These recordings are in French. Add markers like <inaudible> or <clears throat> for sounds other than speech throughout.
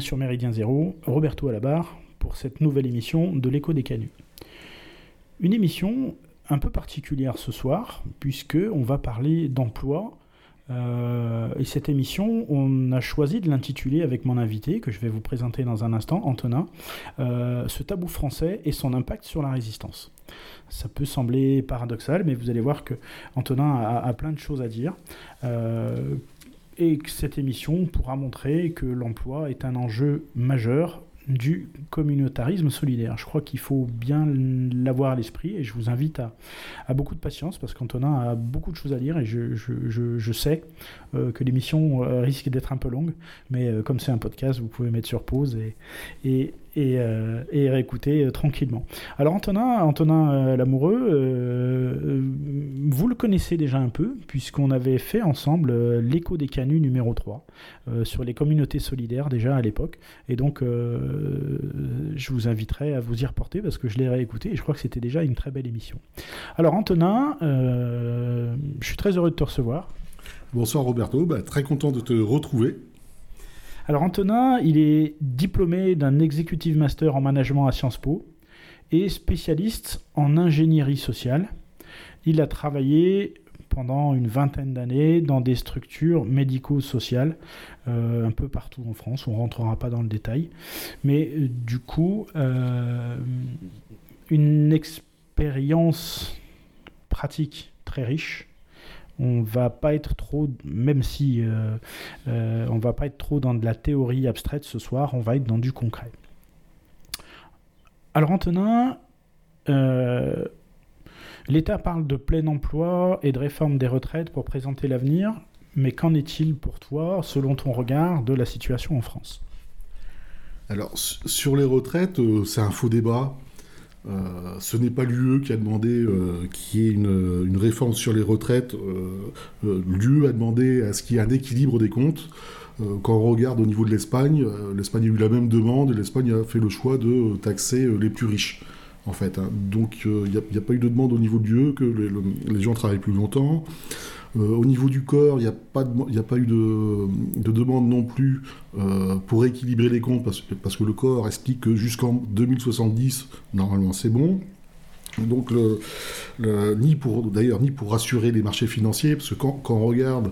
sur Méridien Zéro, Roberto à la barre, pour cette nouvelle émission de l'écho des canuts. Une émission un peu particulière ce soir, puisque on va parler d'emploi. euh, et cette émission, on a choisi de l'intituler avec mon invité, que je vais vous présenter dans un instant, Antonin, euh, ce tabou français et son impact sur la résistance. Ça peut sembler paradoxal, mais vous allez voir que Antonin a, a plein de choses à dire. Euh, et que cette émission pourra montrer que l'emploi est un enjeu majeur du communautarisme solidaire. Je crois qu'il faut bien l'avoir à l'esprit et je vous invite à, beaucoup de patience parce qu'Antonin a beaucoup de choses à dire et je, sais euh, que l'émission euh, risque d'être un peu longue, mais euh, comme c'est un podcast, vous pouvez mettre sur pause et, et, euh, et réécouter euh, tranquillement. Alors Antonin, Antonin euh, Lamoureux, vous le connaissez déjà un peu puisqu'on avait fait ensemble l'écho des canuts numéro 3 euh, sur les communautés solidaires déjà à l'époque et donc je vous inviterai à vous y reporter parce que je l'ai réécouté et je crois que c'était déjà une très belle émission. Alors Antonin, je suis très heureux de te recevoir. Bonsoir Roberto, bah, très content de te retrouver. Alors Antonin, il est diplômé d'un executive master en management à Sciences Po et spécialiste en ingénierie sociale. Il a travaillé pendant une vingtaine d'années dans des structures médico-sociales euh, un peu partout en France. On ne rentrera pas dans le détail. Mais euh, du coup, euh, une expérience pratique très riche on va pas être trop, même si euh, euh, on va pas être trop dans de la théorie abstraite ce soir, on va être dans du concret. Alors Antonin, euh, l'État parle de plein emploi et de réforme des retraites pour présenter l'avenir, mais qu'en est-il pour toi, selon ton regard, de la situation en France? Alors, sur les retraites, c'est un faux débat. Euh, ce n'est pas l'UE qui a demandé euh, qu'il y ait une, réforme sur les retraites. Euh, L'UE a demandé à ce qu'il y ait un équilibre des comptes. quand on regarde au niveau de l'Espagne, l'Espagne a eu la même demande et l'Espagne a fait le choix de taxer les plus riches. En fait, hein. Donc, il n'y a, pas eu de demande au niveau de l'UE que les, le, les gens travaillent plus longtemps. Euh, au niveau du corps, il n'y a, pas eu de, de demande non plus euh, pour équilibrer les comptes, parce, que le corps explique que jusqu'en 2070, normalement, c'est bon. Donc, ni pour d'ailleurs ni pour rassurer les marchés financiers, parce que quand, on regarde,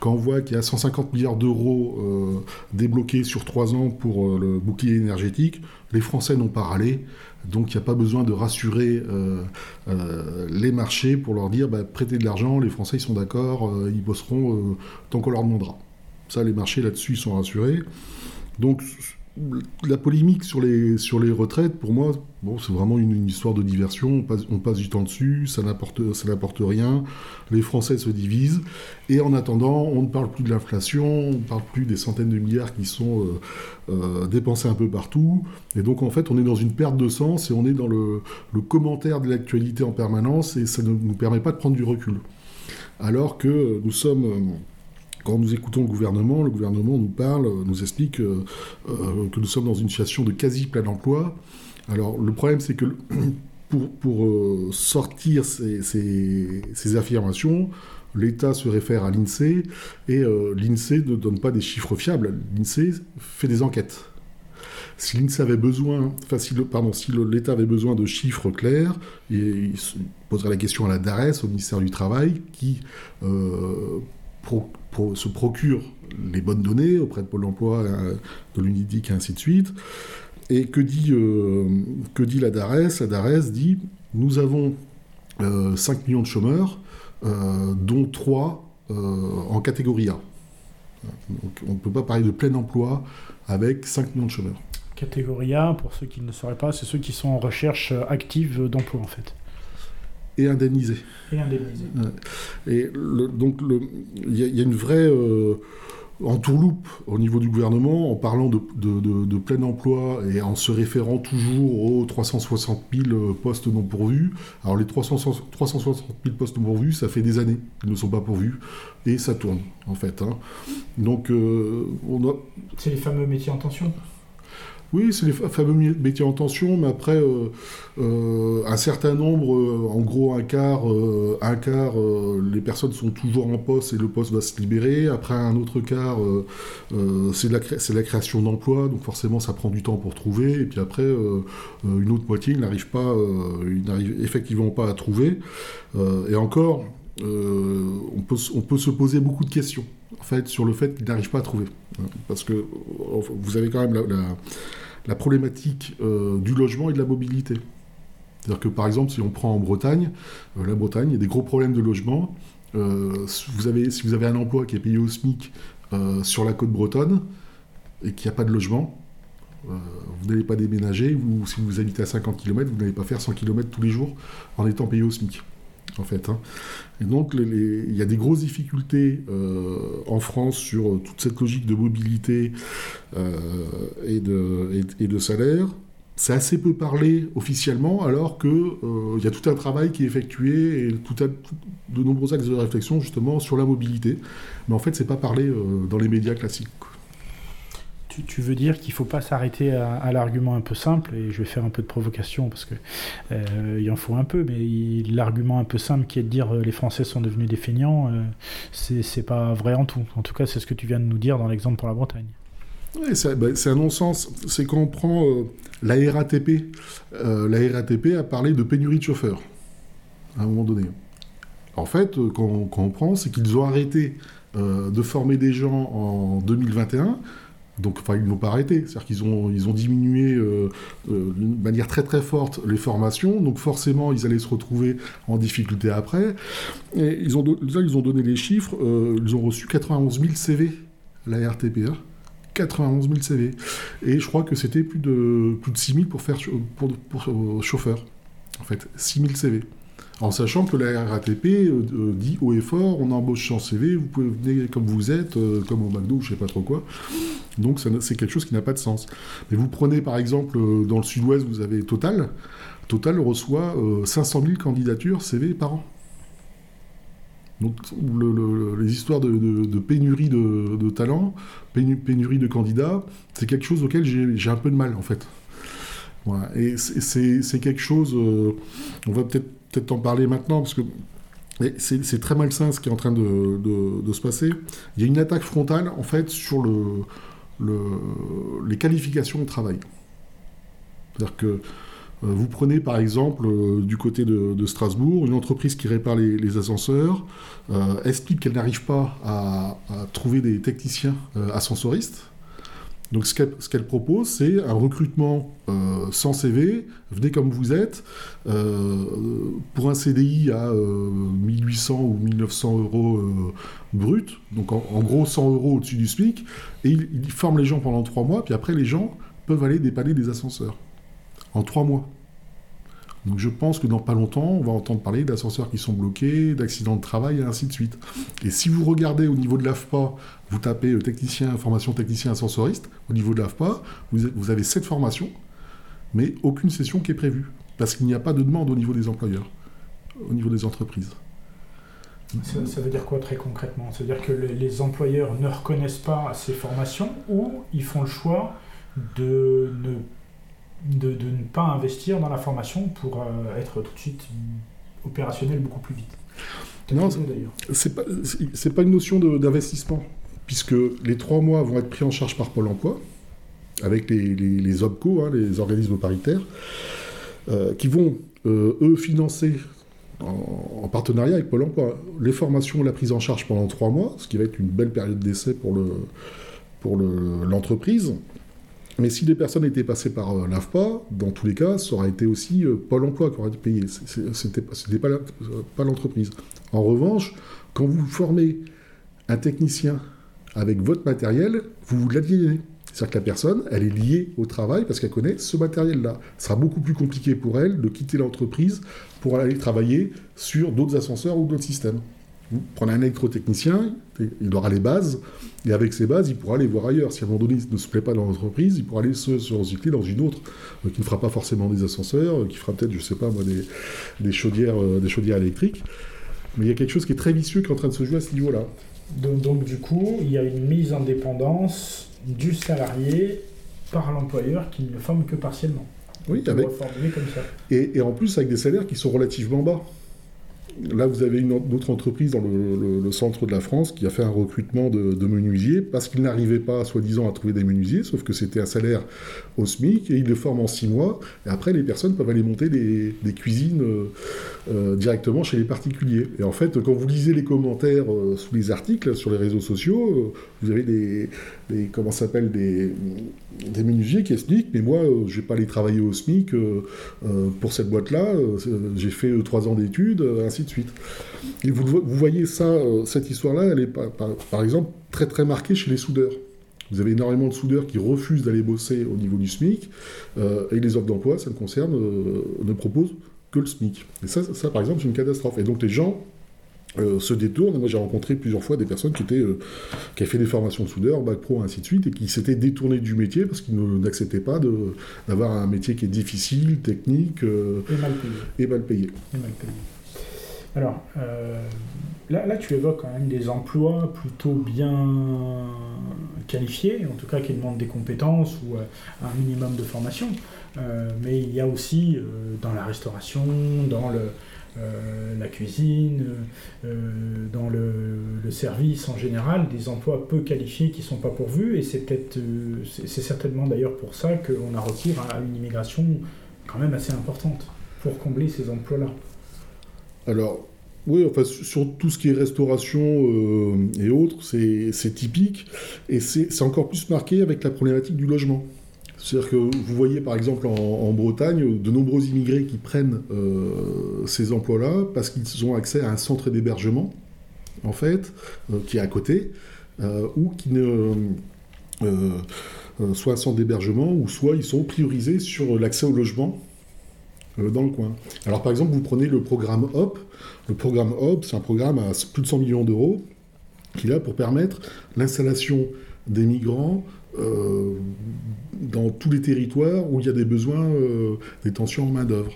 quand on voit qu'il y a 150 milliards d'euros euh, débloqués sur trois ans pour le bouclier énergétique, les Français n'ont pas râlé. Donc il n'y a pas besoin de rassurer euh, euh, les marchés pour leur dire bah, prêtez de l'argent, les Français ils sont d'accord, euh, ils bosseront tant qu'on leur demandera. Ça, les marchés là-dessus sont rassurés. Donc la polémique sur les, retraites, pour moi, bon, c'est vraiment une, histoire de diversion. On passe, du temps dessus, ça n'apporte rien. Les Français se divisent. Et en attendant, on ne parle plus de l'inflation, on ne parle plus des centaines de milliards qui sont euh, euh, dépensés un peu partout. Et donc, en fait, on est dans une perte de sens et on est dans le, le commentaire de l'actualité en permanence et ça ne nous permet pas de prendre du recul. Alors que nous sommes. Euh, quand nous écoutons le gouvernement, le gouvernement nous parle, nous explique euh, euh, que nous sommes dans une situation de quasi plein emploi. Alors le problème, c'est que <clears throat> pour, pour euh, sortir ces, ces, affirmations, l'État se réfère à l'INSEE et euh, l'INSEE ne donne pas des chiffres fiables. L'INSEE fait des enquêtes. Si l'INSEE avait besoin, enfin, si le, pardon, si l'État avait besoin de chiffres clairs, il, il poserait la question à la DARES, au ministère du Travail, qui euh, pro, se procure les bonnes données auprès de Pôle emploi, euh, de l'UNIDIC et ainsi de suite. Et que dit, euh, que dit la DARES La DARES dit nous avons euh, 5 millions de chômeurs, euh, dont 3 euh, en catégorie A. On ne peut pas parler de plein emploi avec 5 millions de chômeurs. Catégorie A, pour ceux qui ne le sauraient pas, c'est ceux qui sont en recherche active d'emploi en fait et indemnisés. Et indemnisés. Et le, donc, il y, y, a une vraie euh, entourloupe au niveau du gouvernement en parlant de, de, de, de, plein emploi et en se référant toujours aux 360 000 postes non pourvus. Alors, les 360, 360 000 postes non pourvus, ça fait des années qu'ils ne sont pas pourvus et ça tourne, en fait. Hein. Donc, euh, on a... C'est les fameux métiers en tension Oui, c'est les fameux métiers en tension, mais après, euh, euh, un certain nombre, euh, en gros un quart, un quart les personnes sont toujours en poste et le poste va se libérer. Après, un autre quart, c'est la, création d'emplois, donc forcément, ça prend du temps pour trouver. Et puis après, une autre moitié, ils n'arrivent pas, ils effectivement pas à trouver. et encore, on peut, on, peut, se poser beaucoup de questions en fait, sur le fait qu'ils n'arrivent pas à trouver. Parce que vous avez quand même la, problématique euh, du logement et de la mobilité. C'est-à-dire que par exemple, si on prend en Bretagne, euh, la Bretagne, il y a des gros problèmes de logement. Euh, si vous avez un emploi qui est payé au SMIC sur la côte bretonne et qu'il n'y a pas de logement, vous n'allez pas déménager, ou si vous habitez à 50 km, vous n'allez pas faire 100 km tous les jours en étant payé au SMIC en fait. Hein. Et donc, il y a des grosses difficultés euh, en France sur euh, toute cette logique de mobilité euh, et, de, salaire. C'est assez peu parlé officiellement, alors qu'il il y a tout un travail qui est effectué et de nombreux axes de réflexion justement sur la mobilité. Mais en fait, c'est pas parlé dans les médias classiques. Tu, veux dire qu'il ne faut pas s'arrêter à, l'argument un peu simple, et je vais faire un peu de provocation parce qu'il euh, en faut un peu, mais l'argument un peu simple qui est de dire euh, les Français sont devenus des feignants, euh, c'est pas vrai en tout. En tout cas, c'est ce que tu viens de nous dire dans l'exemple pour la Bretagne. Oui, bah, c'est un non-sens. C'est quand on prend la RATP. la RATP a parlé de pénurie de chauffeurs à un moment donné. En fait, quand, quand on prend, c'est qu'ils ont arrêté de former des gens en 2021 donc, enfin, ils n'ont pas arrêté. C'est-à-dire qu'ils ont, ils ont diminué euh, euh, d'une manière très très forte les formations. Donc, forcément, ils allaient se retrouver en difficulté après. Et ils ont, ils ont donné les chiffres. Euh, ils ont reçu 91 000 CV, la RTPA. 91 000 CV. Et je crois que c'était plus de, plus de 6 000 pour faire pour, chauffeur. En fait, 6 000 CV. En sachant que la RATP euh, dit haut et fort, on embauche sans CV, vous pouvez venir comme vous êtes, euh, comme au McDo, je sais pas trop quoi. Donc c'est quelque chose qui n'a pas de sens. Mais vous prenez par exemple euh, dans le sud-ouest, vous avez Total. Total reçoit 500 000 candidatures CV par an. Donc les histoires de, pénurie de, talents, pénurie de candidats, c'est quelque chose auquel j'ai un peu de mal en fait. Et c'est quelque chose, on va peut-être peut-être en parler maintenant, parce que c'est très malsain ce qui est en train de, se passer. Il y a une attaque frontale, en fait, sur le, les qualifications au travail. C'est-à-dire que euh, vous prenez par exemple euh, du côté de, Strasbourg une entreprise qui répare les, ascenseurs, euh, explique qu'elle n'arrive pas à, trouver des techniciens ascensoristes. Donc ce qu'elle propose, c'est un recrutement euh, sans CV, venez comme vous êtes, euh, pour un CDI à 1800 euh, ou 1900 euros brut, donc en, gros 100 euros au-dessus du SMIC, et il, il, forme les gens pendant trois mois, puis après les gens peuvent aller dépanner des ascenseurs. En trois mois. Donc je pense que dans pas longtemps, on va entendre parler d'ascenseurs qui sont bloqués, d'accidents de travail et ainsi de suite. Et si vous regardez au niveau de l'AFPA, vous tapez technicien, formation technicien ascensoriste, au niveau de l'AFPA, vous avez cette formation, mais aucune session qui est prévue. Parce qu'il n'y a pas de demande au niveau des employeurs, au niveau des entreprises. Ça, veut dire quoi très concrètement? Ça veut dire que les employeurs ne reconnaissent pas ces formations ou ils font le choix de ne de, ne pas investir dans la formation pour euh, être tout de suite opérationnel beaucoup plus vite. Non, c'est pas, pas une notion d'investissement, puisque les trois mois vont être pris en charge par Pôle emploi, avec les, les, OPCO, hein, les organismes paritaires, euh, qui vont, euh, eux, financer en, partenariat avec Pôle emploi les formations et la prise en charge pendant trois mois, ce qui va être une belle période d'essai pour l'entreprise. Le, pour mais si des personnes étaient passées par euh, l'AFPA, dans tous les cas, ça aurait été aussi euh, Pôle emploi qui aurait été payé. C'était pas, pas l'entreprise. En revanche, quand vous formez un technicien avec votre matériel, vous vous l'aliénez. C'est-à-dire que la personne, elle est liée au travail parce qu'elle connaît ce matériel-là. Ce sera beaucoup plus compliqué pour elle de quitter l'entreprise pour aller travailler sur d'autres ascenseurs ou d'autres systèmes. Vous prenez un électrotechnicien, il aura les bases, et avec ces bases, il pourra aller voir ailleurs. Si à un moment donné, il ne se plaît pas dans l'entreprise, il pourra aller se, recycler dans une autre, euh, qui ne fera pas forcément des ascenseurs, euh, qui fera peut-être, je ne sais pas moi, des, chaudières, euh, des chaudières électriques. Mais il y a quelque chose qui est très vicieux qui est en train de se jouer à ce niveau-là. Donc, donc, du coup, il y a une mise en dépendance du salarié par l'employeur qui ne le forme que partiellement. Oui, avec... comme ça. Et, et, en plus avec des salaires qui sont relativement bas. Là, vous avez une, autre entreprise dans le, centre de la France qui a fait un recrutement de, menuisiers parce qu'il n'arrivait pas, soi-disant, à trouver des menuisiers, sauf que c'était un salaire au SMIC et il le forme en six mois. Et après, les personnes peuvent aller monter des, cuisines euh, euh, directement chez les particuliers. Et en fait, quand vous lisez les commentaires euh, sous les articles sur les réseaux sociaux, vous avez des, comment s'appelle des, des menuisiers SMIC, mais moi, je vais pas aller travailler au SMIC pour cette boîte-là. J'ai fait trois ans d'études, ainsi suite. Et vous, voyez ça, euh, cette histoire-là, elle est par, exemple très très marquée chez les soudeurs. Vous avez énormément de soudeurs qui refusent d'aller bosser au niveau du SMIC, euh, et les offres d'emploi, ça ne concerne, euh, ne proposent que le SMIC. Et ça, ça par exemple, c'est une catastrophe. Et donc les gens se détournent. Moi, j'ai rencontré plusieurs fois des personnes qui, étaient, qui avaient fait des formations de soudeurs, bac pro, ainsi de suite, et qui s'étaient détournés du métier parce qu'ils n'acceptaient pas d'avoir un métier qui est difficile, technique et mal payé. Et mal payé. Et mal payé. Alors, euh, là, là, tu évoques quand même des emplois plutôt bien qualifiés, en tout cas qui demandent des compétences ou euh, un minimum de formation. Euh, mais il y a aussi dans la restauration, dans le, la cuisine, dans le, service en général, des emplois peu qualifiés qui ne sont pas pourvus. Et c'est c'est certainement d'ailleurs pour ça qu'on a recours à une immigration quand même assez importante pour combler ces emplois-là. Alors, oui, enfin, sur tout ce qui est restauration euh, et autres, c'est typique. Et c'est encore plus marqué avec la problématique du logement. C'est-à-dire que vous voyez par exemple en, Bretagne de nombreux immigrés qui prennent euh, ces emplois-là parce qu'ils ont accès à un centre d'hébergement, en fait, euh, qui est à côté, ou qui ne. soit centre d'hébergement, ou soit ils sont priorisés sur l'accès au logement euh, dans le coin. Alors par exemple, vous prenez le programme HOP. Le programme HOP, c'est un programme à plus de 100 millions d'euros qui est là pour permettre l'installation des migrants euh, dans tous les territoires où il y a des besoins, euh, des tensions en main-d'œuvre.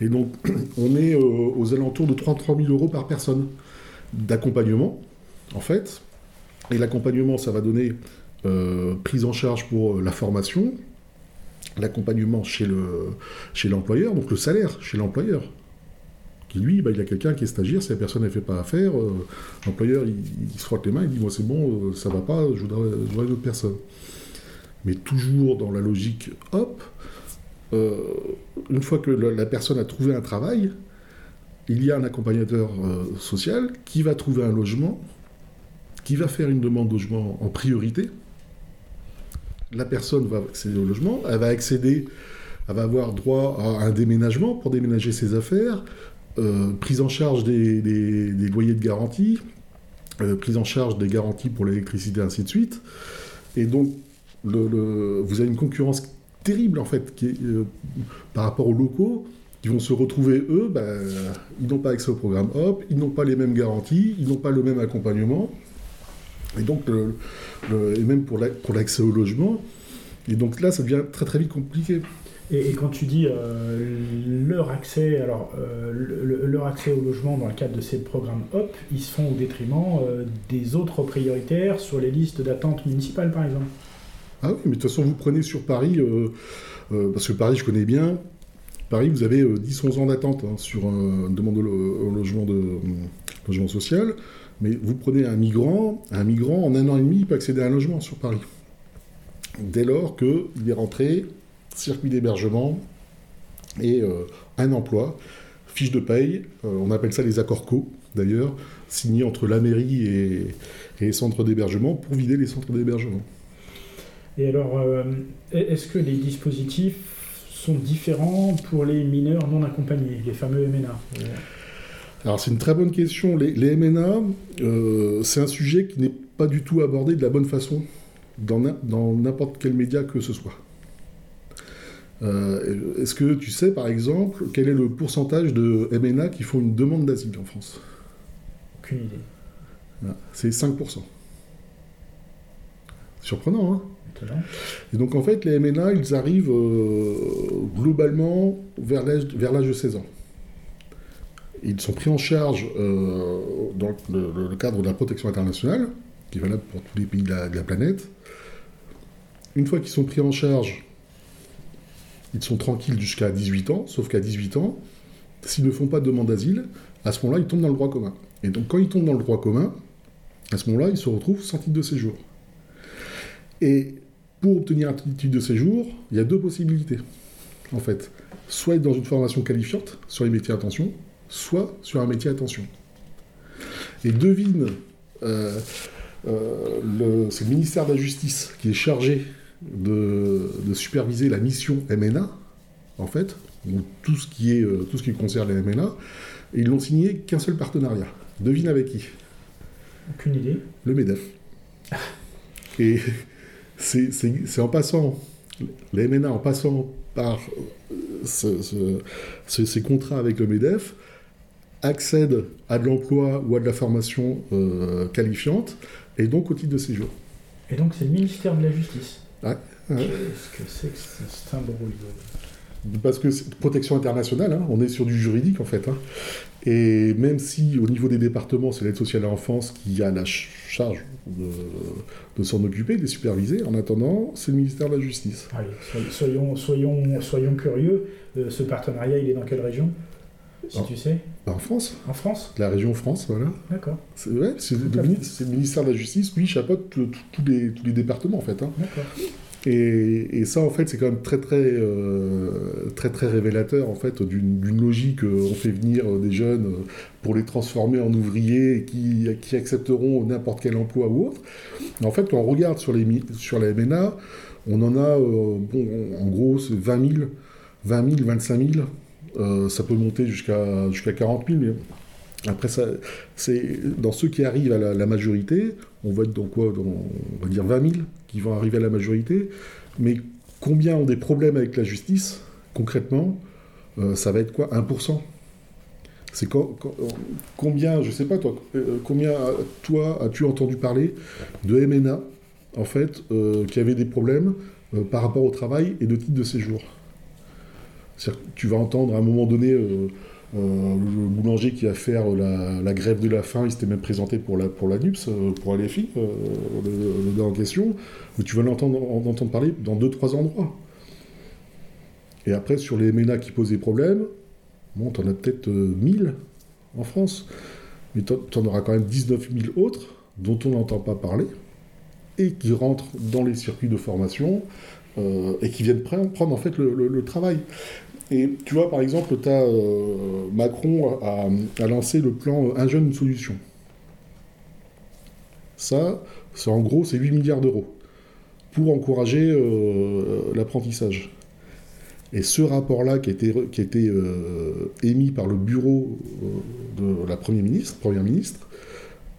Et donc, <clears throat> on est aux alentours de 33 000 euros par personne d'accompagnement, en fait. Et l'accompagnement, ça va donner prise en charge pour la formation, l'accompagnement chez l'employeur, chez donc le salaire chez l'employeur. Qui lui, bah, il a quelqu'un qui est stagiaire, si la personne ne fait pas affaire, euh, l'employeur il, se frotte les mains, il dit Moi c'est bon, euh, ça va pas, je voudrais, je voudrais, une autre personne. Mais toujours dans la logique hop, euh, une fois que la, personne a trouvé un travail, il y a un accompagnateur social qui va trouver un logement, qui va faire une demande de logement en priorité, la personne va accéder au logement, elle va accéder, elle va avoir droit à un déménagement pour déménager ses affaires, euh, prise en charge des, loyers de garantie, euh, prise en charge des garanties pour l'électricité, ainsi de suite. Et donc, vous avez une concurrence terrible, en fait, euh, par rapport aux locaux, qui vont se retrouver, eux, ben, ils n'ont pas accès au programme HOP, ils n'ont pas les mêmes garanties, ils n'ont pas le même accompagnement. Et donc, et même pour l'accès au logement. Et donc là, ça devient très très vite compliqué. Et, quand tu dis euh, leur accès, alors euh, leur accès au logement dans le cadre de ces programmes HOP, ils se font au détriment des autres prioritaires sur les listes d'attente municipales, par exemple. Ah oui, mais de toute façon, vous prenez sur Paris, parce que Paris, je connais bien. Paris, vous avez 10-11 ans d'attente hein, sur une demande de logement, social. Mais vous prenez un migrant, un migrant en un an et demi, il peut accéder à un logement sur Paris. Dès lors qu'il est rentré, circuit d'hébergement et euh, un emploi, fiche de paye, euh, on appelle ça les accords co d'ailleurs, signés entre la mairie et, les centres d'hébergement pour vider les centres d'hébergement. Et alors, euh, est-ce que les dispositifs sont différents pour les mineurs non accompagnés, les fameux MNA alors c'est une très bonne question. Les, MNA, euh, c'est un sujet qui n'est pas du tout abordé de la bonne façon dans n'importe quel média que ce soit. Euh, est-ce que tu sais, par exemple, quel est le pourcentage de MNA qui font une demande d'asile en France? Aucune idée. C'est 5%. Surprenant, hein? Et donc en fait, les MNA, ils arrivent euh, globalement vers l'âge de 16 ans. Ils sont pris en charge euh, dans le, cadre de la protection internationale, qui est valable pour tous les pays de la, planète. Une fois qu'ils sont pris en charge, ils sont tranquilles jusqu'à 18 ans, sauf qu'à 18 ans, s'ils ne font pas de demande d'asile, à ce moment-là, ils tombent dans le droit commun. Et donc, quand ils tombent dans le droit commun, à ce moment-là, ils se retrouvent sans titre de séjour. Et pour obtenir un titre de séjour, il y a deux possibilités, en fait. Soit être dans une formation qualifiante sur les métiers à tension, soit sur un métier à tension. Et devine, euh, euh, c'est le ministère de la Justice qui est chargé de, superviser la mission MNA, en fait, donc tout ce qui, est, euh, tout ce qui concerne les MNA, et ils n'ont signé qu'un seul partenariat. Devine avec qui? Aucune idée. Le MEDEF. et c'est en passant, les MNA en passant par euh, ces contrats avec le MEDEF, accèdent à de l'emploi ou à de la formation euh, qualifiante, et donc au titre de séjour. Et donc c'est le ministère de la Justice Ouais. Qu'est-ce que c'est que un Parce que c'est protection internationale, hein. on est sur du juridique en fait. Hein. Et même si au niveau des départements, c'est l'aide sociale à l'enfance qui a la charge de, s'en occuper, de les superviser, en attendant, c'est le ministère de la Justice. Allez, soyons, soyons, soyons curieux. Euh, ce partenariat, il est dans quelle région? Si tu sais En France. En France? La région France, voilà. D'accord. C'est ouais, le, ministère de la Justice, lui, chapeaute tous les, tous les départements, en fait. Hein. D'accord. Et, ça, en fait, c'est quand même très, très, euh, très, très révélateur, en fait, d'une logique. Euh, on fait venir euh, des jeunes pour les transformer en ouvriers qui, accepteront n'importe quel emploi ou autre. En fait, on regarde sur les, sur les MNA, on en a, bon, en gros, c'est 20 000, 20 000, 25 000 euh, ça peut monter jusqu'à jusqu'à 40 000, mais après, dans ceux qui arrivent à la, majorité, on va être dans quoi? On va dire 20 000 qui vont arriver à la majorité, mais combien ont des problèmes avec la justice, concrètement euh, Ça va être quoi 1% c'est combien, je sais pas toi, euh, combien toi as-tu entendu parler de MNA en fait qui avait des problèmes par rapport au travail et de titre de séjour? Tu vas entendre à un moment donné euh, euh, le boulanger qui va faire la, grève de la faim, il s'était même présenté pour la, pour NUPS, euh, pour LFI, le, gars en question, tu vas l'entendre entendre parler dans deux, trois endroits. Et après, sur les MENA qui posent des problèmes, bon, t'en as peut-être 1000 en France, mais t'en auras quand même 19 000 autres dont on n'entend pas parler et qui rentrent dans les circuits de formation et qui viennent prendre, en fait le travail. Et tu vois, par exemple, euh, Macron a, lancé le plan Un jeune, une solution. Ça, c'est en gros, c'est 8 milliards d'euros pour encourager euh, l'apprentissage. Et ce rapport-là, qui a été, qui euh, émis par le bureau de la Première ministre, ministre,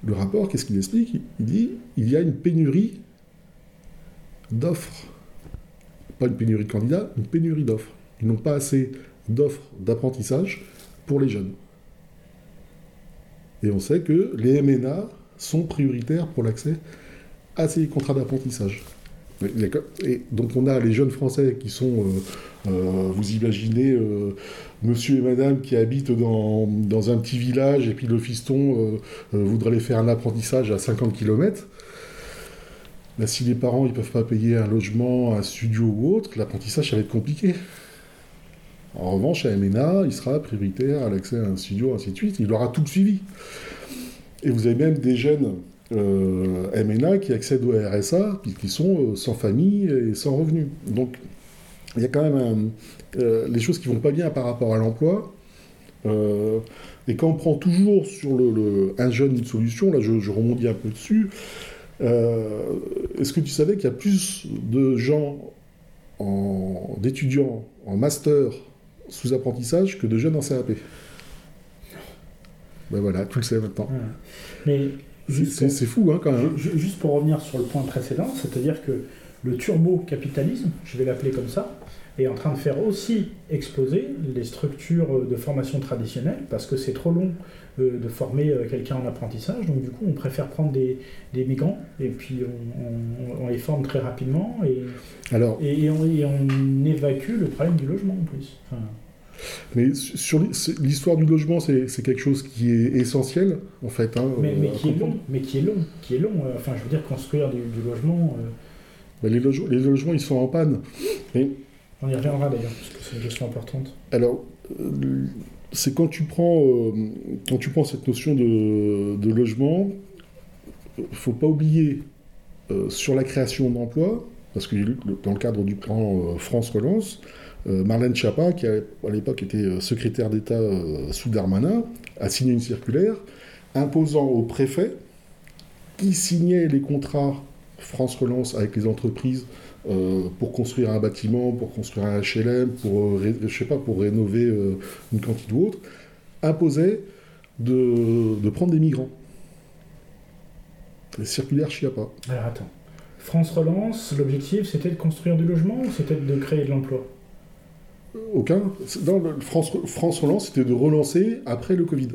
le rapport, qu'est-ce qu'il explique? Il dit il y a une pénurie d'offres. Pas une pénurie de candidats, une pénurie d'offres. N'ont pas assez d'offres d'apprentissage pour les jeunes. Et on sait que les MNA sont prioritaires pour l'accès à ces contrats d'apprentissage. Et donc on a les jeunes Français qui sont, euh, euh, vous imaginez, euh, monsieur et madame qui habitent dans, un petit village et puis le fiston voudrait aller faire un apprentissage à 50 km. Ben, si les parents ne peuvent pas payer un logement, un studio ou autre, l'apprentissage ça va être compliqué. En revanche, à MNA, il sera prioritaire à l'accès à un studio, ainsi de suite. Il aura tout suivi. Et vous avez même des jeunes euh, MNA qui accèdent au RSA, qui sont euh, sans famille et sans revenus. Donc, il y a quand même euh, les choses qui vont pas bien par rapport à l'emploi. et quand on prend toujours sur le, un jeune, une solution, là je, je un peu dessus, est-ce que tu savais qu'il y a plus de gens, d'étudiants en master sous apprentissage que de jeunes en CAP. Ben voilà, tu le sais maintenant. Mais c'est fou hein, quand même. Juste pour revenir sur le point précédent, c'est-à-dire que le turbo-capitalisme, je vais l'appeler comme ça, est en train de faire aussi exploser les structures de formation traditionnelles parce que c'est trop long euh, de former euh, quelqu'un en apprentissage. Donc du coup, on préfère prendre des, migrants et puis on, les forme très rapidement et, Alors, et, on, évacue le problème du logement en plus. Mais sur l'histoire du logement, c'est quelque chose qui est essentiel, en fait. Hein, mais, qui est long, mais qui est long, qui est long. Enfin, je veux dire, construire du, logement, Ben, les, logements, ils sont en panne. On y reviendra d'ailleurs, parce que c'est une question importante. Alors, euh, c'est quand tu prends euh, quand tu prends cette notion de, de logement, faut pas oublier euh, sur la création d'emplois, parce que dans le cadre du plan France Relance, Marlène Schiappa, qui à l'époque était secrétaire d'État sous Darmanin, a signé une circulaire imposant aux préfets qui signaient les contrats France Relance avec les entreprises euh, pour construire un bâtiment, pour construire un HLM, pour, euh, sais pas, pour rénover euh, une quantité ou autre, imposait de, de, prendre des migrants. Les circulaires Chiapa. Alors attends. France Relance, l'objectif c'était de construire du logement ou c'était de créer de l'emploi? Aucun. Dans France, France Relance, c'était de relancer après le Covid.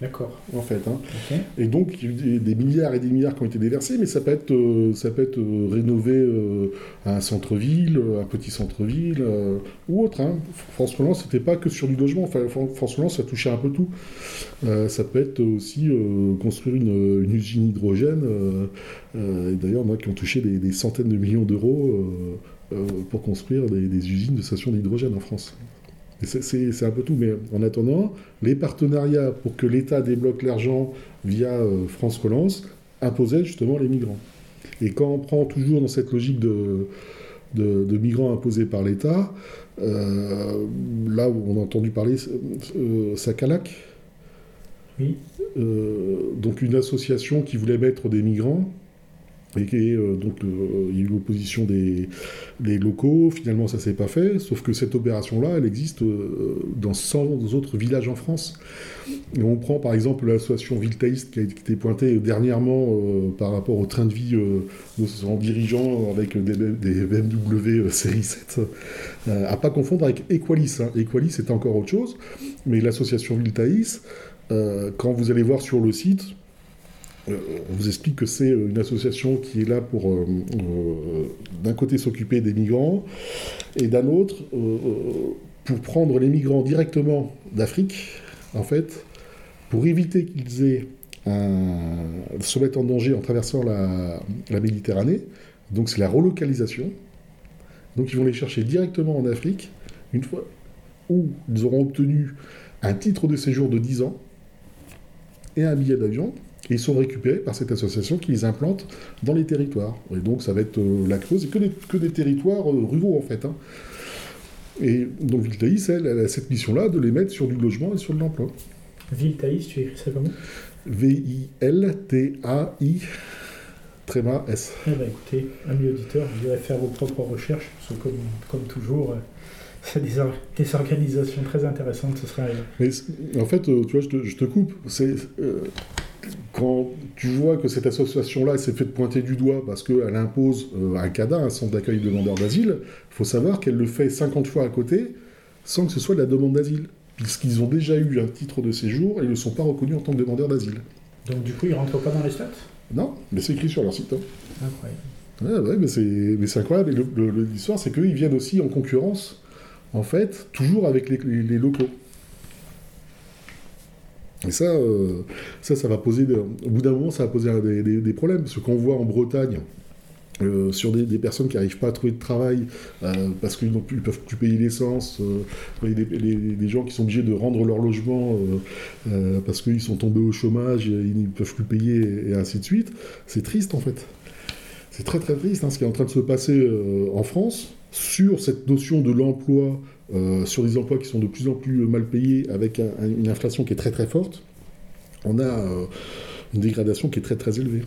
D'accord. En fait. Hein. Et donc, il y a eu des milliards et des milliards qui ont été déversés, mais ça peut être, euh, ça peut être euh, rénové euh, à un centre-ville, un petit centre-ville, ou autre. Hein. France Relance, c'était pas que sur du logement. Enfin, France Relance, ça touchait un peu tout. ça peut être aussi construire une, usine hydrogène. et d'ailleurs, moi, qui ont touché des, centaines de millions d'euros pour construire des, des usines de stations d'hydrogène en France. C'est un peu tout, mais en attendant, les partenariats pour que l'État débloque l'argent via euh, France Relance imposaient justement les migrants. Et quand on prend toujours dans cette logique de, de, migrants imposés par l'État, euh, là où on a entendu parler euh, Sakalac, oui. donc une association qui voulait mettre des migrants et euh, donc, euh, il y a eu l'opposition des, locaux. Finalement, ça s'est pas fait. Sauf que cette opération-là, elle existe euh, dans 100 autres villages en France. On prend par exemple l'association Viltaïste qui a été pointée dernièrement par rapport au train de vie en dirigeant avec des, BMW série 7. à pas confondre avec Equalis. Hein. Equalis, c'est encore autre chose. Mais l'association Viltaïs, quand vous allez voir sur le site, on vous explique que c'est euh, une association qui est là pour, euh, d'un côté, s'occuper des migrants, et d'un autre, pour prendre les migrants directement d'Afrique, en fait, pour éviter qu'ils aient se mettent en danger en traversant la, la Méditerranée. Donc c'est la relocalisation. Donc ils vont les chercher directement en Afrique, une fois où ils auront obtenu un titre de séjour de 10 ans et un billet d'avion ils sont récupérés par cette association qui les implante dans les territoires. Et donc ça va être euh, la cause, et que des, que des territoires euh, ruraux en fait. Hein. Et donc Viltaïs, elle, elle a cette mission-là de les mettre sur du logement et sur de l'emploi. Viltaïs, tu écris ça comment? V-I-L-T-A-I. Tréma S. Eh ben, écoutez, amis auditeurs, vous irez faire vos propres recherches, parce que comme, comme toujours, euh, <laughs> c'est des, des, organisations très intéressantes. Ce serait... Mais en fait, tu vois, je te, je te coupe. C'est quand tu vois que cette association-là s'est fait pointer du doigt parce qu'elle impose euh, un CADA, un centre d'accueil de demandeurs d'asile, il faut savoir qu'elle le fait 50 fois à côté sans que ce soit de la demande d'asile, puisqu'ils ont déjà eu un titre de séjour et ils ne sont pas reconnus en tant que demandeurs d'asile. Donc du coup, ils ne rentrent pas dans les stats? Non, mais c'est écrit sur leur site. Hein. Incroyable. Ouais, mais c'est incroyable. Et l'histoire, c'est qu'ils viennent aussi en concurrence, en fait, toujours avec les locaux. Et ça, euh, ça, ça va poser, au bout d'un moment, ça va poser des, problèmes. Ce qu'on voit en Bretagne, euh, sur des, personnes qui n'arrivent pas à trouver de travail euh, parce qu'ils ne peuvent plus payer l'essence, des, gens qui sont obligés de rendre leur logement parce qu'ils sont tombés au chômage, ils ne peuvent plus payer et ainsi de suite, c'est triste en fait. C'est très très triste hein, ce qui est en train de se passer en France sur cette notion de l'emploi euh, sur des emplois qui sont de plus en plus mal payés, avec une inflation qui est très très forte, on a euh, une dégradation qui est très très élevée.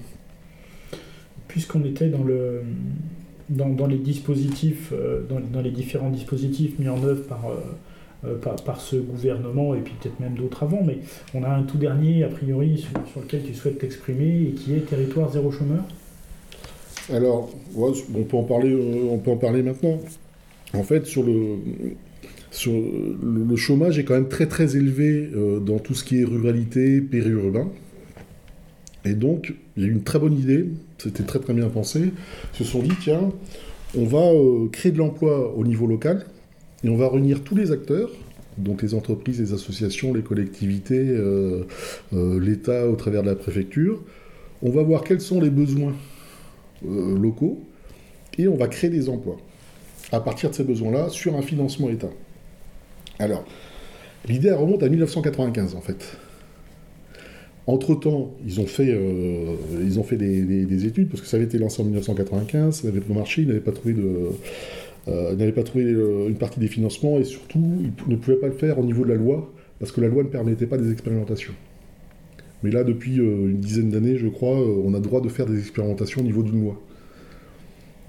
Puisqu'on était dans, le, dans, les dispositifs, euh, dans, les différents dispositifs mis en œuvre par, ce gouvernement, et puis peut-être même d'autres avant, mais on a un tout dernier, a priori, sur, sur lequel tu souhaites t'exprimer, et qui est Territoire zéro chômeur? Alors, on, peut en parler, on peut en parler maintenant. En fait, sur le, chômage est quand même très très élevé euh, dans tout ce qui est ruralité, périurbain. Et donc, il y a eu une très bonne idée, c'était très très bien pensé. Ils se sont dit, tiens, on va euh, créer de l'emploi au niveau local et on va réunir tous les acteurs, donc les entreprises, les associations, les collectivités, euh, l'État au travers de la préfecture. On va voir quels sont les besoins locaux et on va créer des emplois à partir de ces besoins-là sur un financement État. Alors, l'idée remonte à 1995 en fait. Entre-temps, ils ont fait, euh, ils ont fait des, études, parce que ça avait été lancé en 1995, ça n'avait pas marché, ils n'avaient pas trouvé, de, euh, pas trouvé euh, une partie des financements, et surtout, ils ne pouvaient pas le faire au niveau de la loi, parce que la loi ne permettait pas des expérimentations. Mais là, depuis une dizaine d'années, je crois, on a le droit de faire des expérimentations au niveau d'une loi.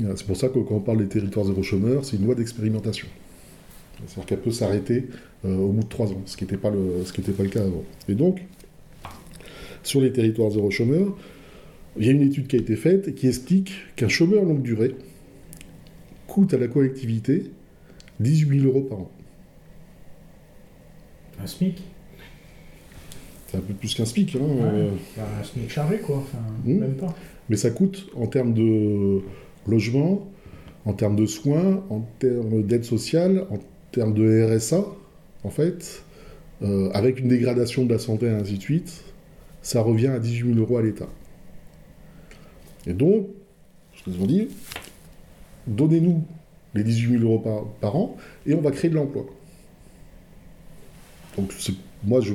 C'est pour ça que quand on parle des territoires zéro chômeur, c'est une loi d'expérimentation. C'est-à-dire qu'elle peut s'arrêter au bout de trois ans, ce qui n'était pas, pas, le cas avant. Et donc, sur les territoires zéro chômeur, il y a une étude qui a été faite et qui explique qu'un chômeur longue durée coûte à la collectivité 18 000 euros par an. Un SMIC? C'est un peu plus qu'un SMIC. Hein, euh. Un SMIC chargé, quoi. Hmm. Même pas. Mais ça coûte en termes de logement, en termes de soins, en termes d'aide sociale, en termes de RSA, en fait, euh, avec une dégradation de la santé et ainsi de suite, ça revient à 18 000 euros à l'État. Et donc, ce qu'ils ont dit, donnez-nous les 18 000 euros par, an et on va créer de l'emploi. Donc, moi, je,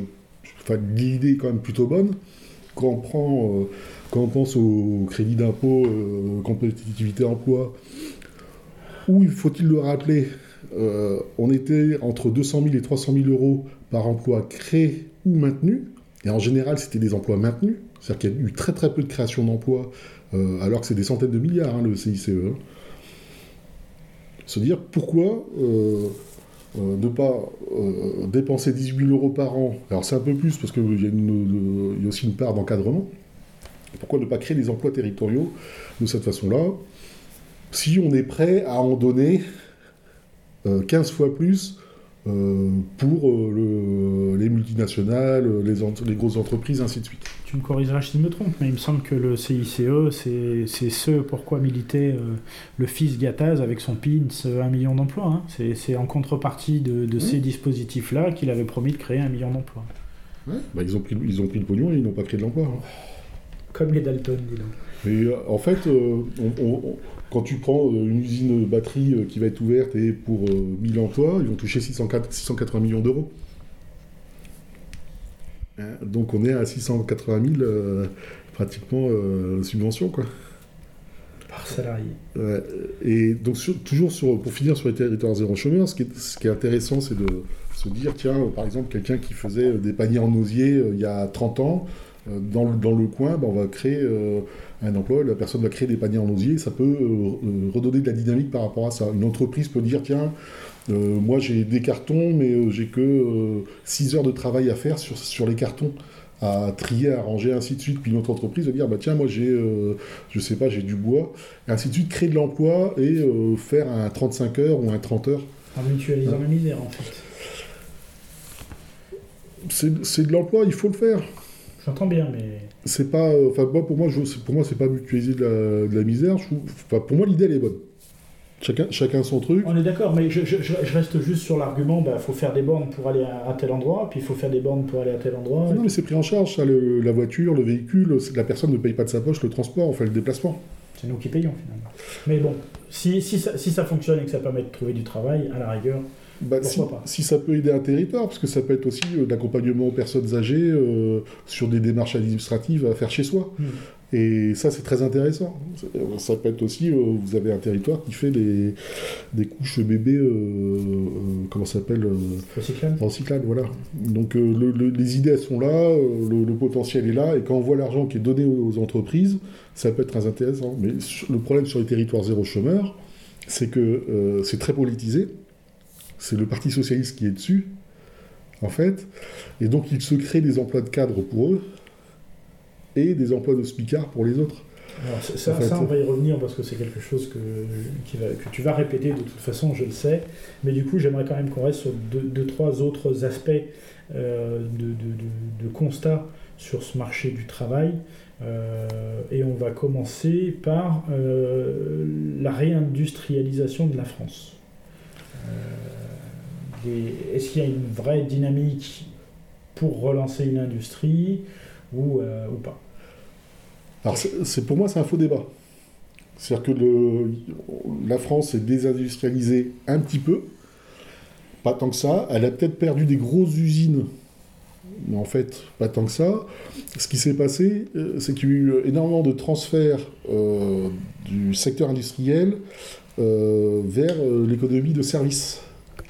l'idée est quand même plutôt bonne. Quand on, prend, euh, quand on pense au crédit d'impôt, euh, compétitivité emploi, où il faut-il le rappeler, euh, on était entre 200 000 et 300 000 euros par emploi créé ou maintenu. Et en général, c'était des emplois maintenus. C'est-à-dire qu'il y a eu très très peu de création d'emplois, alors que c'est des centaines de milliards, hein, le CICE. Hein. Se dire pourquoi euh, ne pas dépenser 18 000 euros par an, alors c'est un peu plus parce qu'il y, y, a aussi une part d'encadrement, pourquoi ne pas créer des emplois territoriaux de cette façon-là? Si on est prêt à en donner 15 fois plus euh, pour euh, les multinationales, les, les, grosses entreprises, ainsi de suite. Tu me corrigeras si je me trompe, mais il me semble que le CICE, c'est ce pourquoi militait euh, le fils Gattaz avec son PINS, un million d'emplois. Hein. C'est en contrepartie de, ces dispositifs-là qu'il avait promis de créer un million d'emplois. Ouais. Bah, ils, ont pris, ils ont pris le pognon et ils n'ont pas créé de l'emploi. Hein. Comme les Dalton, dis donc. Mais en fait, on, quand tu prends euh, une usine batterie euh, qui va être ouverte et pour 1000 euh, emplois, ils vont toucher 680 millions d'euros. Hein, donc on est à 680 000 pratiquement subventions quoi. Par salarié. Et donc toujours pour finir sur les territoires zéro chômeur, ce qui est, intéressant c'est de se dire tiens par exemple quelqu'un qui faisait des paniers en osier il y a 30 ans, dans, le coin, ben, on va créer un emploi, la personne va créer des paniers en osier, ça peut euh, euh, redonner de la dynamique par rapport à ça. Une entreprise peut dire, tiens, euh, moi j'ai des cartons, mais j'ai que 6 heures de travail à faire sur, sur les cartons à trier, à ranger, ainsi de suite. Puis une autre entreprise va dire, bah tiens, moi j'ai, je sais pas, j'ai du bois, et ainsi de suite, créer de l'emploi et faire un 35 heures ou un 30 heures. En mutualisant la misère, en fait. C'est de l'emploi, il faut le faire. J'entends bien, mais. C'est pas. Euh, enfin, moi, pour moi, je, pour moi, c'est pas mutualiser de la, misère. enfin, pour moi, l'idée, elle est bonne. Chacun, chacun son truc. On est d'accord, mais je, reste juste sur l'argument, il bah, faut faire des bornes pour aller à, tel endroit, puis il faut faire des bornes pour aller à tel endroit. Ah non, mais c'est pris en charge, ça, la voiture, le véhicule, la personne ne paye pas de sa poche le transport, on fait le déplacement. C'est nous qui payons finalement. Mais bon, si, si, ça, si ça fonctionne et que ça permet de trouver du travail, à la rigueur, bah, si, ça peut aider un territoire, parce que ça peut être aussi euh, d'accompagnement aux personnes âgées euh, sur des démarches administratives à faire chez soi. Hmm. Et ça, c'est très intéressant. Ça peut être aussi, euh, vous avez un territoire qui fait des, des couches bébés, comment ça s'appelle Recyclable. Recyclable, voilà. Donc les idées, elles sont là, le, potentiel est là, et quand on voit l'argent qui est donné aux, entreprises, ça peut être très intéressant. Mais le problème sur les territoires zéro chômeur, c'est que c'est très politisé c'est le Parti socialiste qui est dessus, en fait. Et donc, il se crée des emplois de cadre pour eux et des emplois de spicard pour les autres. Alors ça, on va y revenir parce que c'est quelque chose que, que, tu vas répéter de toute façon, je le sais. Mais du coup, j'aimerais quand même qu'on reste sur deux, trois autres aspects euh, de, de, constat sur ce marché du travail. Euh, et on va commencer par euh, la réindustrialisation de la France. Est-ce qu'il y a une vraie dynamique pour relancer une industrie ou, euh, ou pas? Alors, pour moi, c'est un faux débat. C'est-à-dire que la France est désindustrialisée un petit peu, pas tant que ça. Elle a peut-être perdu des grosses usines, mais en fait, pas tant que ça. Ce qui s'est passé, euh, c'est qu'il y a eu énormément de transferts euh, du secteur industriel euh, vers l'économie de services,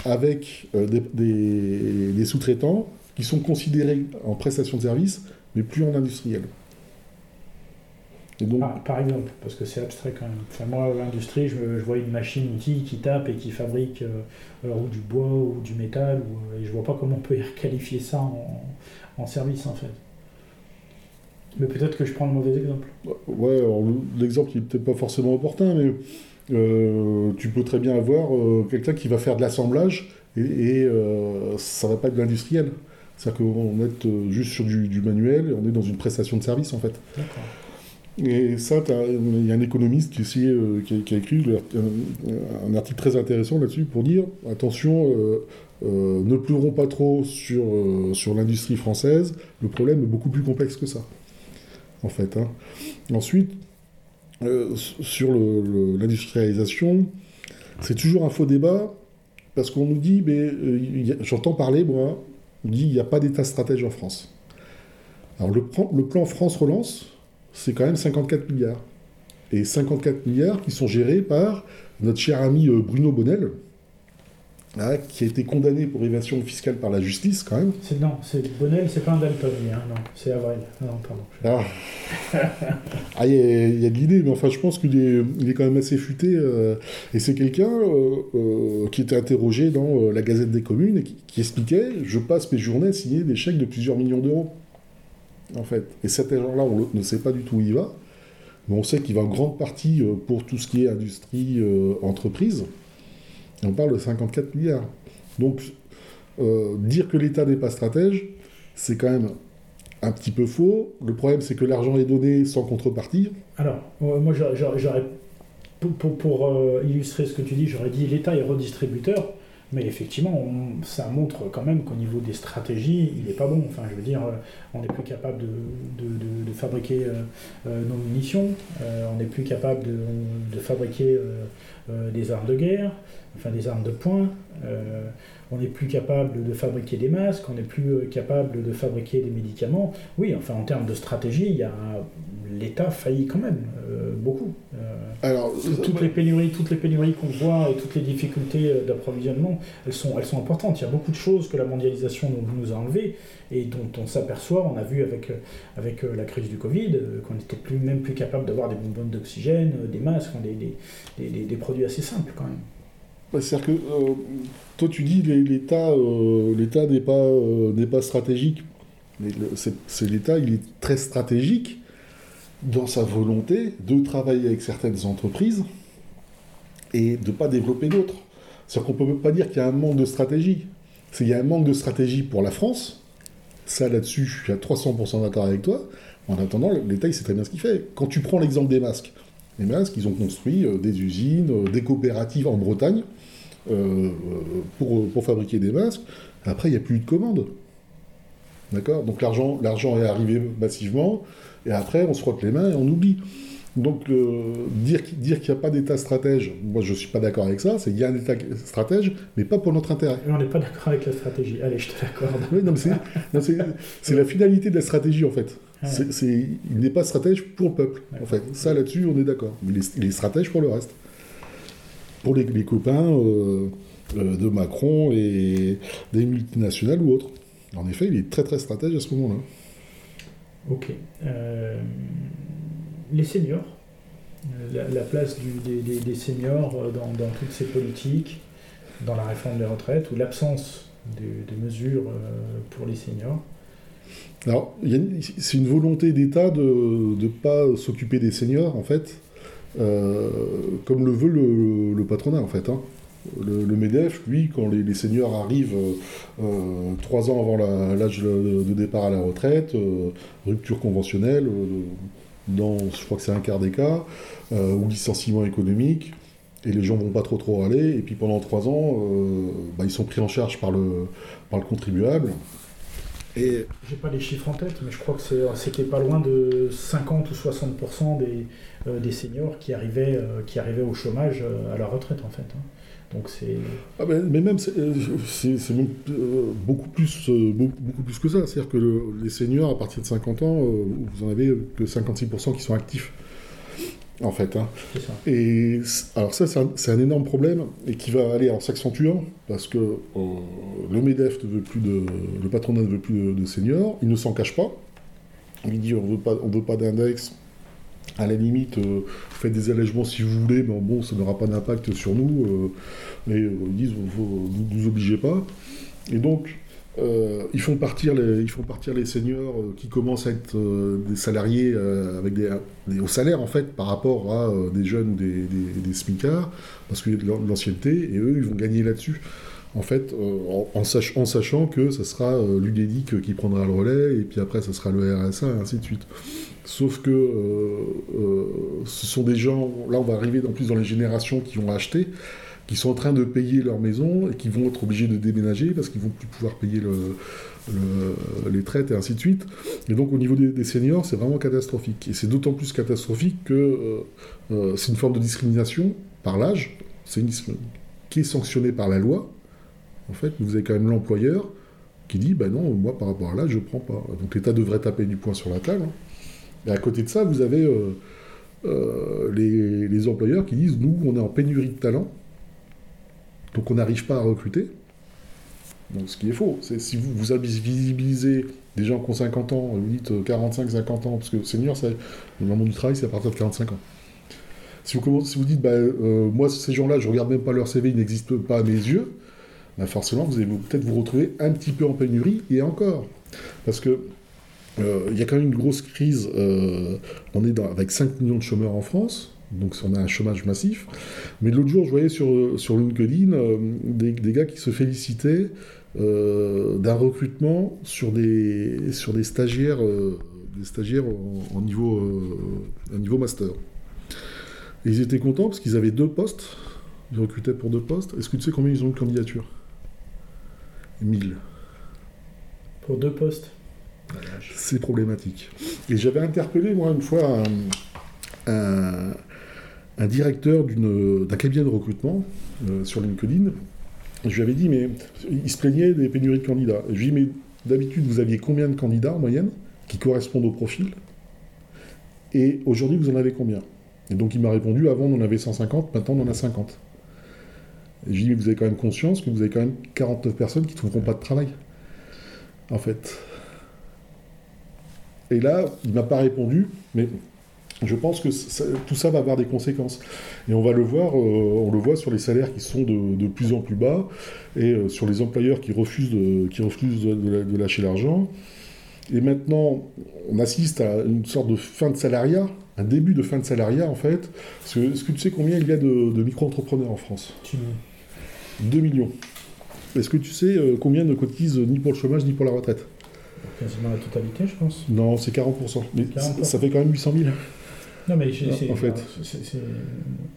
avec des, des sous-traitants qui sont considérés en prestation de services, mais plus en industriel. Par exemple, parce que c'est abstrait quand même. Enfin, moi, l'industrie, je, vois une machine qui, qui tape et qui fabrique euh, ou du bois ou du métal, ou, euh, et je vois pas comment on peut <laughs> qualifier ça en, service en fait. Mais peut-être que je prends le mauvais exemple. Ouais, l'exemple n'est peut-être pas forcément opportun, mais euh, tu peux très bien avoir quelqu'un qui va faire de l'assemblage et, et ça va pas être de l'industriel. C'est-à-dire qu'on est juste sur du, du, manuel et on est dans une prestation de service en fait. Et ça, il y a un économiste qui, euh, qui, a, écrit un, article très intéressant là-dessus pour dire attention, euh, euh, ne pleurons pas trop sur, sur l'industrie française, le problème est beaucoup plus complexe que ça, en fait. Hein. Ensuite, sur l'industrialisation, c'est toujours un faux débat, parce qu'on nous dit, mais j'entends parler, moi, on dit il n'y a pas d'État stratège en France. Alors le, le plan France Relance, c'est quand même 54 milliards. Et 54 milliards qui sont gérés par notre cher ami euh, Bruno Bonnel, hein, qui a été condamné pour évasion fiscale par la justice quand même. non, c'est Bonnel, c'est pas un Dalton, hein, non, c'est Avril. Non, pardon. Ah, ah il y, a de l'idée, mais enfin, je pense qu'il est, il est quand même assez futé. Euh, et c'est quelqu'un euh, qui était interrogé dans la Gazette des communes et qui, qui, expliquait Je passe mes journées à signer des chèques de plusieurs millions d'euros en fait. Et cet agent-là, on ne sait pas du tout où il va, mais on sait qu'il va en grande partie euh, pour tout ce qui est industrie, euh, entreprise. On parle de 54 milliards. Donc, euh, dire que l'État n'est pas stratège, c'est quand même un petit peu faux. Le problème, c'est que l'argent est donné sans contrepartie. Alors, moi, j'aurais, pour, pour illustrer ce que tu dis, j'aurais dit l'État est redistributeur. Mais effectivement, ça montre quand même qu'au niveau des stratégies, il n'est pas bon. Enfin, je veux dire, euh, on n'est plus capable de, fabriquer euh, euh, nos munitions, on n'est plus capable de, fabriquer des armes de guerre, enfin des armes de poing on n'est plus capable de fabriquer des masques, on n'est plus euh, capable de fabriquer des médicaments. Oui, enfin en termes de stratégie, il y a l'État faillit quand même euh, beaucoup. Euh, Alors, toutes les pénuries, toutes les pénuries qu'on voit et toutes les difficultés d'approvisionnement, elles sont, elles sont importantes. Il y a beaucoup de choses que la mondialisation nous, a enlevées et dont on s'aperçoit. On a vu avec, avec la crise du Covid qu'on n'était plus, même plus capable d'avoir des bonbonnes d'oxygène, des masques, des produits assez simples quand même. Bah, c'est-à-dire que euh, toi tu dis l'État euh, l'État n'est pas euh, n'est pas stratégique. C'est l'État, il est très stratégique dans sa volonté de travailler avec certaines entreprises et de ne pas développer d'autres. C'est-à-dire qu'on ne peut pas dire qu'il y a un manque de stratégie. Il y a un manque de stratégie pour la France. Ça, là-dessus, je suis à 300% d'accord avec toi. En attendant, l'État, il sait très bien ce qu'il fait. Quand tu prends l'exemple des masques, les masques, ils ont construit des usines, des coopératives en Bretagne euh, pour, pour, fabriquer des masques. Après, il n'y a plus eu de commandes. D'accord? Donc l'argent, l'argent est arrivé massivement, et après, on se frotte les mains et on oublie. Donc, euh, dire, dire qu'il n'y a pas d'État stratège, moi je ne suis pas d'accord avec ça, c'est qu'il y a un État stratège, mais pas pour notre intérêt. On n'est pas d'accord avec la stratégie, allez, je te l'accorde. Oui, c'est la finalité de la stratégie en fait. Il n'est pas stratège pour le peuple, en fait. Ça là-dessus, on est d'accord. Mais il est stratège pour le reste pour les, copains euh, euh, de Macron et des multinationales ou autres. En effet, il est très très stratège à ce moment-là. Ok. Euh, les seniors, la, place des, seniors dans, toutes ces politiques, dans la réforme des retraites, ou l'absence de, mesures pour les seniors C'est une volonté d'État de ne pas s'occuper des seniors, en fait, euh, comme le veut le, patronat en fait. Hein. Le, MEDEF, lui, quand les, seniors arrivent euh, trois ans avant l'âge de, départ à la retraite, euh, rupture conventionnelle, dans, je crois que c'est un quart des cas, ou licenciement économique, et les gens vont pas trop trop aller, et puis pendant trois ans, bah, ils sont pris en charge par le, par le contribuable, Et... J'ai pas les chiffres en tête, mais je crois que c'était pas loin de 50 ou 60% des, euh, des seniors qui arrivaient, euh, qui arrivaient au chômage à la retraite en fait. Hein. Donc c'est. Ah ben, mais même c'est beaucoup plus beaucoup, plus que ça. C'est-à-dire que les seniors à partir de 50 ans, vous en avez que 56% qui sont actifs en fait. Hein. Et alors ça, c'est un, énorme problème et qui va aller en s'accentuant parce que euh, le Medef ne veut plus de, le patronat ne veut plus de, seniors, il ne s'en cache pas. Il dit on veut pas, on veut pas d'index. À la limite, euh, faites des allègements si vous voulez, mais bon, ça n'aura pas d'impact sur nous. Euh, et ils disent, vous, ne nous obligez pas. Et donc, euh, ils, font partir les, ils font partir les seniors euh, qui commencent à être euh, des salariés avec des, des, hauts salaires en fait par rapport à des jeunes, des, des, smicards, parce qu'il y a de l'ancienneté, et eux ils vont gagner là-dessus. En fait, en, sachant que ce sera l'UDEDIC qui prendra le relais, et puis après ce sera le RSA, et ainsi de suite. Sauf que ce sont des gens, là on va arriver en dans les générations qui ont acheté, qui sont en train de payer leur maison et qui vont être obligés de déménager parce qu'ils vont plus pouvoir payer les traites et ainsi de suite. Et donc au niveau des, seniors, c'est vraiment catastrophique. Et c'est d'autant plus catastrophique que euh, euh, c'est une forme de discrimination par l'âge, c'est une qui est sanctionnée par la loi. En fait, vous avez quand même l'employeur qui dit, ben non, moi par rapport à l'âge, je ne prends pas. Donc l'État devrait taper du poing sur la table. Hein. Et à côté de ça, vous avez euh, les, les, employeurs qui disent, nous, on est en pénurie de talent donc on n'arrive pas à recruter. Donc ce qui est faux, c'est si vous, vous visibilisez des gens qui ont 50 ans, vous dites 45-50 euh, ans, parce que senior, le moment du travail, c'est à partir de 45 ans. Si vous, dites, bah, euh, moi, ces gens-là, je ne regarde même pas leur CV, ils n'existent pas à mes yeux, bah, forcément, vous allez peut-être vous retrouver un petit peu en pénurie, et encore. Parce que euh, il y a quand même une grosse crise, on est avec 5 millions de chômeurs en France, donc on a un chômage massif. Mais l'autre jour, je voyais sur, sur LinkedIn euh, des, des, gars qui se félicitaient euh, d'un recrutement sur des, sur des stagiaires, euh, des stagiaires en, niveau, niveau master. Et ils étaient contents parce qu'ils avaient deux postes. Ils recrutaient pour deux postes. Est-ce que tu sais combien ils ont de candidatures? 1000. Pour deux postes? C'est problématique. Et j'avais interpellé, moi, une fois, un un directeur d'un cabinet de recrutement euh, sur LinkedIn. Je lui avais dit, mais il se plaignait des pénuries de candidats. je lui ai dit, mais d'habitude, vous aviez combien de candidats en moyenne qui correspondent au profil? Et aujourd'hui, vous en avez combien? Et donc, il m'a répondu, avant, on en avait 150, maintenant, on en a 50. Et je lui ai dit, mais vous avez quand même conscience que vous avez quand même 49 personnes qui ne trouveront pas de travail. En fait. Et là, il m'a pas répondu, mais je pense que tout ça va avoir des conséquences. Et on va le voir, euh, on le voit sur les salaires qui sont de, plus en plus bas et euh, sur les employeurs qui refusent de, qui refusent de, lâcher l'argent. Et maintenant, on assiste à une sorte de fin de salariat, un début de fin de salariat en fait. Est-ce que tu sais combien il y a de, micro-entrepreneurs en France? 2 millions. Est-ce que tu sais euh, combien ne cotisent ni pour le chômage ni pour la retraite? Quasiment la totalité, je pense. Non, c'est 40%. Mais ça fait quand même 800 000. Non, mais en fait.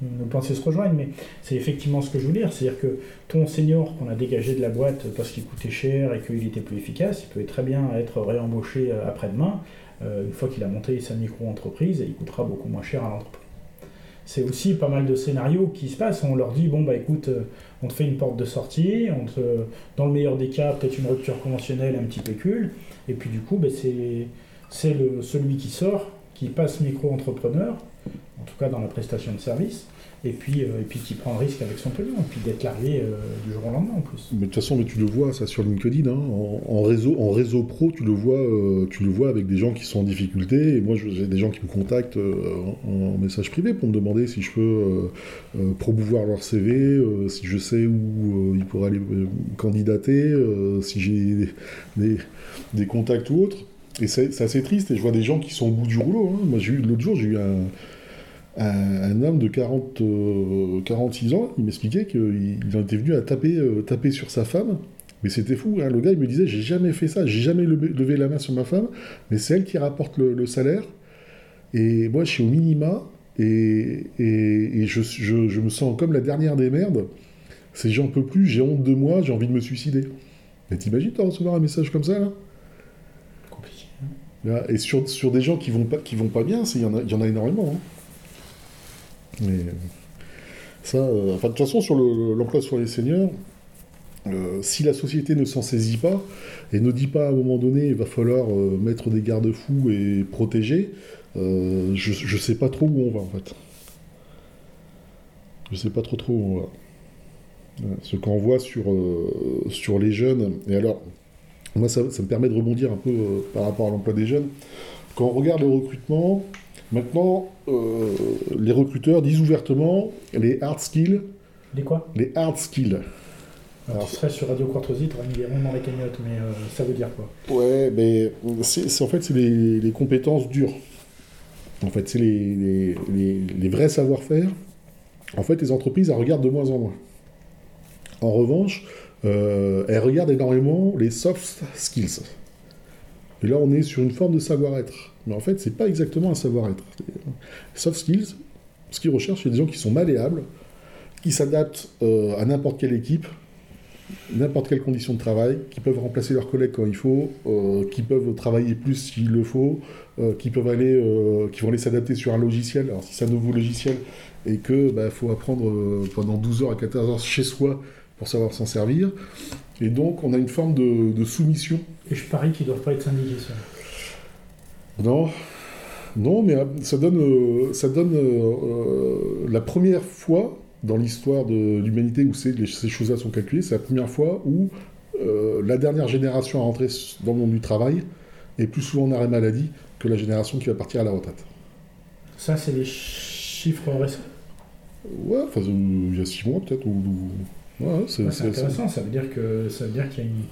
nos pensées se rejoignent, mais c'est effectivement ce que je veux dire. C'est-à-dire que ton senior qu'on a dégagé de la boîte parce qu'il coûtait cher et qu'il était plus efficace, il peut très bien être réembauché euh, après-demain. Euh, une fois qu'il a monté sa micro-entreprise, et il coûtera beaucoup moins cher à l'entreprise. C'est aussi pas mal de scénarios qui se passent. On leur dit bon, bah écoute, euh, on te fait une porte de sortie, on te, dans le meilleur des cas, peut-être une rupture conventionnelle, un petit pécule, et puis du coup, bah, c'est celui qui sort qui passe micro-entrepreneur, en tout cas dans la prestation de service, et puis, euh, et puis qui prend le risque avec son pognon, et puis d'être largué euh, du jour au lendemain en plus. Mais de toute façon, mais tu le vois ça sur LinkedIn, hein, en, réseau, en réseau pro, tu le vois, euh, tu le vois avec des gens qui sont en difficulté. Et moi, j'ai des gens qui me contactent en, message privé pour me demander si je peux promouvoir leur CV, si je sais où ils pourraient aller candidater, si j'ai des, des contacts ou autres. Et c'est assez triste, et je vois des gens qui sont au bout du rouleau. Hein. Moi, l'autre jour, j'ai eu un, un, homme de 40, 46 euh, ans, il m'expliquait qu'il en était venu à taper, euh, taper sur sa femme. Mais c'était fou, hein. le gars il me disait j'ai jamais fait ça, j'ai jamais levé, la main sur ma femme, mais c'est elle qui rapporte le, salaire. Et moi je suis au minima et, je, me sens comme la dernière des merdes. C'est j'en peux plus, j'ai honte de moi, j'ai envie de me suicider. Mais t'imagines, t'as recevoir un message comme ça là? Et sur, sur des gens qui vont pas, qui vont pas bien, il y, en a, y en a énormément. Hein. Ça, euh, enfin, de toute façon, sur l'emploi sur les seniors, euh, si la société ne s'en saisit pas et ne dit pas à un moment donné il va falloir euh, mettre des garde-fous et protéger, je ne sais pas trop où on va en fait. Je sais pas trop trop où on va. Ce qu'on voit sur, sur les jeunes, et alors, moi ça, ça, me permet de rebondir un peu par rapport à l'emploi des jeunes. Quand on regarde le recrutement, Maintenant, euh, les recruteurs disent ouvertement les hard skills. Les quoi? Les hard skills. Alors, tu serais sur Radio Quartosi, mis dans les cagnottes, mais euh, ça veut dire quoi? Ouais, mais c'est, en fait, c'est les, compétences dures. En fait, c'est les, les, vrais savoir-faire. En fait, les entreprises, elles regardent de moins en moins. En revanche, euh, elles regardent énormément les soft skills. Et là, on est sur une forme de savoir-être. Mais en fait, c'est pas exactement un savoir-être. Soft skills, ce qu'ils recherchent, c'est des gens qui sont malléables, qui s'adaptent euh, à n'importe quelle équipe, n'importe quelle condition de travail, qui peuvent remplacer leurs collègues quand il faut, euh, qui peuvent travailler plus s'il le faut, qui peuvent aller, qui vont aller s'adapter sur un logiciel. Alors si c'est un nouveau logiciel et que bah, faut apprendre pendant 12 heures à 14 heures chez soi pour savoir s'en servir. Et donc on a une forme de, soumission. Et je parie qu'ils ne doivent pas être syndiqués, ça. Non, non, mais euh, ça donne, euh, ça donne euh, la première fois dans l'histoire de l'humanité où ces, ces choses-là sont calculées, c'est la première fois où la dernière génération à rentrer dans le monde du travail est plus souvent en arrêt maladie que la génération qui va partir à la retraite. Ça, c'est des chiffres récents? Ouais, enfin, il y a six mois peut-être. Ou, Ouais, c'est intéressant, ça veut dire que ça veut dire qu'il y a une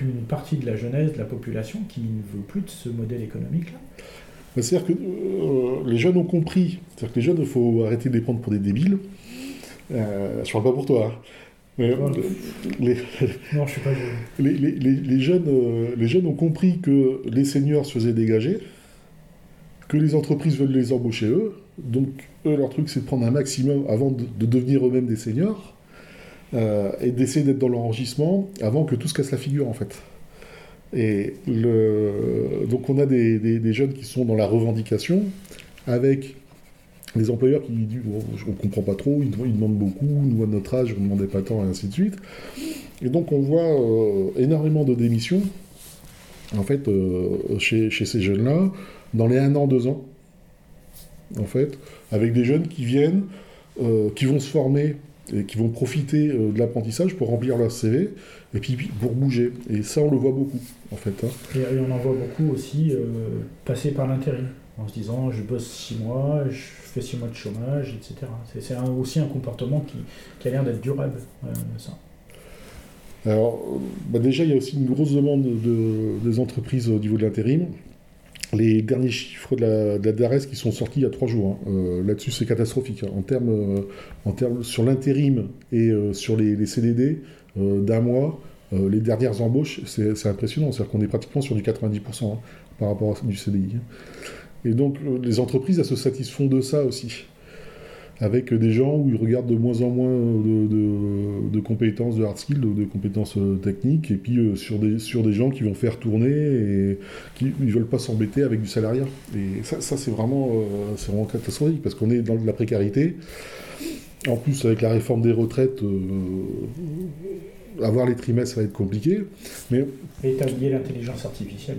une partie de la jeunesse, de la population, qui ne veut plus de ce modèle économique-là. C'est-à-dire que euh, les jeunes ont compris. C'est-à-dire que les jeunes, il faut arrêter de les prendre pour des débiles. Euh, je parle pas pour toi. Hein. Mais, non, les, non, je suis pas jeune. Les, les, jeunes, euh, les jeunes ont compris que les seniors se faisaient dégager, que les entreprises veulent les embaucher eux. Donc, eux, leur truc, c'est de prendre un maximum avant de, de devenir eux-mêmes des seniors. Euh, et d'essayer d'être dans l'enregistrement avant que tout se casse la figure en fait. Et donc on a des, jeunes qui sont dans la revendication avec des employeurs qui disent on ne comprend pas trop, ils, demandent beaucoup, nous à notre âge on ne demandait pas tant et ainsi de suite. Et donc on voit euh, énormément de démissions en fait euh, chez, chez, ces jeunes-là dans les 1 an, 2 ans en fait, avec des jeunes qui viennent, qui vont se former et qui vont profiter euh, de l'apprentissage pour remplir leur CV et puis pour bouger. Et ça, on le voit beaucoup, en fait. Hein. Et, on en voit beaucoup aussi euh, passer par l'intérim, en se disant je bosse six mois, je fais six mois de chômage, etc. C'est aussi un comportement qui, qui a l'air d'être durable, euh, ça. Alors, bah déjà, il y a aussi une grosse demande de, des entreprises au niveau de l'intérim les derniers chiffres de la, DARES qui sont sortis il y a trois jours. Hein. Euh, là-dessus, c'est catastrophique. Hein. En termes, euh, en termes sur l'intérim et euh, sur les, CDD d'un mois, les dernières embauches, c'est impressionnant. C'est-à-dire qu'on est pratiquement sur du 90% hein, par rapport à du CDI. Et donc, les entreprises, elles se satisfont de ça aussi avec des gens où ils regardent de moins en moins de, compétences de hard skills, de, compétences euh, techniques, et puis euh, sur, des, sur des gens qui vont faire tourner et qui ne veulent pas s'embêter avec du salariat. Et ça, c'est vraiment, euh, vraiment catastrophique, parce qu'on est dans de la précarité. En plus, avec la réforme des retraites, avoir les trimestres va être compliqué. Mais... Et tu oublié l'intelligence artificielle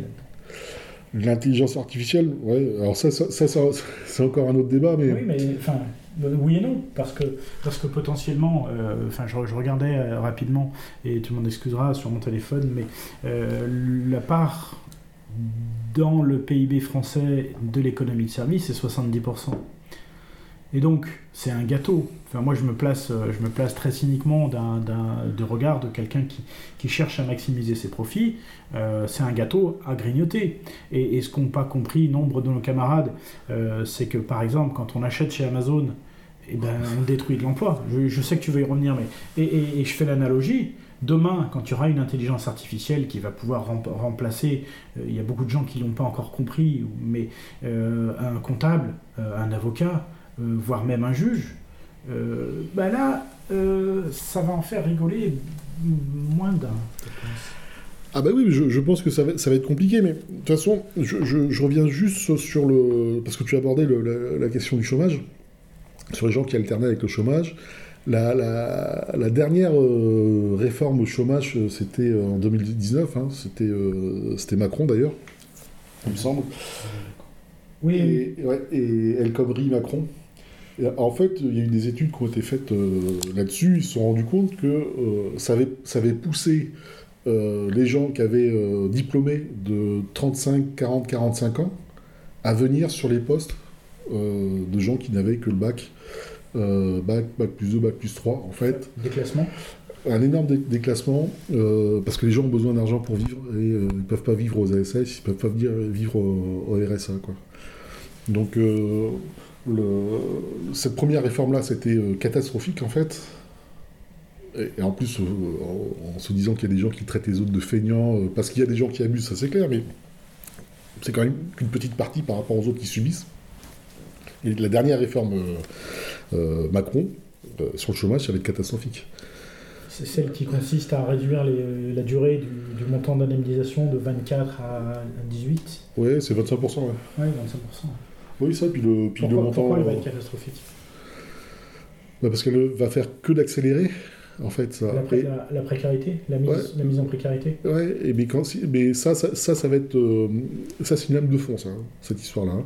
L'intelligence artificielle, ouais, alors ça, ça, ça c'est encore un autre débat, mais... Oui, mais enfin, oui et non, parce que, parce que potentiellement, euh, enfin, je, regardais euh, rapidement, et tu m'en excuseras sur mon téléphone, mais la part dans le PIB français de l'économie de service, c'est 70%. Et donc, c'est un gâteau. Enfin, moi, je me place, je me place très cyniquement d'un, de regard de quelqu'un qui, qui, cherche à maximiser ses profits. c'est un gâteau à grignoter. Et, et ce qu'ont pas compris nombre de nos camarades, c'est que, par exemple, quand on achète chez Amazon eh ben, on détruit de l'emploi. Je, sais que tu veux y revenir, mais. Et, je fais l'analogie. Demain, quand tu auras une intelligence artificielle qui va pouvoir remplacer, euh, il y a beaucoup de gens qui ne l'ont pas encore compris, mais euh, un comptable, euh, un avocat, voire même un juge, ben là, ça va en faire rigoler moins d'un, Ah bah oui, je, pense que ça va, être compliqué, mais de toute façon, je, reviens juste sur le... Parce que tu abordé la, question du chômage, sur les gens qui alternaient avec le chômage. La, la, dernière euh, réforme au chômage, c'était en 2019, hein, c'était Macron d'ailleurs, il me semble. Oui. Et, et El Khomri Macron. en fait, il y a eu des études qui ont été faites euh, là-dessus. Ils se sont rendus compte que euh, ça, avait, ça avait poussé euh, les gens qui avaient diplômé de 35, 40, 45 ans à venir sur les postes de gens qui n'avaient que le bac. bac, bac plus 2, bac plus 3, en fait. Déclassement un énorme déclassement parce que les gens ont besoin d'argent pour vivre et ils ne peuvent pas vivre aux ASS, ils ne peuvent pas vivre au, au RSA. Quoi. Donc euh, cette première réforme-là, c'était euh, catastrophique en fait. Et, en plus, euh, en, se disant qu'il y a des gens qui traitent les autres de feignants, parce qu'il y a des gens qui abusent, ça c'est clair, mais c'est quand même qu'une petite partie par rapport aux autres qui subissent. Et la dernière réforme Macron sur le chômage, ça va être catastrophique. C'est celle qui consiste à réduire la durée du, montant d'indemnisation de 24 à 18 Oui, c'est 25%. Ouais, ouais 25%. Oui, ça, puis le, puis pourquoi, le montant. Pourquoi elle va être catastrophique bah Parce qu'elle va faire que d'accélérer, en fait. Ça. La, précarité la mise, la mise en précarité Ouais, et mais, quand, mais ça, ça, ça, va être. Euh, ça, c'est une lame de fond, ça, hein, cette histoire-là. Hein.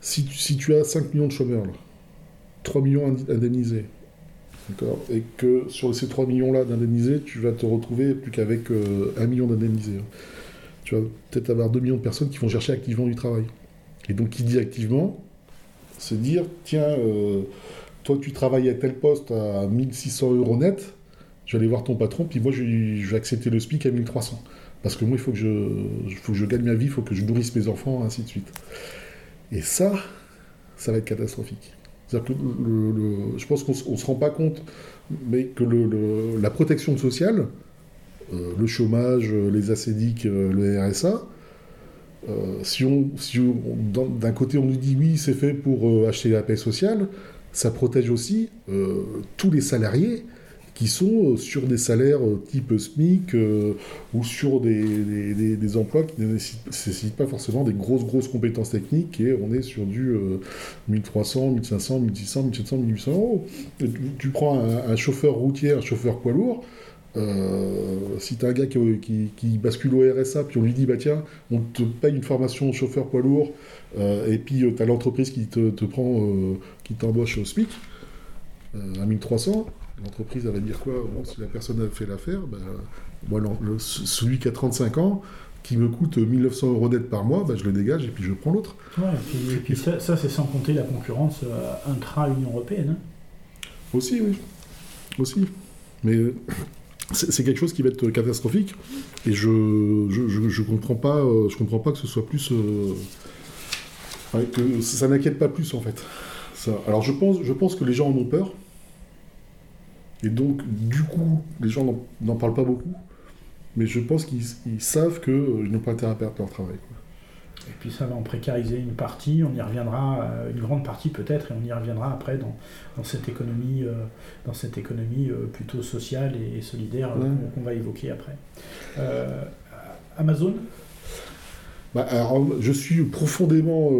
Si, tu, as 5 millions de chômeurs, là, 3 millions indemnisés, d'accord Et que sur ces 3 millions-là d'indemnisés, tu vas te retrouver plus qu'avec euh, 1 million d'indemnisés. Hein. Tu vas peut-être avoir 2 millions de personnes qui vont chercher activement du travail. Et donc, qui dit activement, c'est dire, tiens, euh, toi tu travailles à tel poste à 1600 euros net, je vais aller voir ton patron, puis moi je, vais accepter le SPIC à 1300. Parce que moi, il faut que je, faut que je gagne ma vie, il faut que je nourrisse mes enfants, ainsi de suite. Et ça, ça va être catastrophique. Je pense qu'on ne se rend pas compte, mais que la protection sociale, euh, le chômage, les ACDIC, euh, le RSA, euh, si on, d'un côté on nous dit oui, c'est fait pour euh, acheter la paix sociale, ça protège aussi euh, tous les salariés qui sont sur des salaires type SMIC ou sur des, des, emplois qui ne nécessitent pas forcément des grosses grosses compétences techniques et on est sur du 1300, 1500, 1600, 1700, 1800 euros. Tu, prends un, chauffeur routier, un chauffeur poids lourd, euh, si tu as un gars qui, bascule au RSA, puis on lui dit, bah tiens, on te paye une formation chauffeur poids lourd, euh, et puis euh, tu as l'entreprise qui te, prend, qui t'embauche au SMIC, à 1300, l'entreprise va dire quoi? Si la personne a fait l'affaire, bah, moi, celui qui a 35 ans, qui me coûte 1900 euros net par mois, bah, je le dégage et puis je prends l'autre. et puis, ça, c'est sans compter la concurrence intra-Union Européenne. Hein. Aussi, oui. Aussi. Mais c'est quelque chose qui va être catastrophique et je je, je, comprends pas euh, je comprends pas que ce soit plus euh, que ça n'inquiète pas plus en fait ça. alors je pense je pense que les gens en ont peur et donc du coup les gens n'en parlent pas beaucoup mais je pense qu'ils savent qu'ils euh, n'ont pas intérêt à perdre leur travail et puis ça va en précariser une partie, on y reviendra, euh, une grande partie peut-être, et on y reviendra après dans, dans cette économie, euh, dans cette économie euh, plutôt sociale et, solidaire qu'on va évoquer après. Amazon bah, alors, je suis profondément,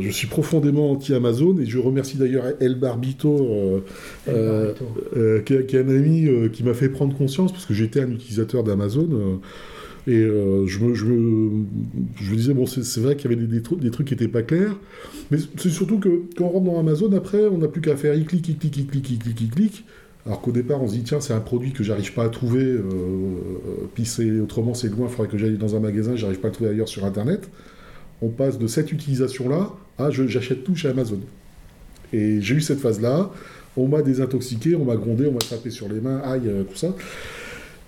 je suis profondément anti-Amazon et je remercie d'ailleurs El Barbito, qui, est un ami qui m'a fait prendre conscience parce que j'étais un utilisateur d'Amazon et euh, je, me, je, me, disais, bon, c'est vrai qu'il y avait des, des, des, trucs qui n'étaient pas clairs, mais c'est surtout que quand on rentre dans Amazon, après, on n'a plus qu'à faire il clic, il clic, il clic, il clic, il clic. Alors qu'au départ, on se dit, tiens, c'est un produit que j'arrive pas à trouver, euh, puis autrement, c'est loin, il faudrait que j'aille dans un magasin, j'arrive pas à trouver ailleurs sur Internet. On passe de cette utilisation-là à j'achète tout chez Amazon. Et j'ai eu cette phase-là, on m'a désintoxiqué, on m'a grondé, on m'a tapé sur les mains, aïe, euh, tout ça.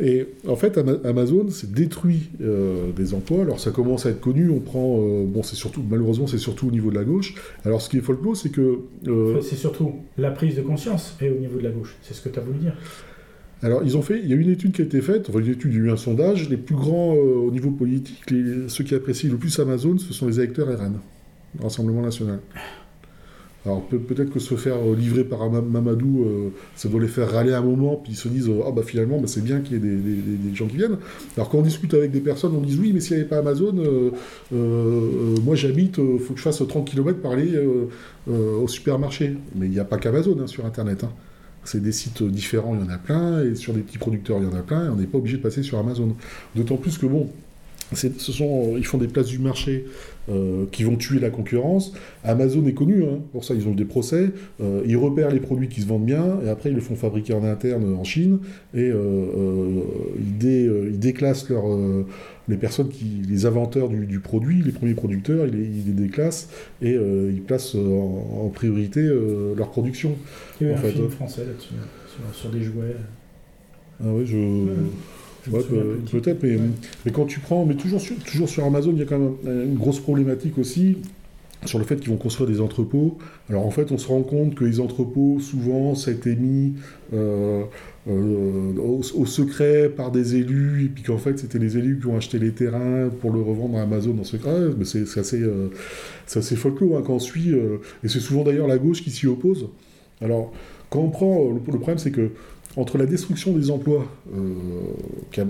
Et en fait, Amazon s'est détruit euh, des emplois. Alors ça commence à être connu. On prend, euh, bon, c'est surtout, malheureusement, c'est surtout au niveau de la gauche. Alors ce qui est folklore, c'est que euh, c'est surtout la prise de conscience est au niveau de la gauche. C'est ce que tu as voulu dire. Alors ils ont fait, il y a une étude qui a été faite, enfin une étude, il y a eu un sondage. Les plus grands au niveau politique, ceux qui apprécient le plus Amazon, ce sont les électeurs RN, Rassemblement National. Alors peut-être que se faire livrer par Mamadou, ça doit les faire râler un moment, puis ils se disent ah bah finalement bah, c'est bien qu'il y ait des, gens qui viennent. Alors quand on discute avec des personnes, on dit oui mais s'il n'y avait pas Amazon, moi j'habite, il faut que je fasse 30 km pour aller au supermarché. Mais il n'y a pas qu'Amazon hein, sur Internet. Hein. C'est des sites différents, il y en a plein, et sur des petits producteurs, il y en a plein, et on n'est pas obligé de passer sur Amazon. D'autant plus que, bon, ce sont, ils font des places du marché euh, qui vont tuer la concurrence. Amazon est connu, hein, pour ça ils ont des procès. Euh, ils repèrent les produits qui se vendent bien, et après ils le font fabriquer en interne en Chine, et euh, ils, déclassent les personnes qui, les inventeurs du, produit, les premiers producteurs, ils les, déclassent et ils placent en, priorité leur production. Il y a eu un film français là-dessus, sur, des jouets. Ah oui, je peut-être, mais, quand tu prends, mais toujours sur, toujours sur Amazon, il y a quand même une grosse problématique aussi sur le fait qu'ils vont construire des entrepôts. Alors en fait, on se rend compte que les entrepôts, souvent, ça a été mis euh, euh, au, secret par des élus, et puis qu'en fait, c'était les élus qui ont acheté les terrains pour le revendre à Amazon en secret. mais c'est assez, euh, assez folklore hein, quand on suit, et c'est souvent d'ailleurs la gauche qui s'y oppose. Alors, quand on prend, le problème c'est que entre la destruction des emplois euh,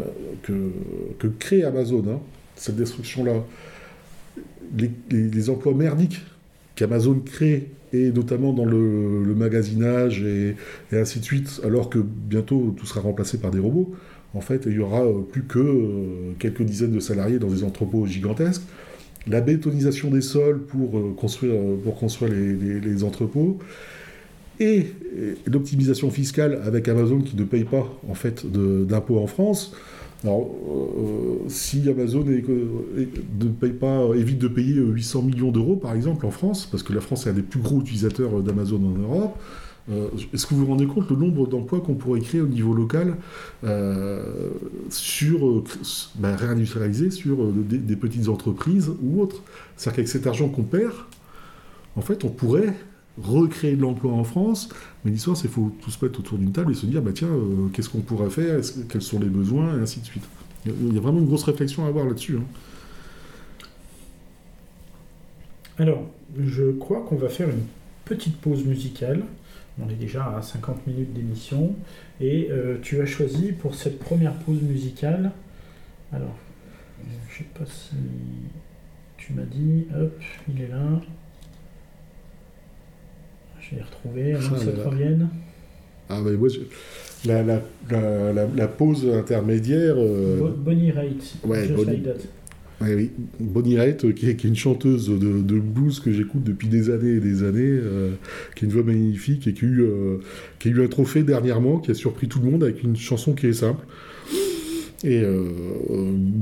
que, crée Amazon, hein, cette destruction-là, les, emplois merdiques qu'Amazon crée, et notamment dans le, magasinage et, ainsi de suite, alors que bientôt tout sera remplacé par des robots, en fait, il y aura euh, plus que euh, quelques dizaines de salariés dans des entrepôts gigantesques. La bétonisation des sols pour construire, pour construire les entrepôts, et l'optimisation fiscale avec Amazon qui ne paye pas en fait d'impôts en France. Alors, euh, si Amazon évite de payer 800 millions d'euros, par exemple, en France, parce que la France est un des plus gros utilisateurs d'Amazon en Europe, euh, est-ce que vous vous rendez compte le nombre d'emplois qu'on pourrait créer au niveau local euh, sur bah, réindustrialiser sur des, des, petites entreprises ou autres? C'est-à-dire qu'avec cet argent qu'on perd, en fait, on pourrait recréer de l'emploi en France, mais l'histoire, c'est qu'il faut tous se mettre autour d'une table et se dire, bah tiens, euh, qu'est-ce qu'on pourrait faire, quels sont les besoins, et ainsi de suite. Il y a vraiment une grosse réflexion à avoir là-dessus. Hein. Alors, je crois qu'on va faire une petite pause musicale. On est déjà à 50 minutes d'émission. Et euh, tu as choisi pour cette première pause musicale. Alors, je sais pas si tu m'as dit. Hop, il est là. Je vais les retrouver avant que ça te revienne. Ah, mais moi, la, la, la, la, pause intermédiaire. Euh... Bonnie Raitt. Ouais, Bonnie... oui. Bonnie Raitt, euh, qui est, qui est, une chanteuse de, de blues que j'écoute depuis des années et des années, euh, qui a une voix magnifique et qui a, eu, euh, qui a eu un trophée dernièrement, qui a surpris tout le monde avec une chanson qui est simple. Et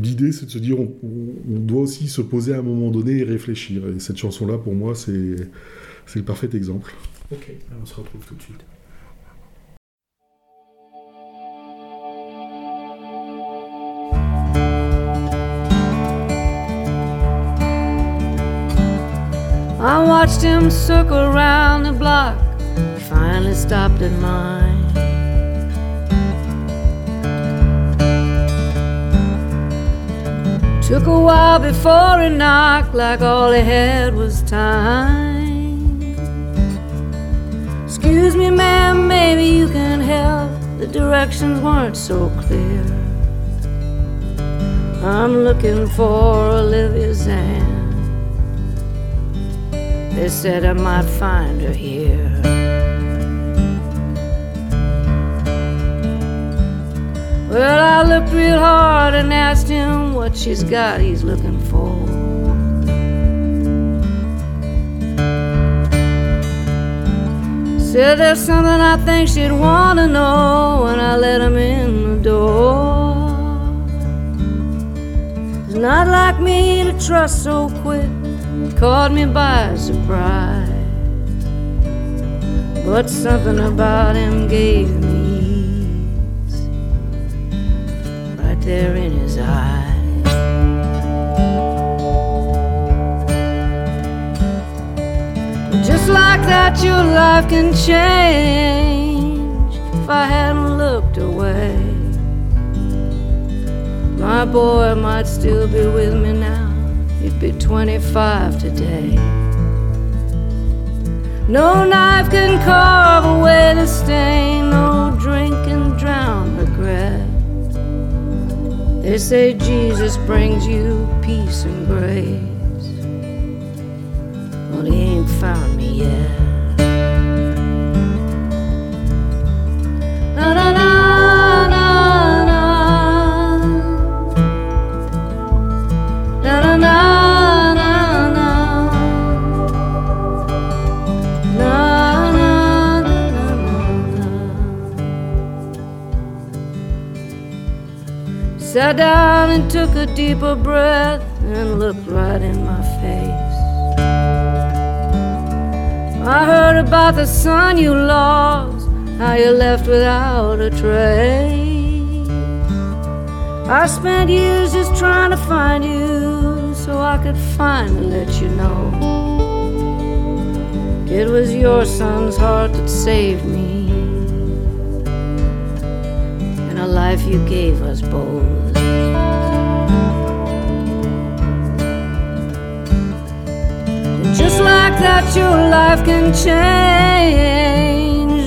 l'idée, c'est de se dire, on, on, doit aussi se poser à un moment donné et réfléchir. Et cette chanson-là, pour moi, c'est le parfait exemple. Ok, on se retrouve tout de suite. I watched him circle around the block, finally stopped at mine. Took a while before he knocked, like all he had was time. Excuse me, ma'am, maybe you can help. The directions weren't so clear. I'm looking for Olivia Zan. They said I might find her here. Well, I looked real hard and asked him what she's got he's looking for. Said there's something I think she'd want to know when I let him in the door. It's not like me to trust so quick, caught me by surprise. But something about him gave me ease, right there in his eyes. Just like that, your life can change if I hadn't looked away. My boy might still be with me now, he'd be 25 today. No knife can carve away the stain, no drink can drown regret. They say Jesus brings you peace and grace, but he found me na. Sat down and took a deeper breath and looked right in my face. I heard about the son you lost, how you left without a trace. I spent years just trying to find you so I could finally let you know. It was your son's heart that saved me, and a life you gave us both. Just like that, your life can change.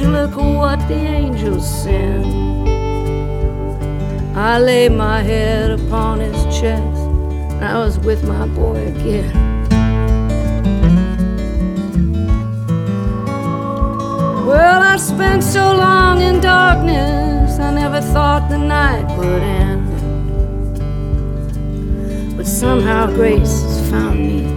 Look what the angels send. I lay my head upon his chest. and I was with my boy again. Well, I spent so long in darkness, I never thought the night would end. But somehow grace has found me,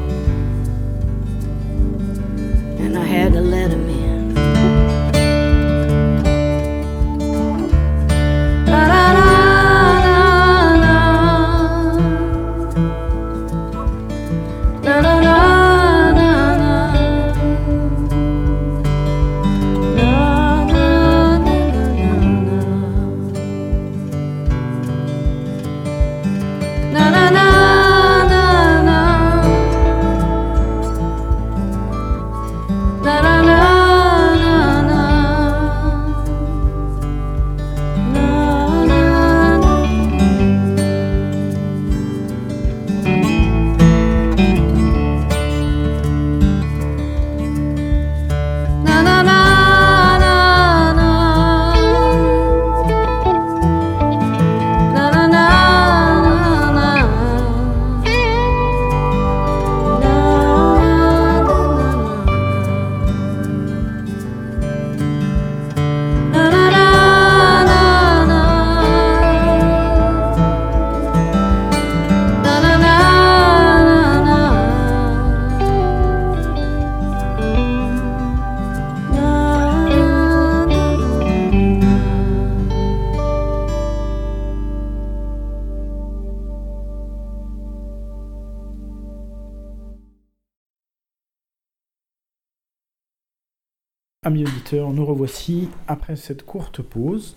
après cette courte pause.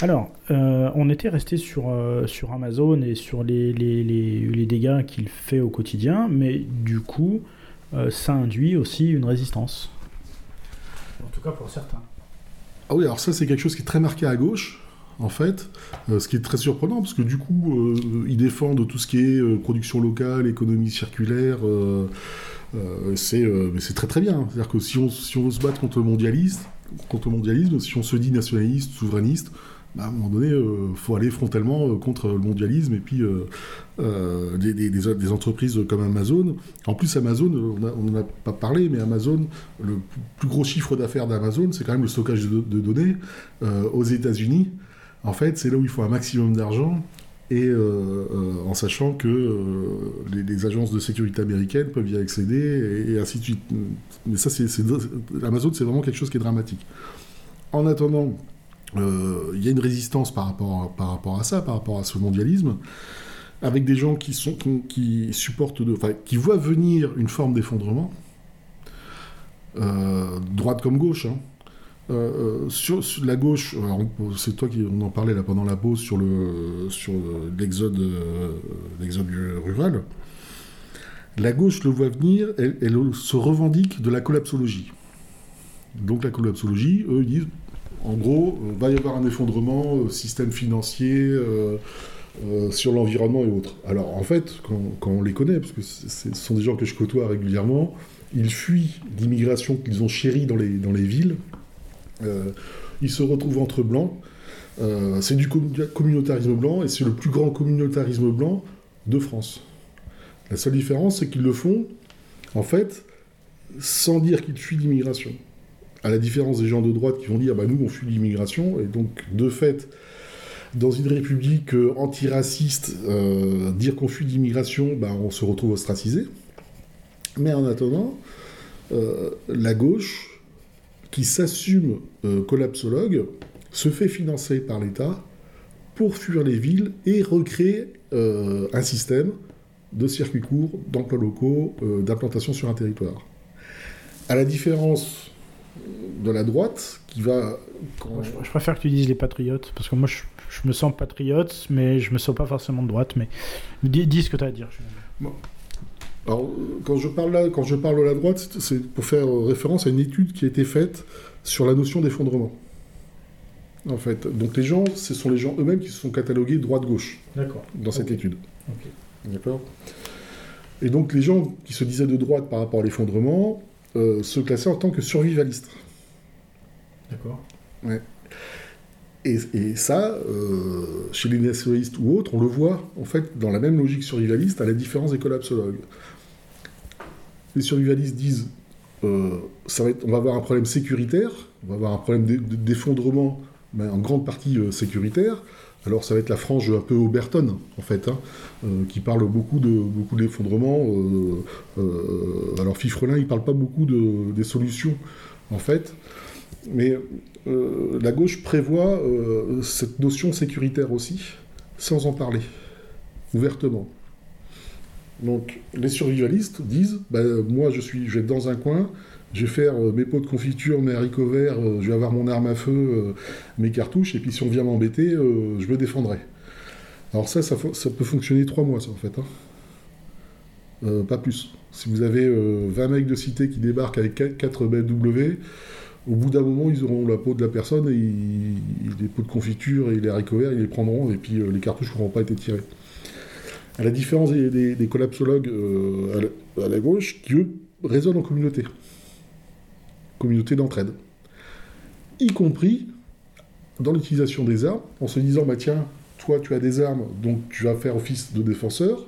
Alors, euh, on était resté sur, euh, sur Amazon et sur les, les, les, les dégâts qu'il fait au quotidien, mais du coup, euh, ça induit aussi une résistance. En tout cas pour certains. Ah oui, alors ça, c'est quelque chose qui est très marqué à gauche, en fait, ce qui est très surprenant, parce que du coup, euh, ils défendent tout ce qui est production locale, économie circulaire. c'est très très bien. C'est-à-dire que si on, si on veut se battre contre le mondialisme, contre le mondialisme, si on se dit nationaliste, souverainiste, bah, à un moment donné, il faut aller frontalement euh, contre le mondialisme et puis euh, euh, des, entreprises comme Amazon. En plus, Amazon, on n'en a pas parlé, mais Amazon, le plus gros chiffre d'affaires d'Amazon, c'est quand même le stockage de, données euh, aux États-Unis. En fait, c'est là où il faut un maximum d'argent. Et euh, euh, en sachant que euh, les, agences de sécurité américaines peuvent y accéder et, ainsi de suite. Mais ça, c'est, Amazon, c'est vraiment quelque chose qui est dramatique. En attendant, il y a une résistance par rapport, à, par rapport à ça, par rapport à ce mondialisme, avec des gens qui, sont, qui, supportent, qui voient venir une forme d'effondrement, droite comme gauche. hein. Euh, euh, sur, la gauche, c'est toi qui on en parlait là pendant la pause sur le sur le- l'exode euh, rural. La gauche le voit venir, elle, se revendique de la collapsologie. Donc la collapsologie, eux ils disent, en gros, va y avoir un effondrement, système financier, sur l'environnement et autres. Alors en fait, quand, on les connaît, parce que ce sont des gens que je côtoie régulièrement, ils fuient l'immigration qu'ils ont chérie dans les, dans les villes. Ils se retrouvent entre blancs. c'est du communautarisme blanc et c'est le plus grand communautarisme blanc de France. La seule différence, c'est qu'ils le font, en fait, sans dire qu'ils fuient l'immigration. À la différence des gens de droite qui vont dire, bah, nous, on fuit l'immigration, et donc, de fait, dans une république euh, antiraciste, euh, dire qu'on fuit l'immigration, bah, on se retrouve ostracisé. Mais en attendant, euh, la gauche, qui s'assume collapsologue, se fait financer par l'État pour fuir les villes et recréer un système de circuits courts, d'emplois locaux, d'implantation sur un territoire. À la différence de la droite, qui va... Je, préfère que tu dises les patriotes, parce que moi je, me sens patriote, mais je me sens pas forcément de droite, mais dis, ce que tu as à dire. Alors, quand je parle là, quand je parle de la droite, c'est pour faire référence à une étude qui a été faite sur la notion d'effondrement. En fait, donc les gens, ce sont les gens eux-mêmes qui se sont catalogués droite-gauche dans cette étude. D'accord? Et donc les gens qui se disaient de droite par rapport à l'effondrement euh, se classaient en tant que survivalistes. D'accord. Ouais. Et, ça, euh, chez les nationalistes ou autres, on le voit en fait dans la même logique survivaliste, à la différence des collapsologues. Les survivalistes disent euh, ça va être, on va avoir un problème sécuritaire, on va avoir un problème d'effondrement, mais en grande partie euh, sécuritaire. Alors ça va être la frange un peu Oberton, en fait, hein, qui parle beaucoup de beaucoup d'effondrement. alors Fifrelin, il parle pas beaucoup de, des solutions, en fait. Mais euh, la gauche prévoit euh, cette notion sécuritaire aussi, sans en parler, ouvertement. Donc les survivalistes disent, bah, moi je, suis, je vais être dans un coin, je vais faire euh, mes pots de confiture, mes haricots verts, je vais avoir mon arme à feu, mes cartouches, et puis si on vient m'embêter, je me défendrai. Alors ça, ça, peut fonctionner trois mois, ça, en fait. Hein. pas plus. Si vous avez 20 mecs de cité qui débarquent avec 4 BMW, au bout d'un moment, ils auront la peau de la personne et les pots de confiture et les haricots verts, ils les prendront et puis euh, les cartouches n'auront pas été tirées. À la différence des, collapsologues euh, à, la, gauche, qui eux en communauté, communauté d'entraide, y compris dans l'utilisation des armes, en se disant bah tiens, toi tu as des armes, donc tu vas faire office de défenseur,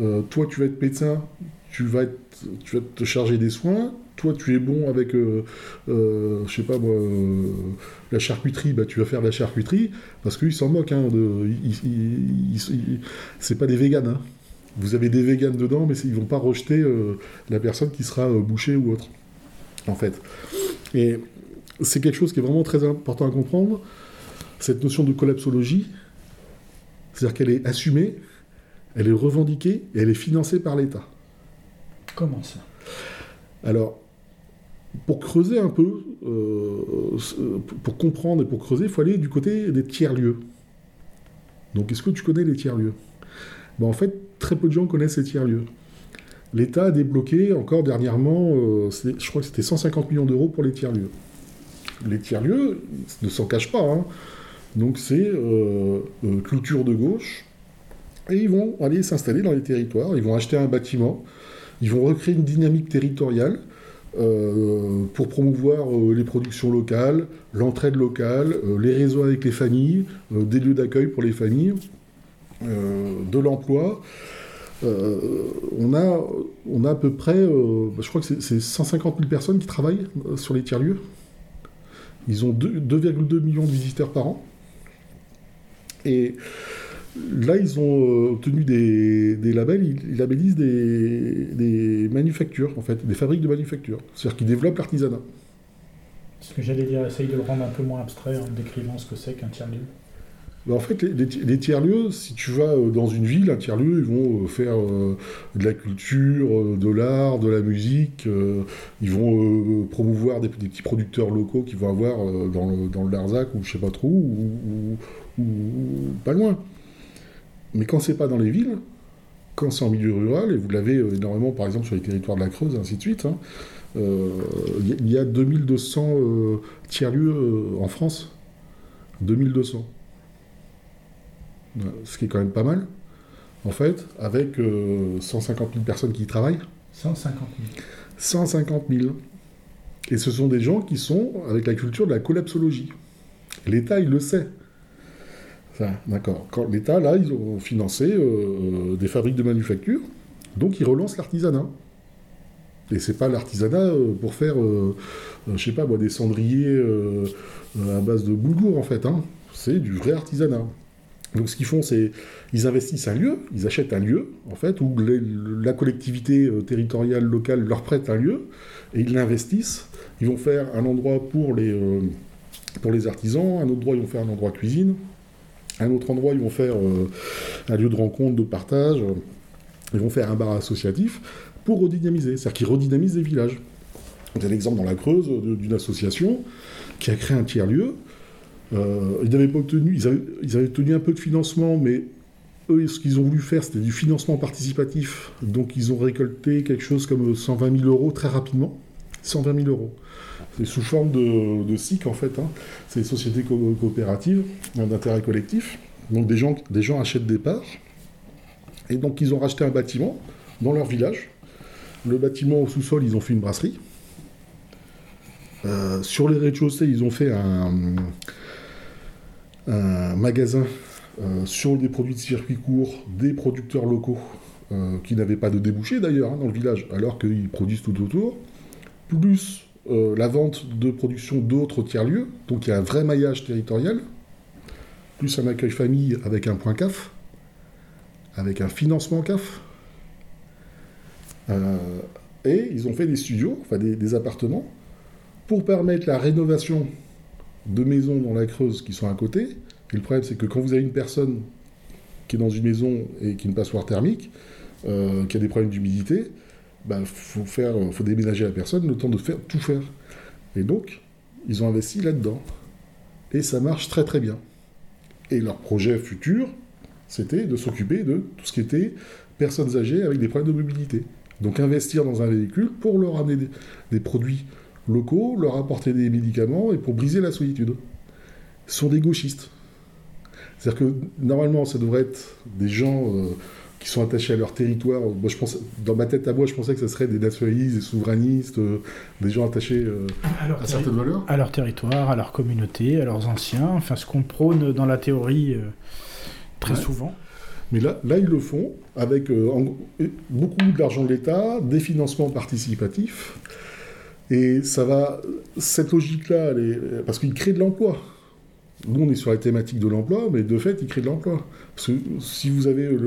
euh, toi tu vas être médecin, tu vas te charger des soins, toi tu es bon avec, euh, euh, je sais pas moi, euh, la charcuterie, bah, tu vas faire de la charcuterie, parce qu'ils s'en moquent, hein, de, c'est pas des véganes. Hein. Vous avez des véganes dedans, mais ils vont pas rejeter la personne qui sera bouchée ou autre, en fait. Et c'est quelque chose qui est vraiment très important à comprendre, cette notion de collapsologie, c'est-à-dire qu'elle est assumée, elle est revendiquée et elle est financée par l'État. Comment ça? Alors, pour creuser un peu, euh, pour comprendre et pour creuser, il faut aller du côté des tiers-lieux. Donc, est-ce que tu connais les tiers-lieux? Ben, En fait, très peu de gens connaissent ces tiers-lieux. L'État a débloqué encore dernièrement, euh, je crois que c'était 150 millions d'euros pour les tiers-lieux. Les tiers-lieux ne s'en cachent pas. Hein. Donc, c'est euh, culture de gauche. Et ils vont aller s'installer dans les territoires, ils vont acheter un bâtiment, ils vont recréer une dynamique territoriale euh, pour promouvoir euh, les productions locales, l'entraide locale, euh, les réseaux avec les familles, des lieux d'accueil pour les familles, de l'emploi. on, a, on a à peu près, bah, je crois que c'est 150 000 personnes qui travaillent sur les tiers-lieux. Ils ont 2,2 millions de visiteurs par an. Et Là, ils ont euh, obtenu des, labels, ils, labellisent des, manufactures, en fait, des fabriques de manufactures. C'est-à-dire qu'ils développent l'artisanat. Ce que j'allais dire, essaye de le rendre un peu moins abstrait en décrivant ce que c'est qu'un tiers-lieu. Ben, en fait, les, tiers-lieux, si tu vas euh, dans une ville, un tiers-lieu, ils vont euh, faire de la culture, de l'art, de la musique, ils vont promouvoir des, petits producteurs locaux qu'ils vont avoir dans, le, dans Larzac ou je sais pas trop, ou pas loin. Mais quand c'est pas dans les villes, quand c'est en milieu rural, et vous l'avez euh, énormément par exemple sur les territoires de la Creuse, ainsi de suite, il hein, euh, y a 2200 euh, tiers-lieux en France. 2200. Ce qui est quand même pas mal, en fait, avec 150 000 personnes qui y travaillent. 150 000. 150 000. Et ce sont des gens qui sont avec la culture de la collapsologie. L'État, il le sait. D'accord. L'État, là, ils ont financé euh, des fabriques de manufacture, donc ils relancent l'artisanat. Et c'est pas l'artisanat euh, pour faire, euh, euh, je sais pas moi, des cendriers euh, euh, à base de boulgour en fait. hein. C'est du vrai artisanat. Donc ce qu'ils font, c'est ils investissent un lieu, ils achètent un lieu en fait où la collectivité euh, territoriale locale leur prête un lieu et ils l'investissent. Ils vont faire un endroit pour les euh, pour les artisans, un autre endroit ils vont faire un endroit cuisine, un autre endroit ils vont faire euh, un lieu de rencontre, de partage. Ils vont faire un bar associatif pour redynamiser, c'est-à-dire qu'ils redynamisent les villages. Vous avez l'exemple dans la Creuse de- d'une association qui a créé un tiers-lieu. Euh, ils obtenu, ils avaient obtenu un peu de financement, mais eux, ce qu'ils ont voulu faire, c'était du financement participatif. Donc, ils ont récolté quelque chose comme 120 000 euros très rapidement. 120 000 euros. C'est sous forme de, de SIC, en fait. hein. C'est des sociétés co- coopératives d'intérêt collectif. Donc, des gens, des gens achètent des parts. Et donc, ils ont racheté un bâtiment dans leur village. Le bâtiment au sous-sol, ils ont fait une brasserie. Euh, sur les rez-de-chaussée, ils ont fait un, un magasin euh, sur des produits de circuit court, des producteurs locaux euh, qui n'avaient pas de débouchés d'ailleurs hein, dans le village, alors qu'ils produisent tout autour, plus la vente de production d'autres tiers-lieux, donc il y a un vrai maillage territorial, plus un accueil famille avec un point CAF, avec un financement CAF. Euh, et ils ont fait des studios, enfin des, des appartements, pour permettre la rénovation de maisons dans la Creuse qui sont à côté. Et le problème, c'est que quand vous avez une personne qui est dans une maison et qui a une passoire thermique, euh, qui a des problèmes d'humidité, il faut, faire, faut déménager la personne le temps de faire, tout faire. Et donc, ils ont investi là-dedans. Et ça marche très très bien. Et leur projet futur, c'était de s'occuper de tout ce qui était personnes âgées avec des problèmes de mobilité. Donc investir dans un véhicule pour leur amener des, des produits locaux, leur apporter des médicaments et pour briser la solitude. Ce sont des gauchistes. C'est-à-dire que normalement, ça devrait être des gens euh, qui sont attachés à leur territoire. Moi, je pense, dans ma tête à moi, je pensais que ce serait des nationalistes, des souverainistes, euh, des gens attachés euh, À certaines valeurs? à leur territoire, à leur communauté, à leurs anciens, enfin ce qu'on prône dans la théorie euh, très Ouais. souvent. Mais là, là, ils le font avec euh, en- beaucoup d'argent de l'État, des financements participatifs. Et ça va. Cette logique-là, parce qu'ils créent de l'emploi. Nous, on est sur la thématique de l'emploi, mais de fait, ils créent de l'emploi. Parce que si vous avez le-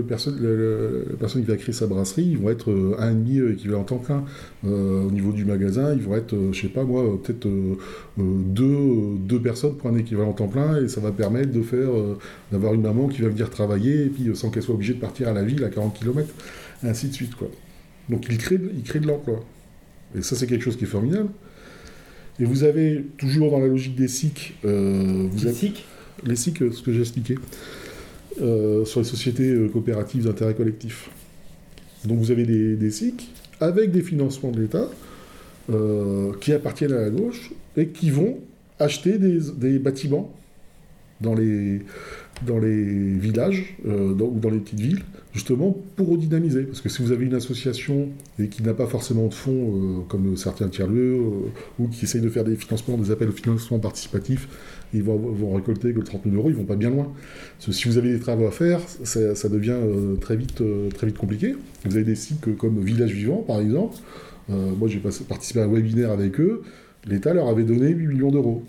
la personne qui va créer sa brasserie, ils vont être euh, un et demi euh, équivalent temps plein. Euh, au niveau du magasin, ils vont être, euh, je sais pas moi, euh, peut-être euh, euh, deux, euh, deux personnes pour un équivalent temps plein, et ça va permettre de faire, euh, d'avoir une maman qui va venir travailler, puis euh, sans qu'elle soit obligée de partir à la ville à 40 km, ainsi de suite. Quoi. Donc ils créent de l'emploi. Et ça, c'est quelque chose qui est formidable. Et vous avez, toujours dans la logique des SIC, euh, vous les SIC, euh, ce que j'ai expliqué, euh, sur les sociétés coopératives d'intérêt collectif. Donc vous avez des, des SIC avec des financements de l'État euh, qui appartiennent à la gauche et qui vont acheter des, des bâtiments dans les, dans les villages euh, ou dans les petites villes, justement pour redynamiser. Parce que si vous avez une association et qui n'a pas forcément de fonds, euh, comme certains tiers-lieux, euh, ou qui essayent de faire des financements, des appels au financement participatif, ils vont, vont récolter que 30 000 euros, ils vont pas bien loin. Si vous avez des travaux à faire, ça, devient très, vite, très vite compliqué. Vous avez des sites comme Village Vivant, par exemple. Moi, j'ai participé à un webinaire avec eux. L'État leur avait donné 8 millions d'euros.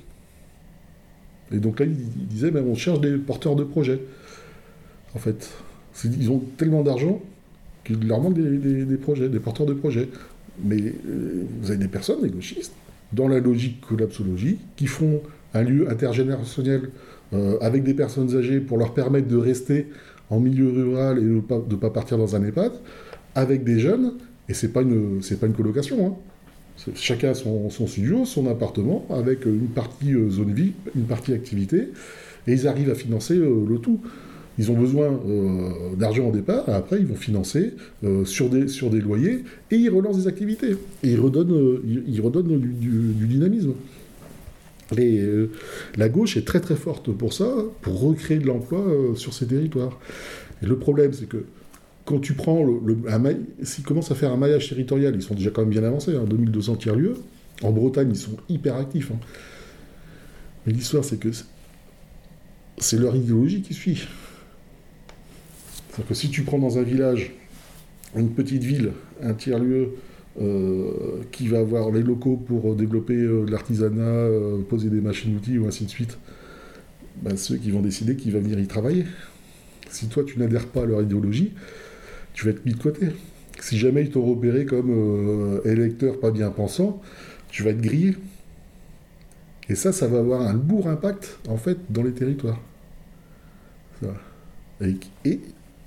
Et donc là, ils, disaient, on cherche des porteurs de projets. En fait, ils ont tellement d'argent qu'il leur manque des, projets, des porteurs de projets. Mais euh, vous avez des personnes, des gauchistes, dans la logique collapsologie, qui font un lieu intergénérationnel euh, avec des personnes âgées pour leur permettre de rester en milieu rural et de ne pas, partir dans un EHPAD, avec des jeunes, et c'est pas une, pas une colocation. hein. Chacun son, son studio, son appartement, avec une partie euh, zone vie, une partie activité, et ils arrivent à financer euh, le tout. Ils ont besoin euh, d'argent au départ, et après ils vont financer euh, sur, des, sur des loyers, et ils relancent des activités. Et ils redonnent, euh, ils, redonnent du, dynamisme. Euh, la gauche est très très forte pour ça, pour recréer de l'emploi euh, sur ces territoires. Le problème, c'est que quand tu prends le, le s'ils commencent à faire un maillage territorial, ils sont déjà quand même bien avancés, hein, 2200 tiers-lieux. En Bretagne, ils sont hyper actifs. Hein. Mais l'histoire, c'est que c'est leur idéologie qui suit. C'est-à-dire que si tu prends dans un village, une petite ville, un tiers-lieu, euh, qui va avoir les locaux pour développer euh, l'artisanat, euh, poser des machines-outils ou ainsi de suite, ben, ceux qui vont décider qui va venir y travailler. Si toi tu n'adhères pas à leur idéologie, tu vas être mis de côté. Si jamais ils t'ont repéré comme électeur pas bien pensant, tu vas être grillé. Et ça, ça va avoir un lourd impact, en fait, dans les territoires. Et,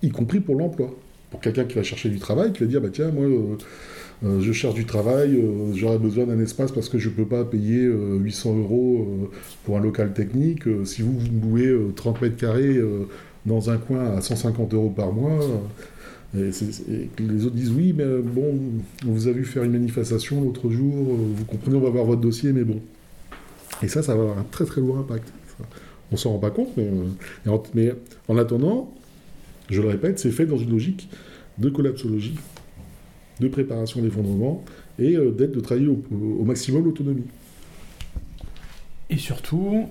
y compris pour l'emploi. Pour quelqu'un qui va chercher du travail, qui va dire, bah tiens, moi, euh, euh, je cherche du travail, euh, j'aurais besoin d'un espace parce que je ne peux pas payer 800 euros pour un local technique. si vous, vous louez 30 mètres carrés dans un coin à 150 euros par mois, et, les autres disent oui, mais bon, on vous a vu faire une manifestation l'autre jour, vous comprenez, on va voir votre dossier, mais bon. Et ça, ça va avoir un très très lourd impact. On s'en rend pas compte, mais, euh, mais, en attendant, je le répète, c'est fait dans une logique de collapsologie, de préparation d'effondrement et euh, d'aide de travailler au, maximum l'autonomie. Et surtout,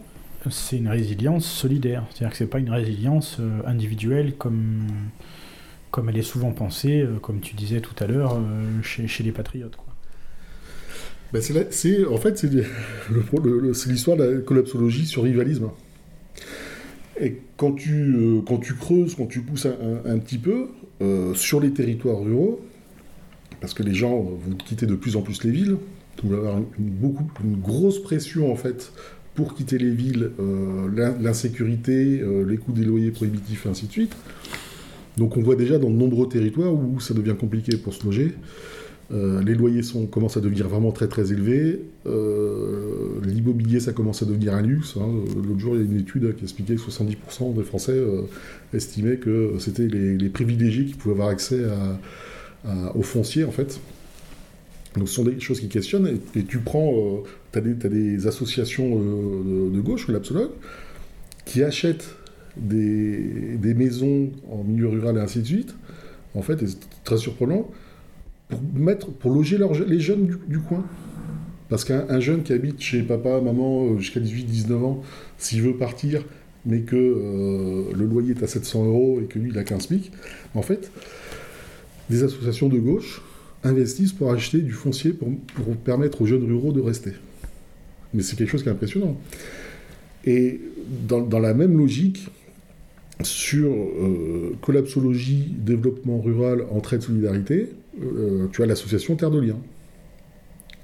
c'est une résilience solidaire. C'est-à-dire que c'est pas une résilience euh, individuelle comme, comme elle est souvent pensée, comme tu disais tout à l'heure, chez, chez, les patriotes. Ben c'est, en fait, <laughs> c'est, l'histoire de la collapsologie sur rivalisme. Et quand tu, euh, quand tu creuses, quand tu pousses un, petit peu euh, sur les territoires ruraux, parce que les gens vont quitter de plus en plus les villes, il va avoir une, beaucoup, une grosse pression en fait pour quitter les villes, euh, l'insécurité, les coûts des loyers prohibitifs et ainsi de suite. Donc on voit déjà dans de nombreux territoires où ça devient compliqué pour se loger. Euh, les loyers sont, commencent à devenir vraiment très très élevés. Euh, l'immobilier, ça commence à devenir un luxe. Hein. L'autre jour, il y a une étude qui expliquait que 70% des Français euh, estimaient que c'était les, privilégiés qui pouvaient avoir accès aux fonciers, en fait. Donc ce sont des choses qui questionnent. Et, tu prends, tu as, des associations de, gauche, l'absologue, qui achètent des, maisons en milieu rural et ainsi de suite. En fait, c'est très surprenant pour loger les jeunes du, coin. Parce qu'un jeune qui habite chez papa, maman, euh, jusqu'à 18-19 ans, s'il veut partir, mais que euh, le loyer est à 700 euros et que lui, il a 15 pics, en fait, des associations de gauche investissent pour acheter du foncier pour, permettre aux jeunes ruraux de rester. Mais c'est quelque chose qui est impressionnant. Et dans, la même logique, sur euh, collapsologie, développement rural, entraide, solidarité, euh, tu as l'association Terre de Liens.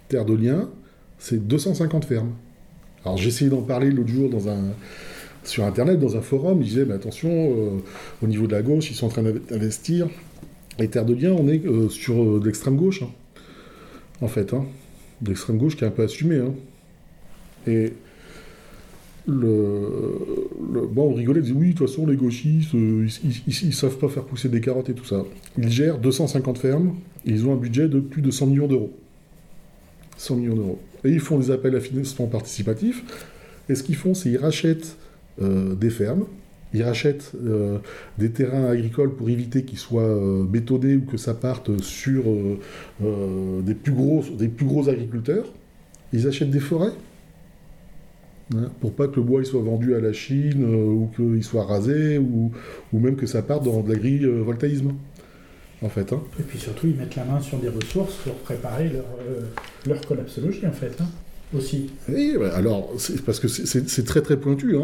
Terre de Liens, c'est 250 fermes. Alors j'ai essayé d'en parler l'autre jour sur Internet, dans un forum, ils disaient, mais attention, euh, au niveau de la gauche, ils sont en train d'investir. Et Terre de Liens, on est sur l'extrême gauche, hein. en fait. Hein. L'extrême gauche qui est un peu assumé. Hein. Et le, bon, on rigolait, on disait oui, de toute façon, les gauchistes, euh, ils, ne savent pas faire pousser des carottes et tout ça. Ils gèrent 250 fermes, ils ont un budget de plus de 100 millions d'euros. 100 millions d'euros. Et ils font des appels à financement participatif, et ce qu'ils font, c'est qu'ils rachètent euh, des fermes, ils rachètent euh, des terrains agricoles pour éviter qu'ils soient bétonnés ou que ça parte sur des, plus gros, des plus gros agriculteurs. Ils achètent des forêts pour pas que le bois il soit vendu à la Chine euh, ou qu'il soit rasé ou, ou, même que ça parte dans de l'agrivoltaïsme. En fait. Hein. Et puis surtout, ils mettent la main sur des ressources pour préparer leur, euh, leur collapsologie, en fait. Hein, aussi. Oui, alors, parce que c'est très très pointu.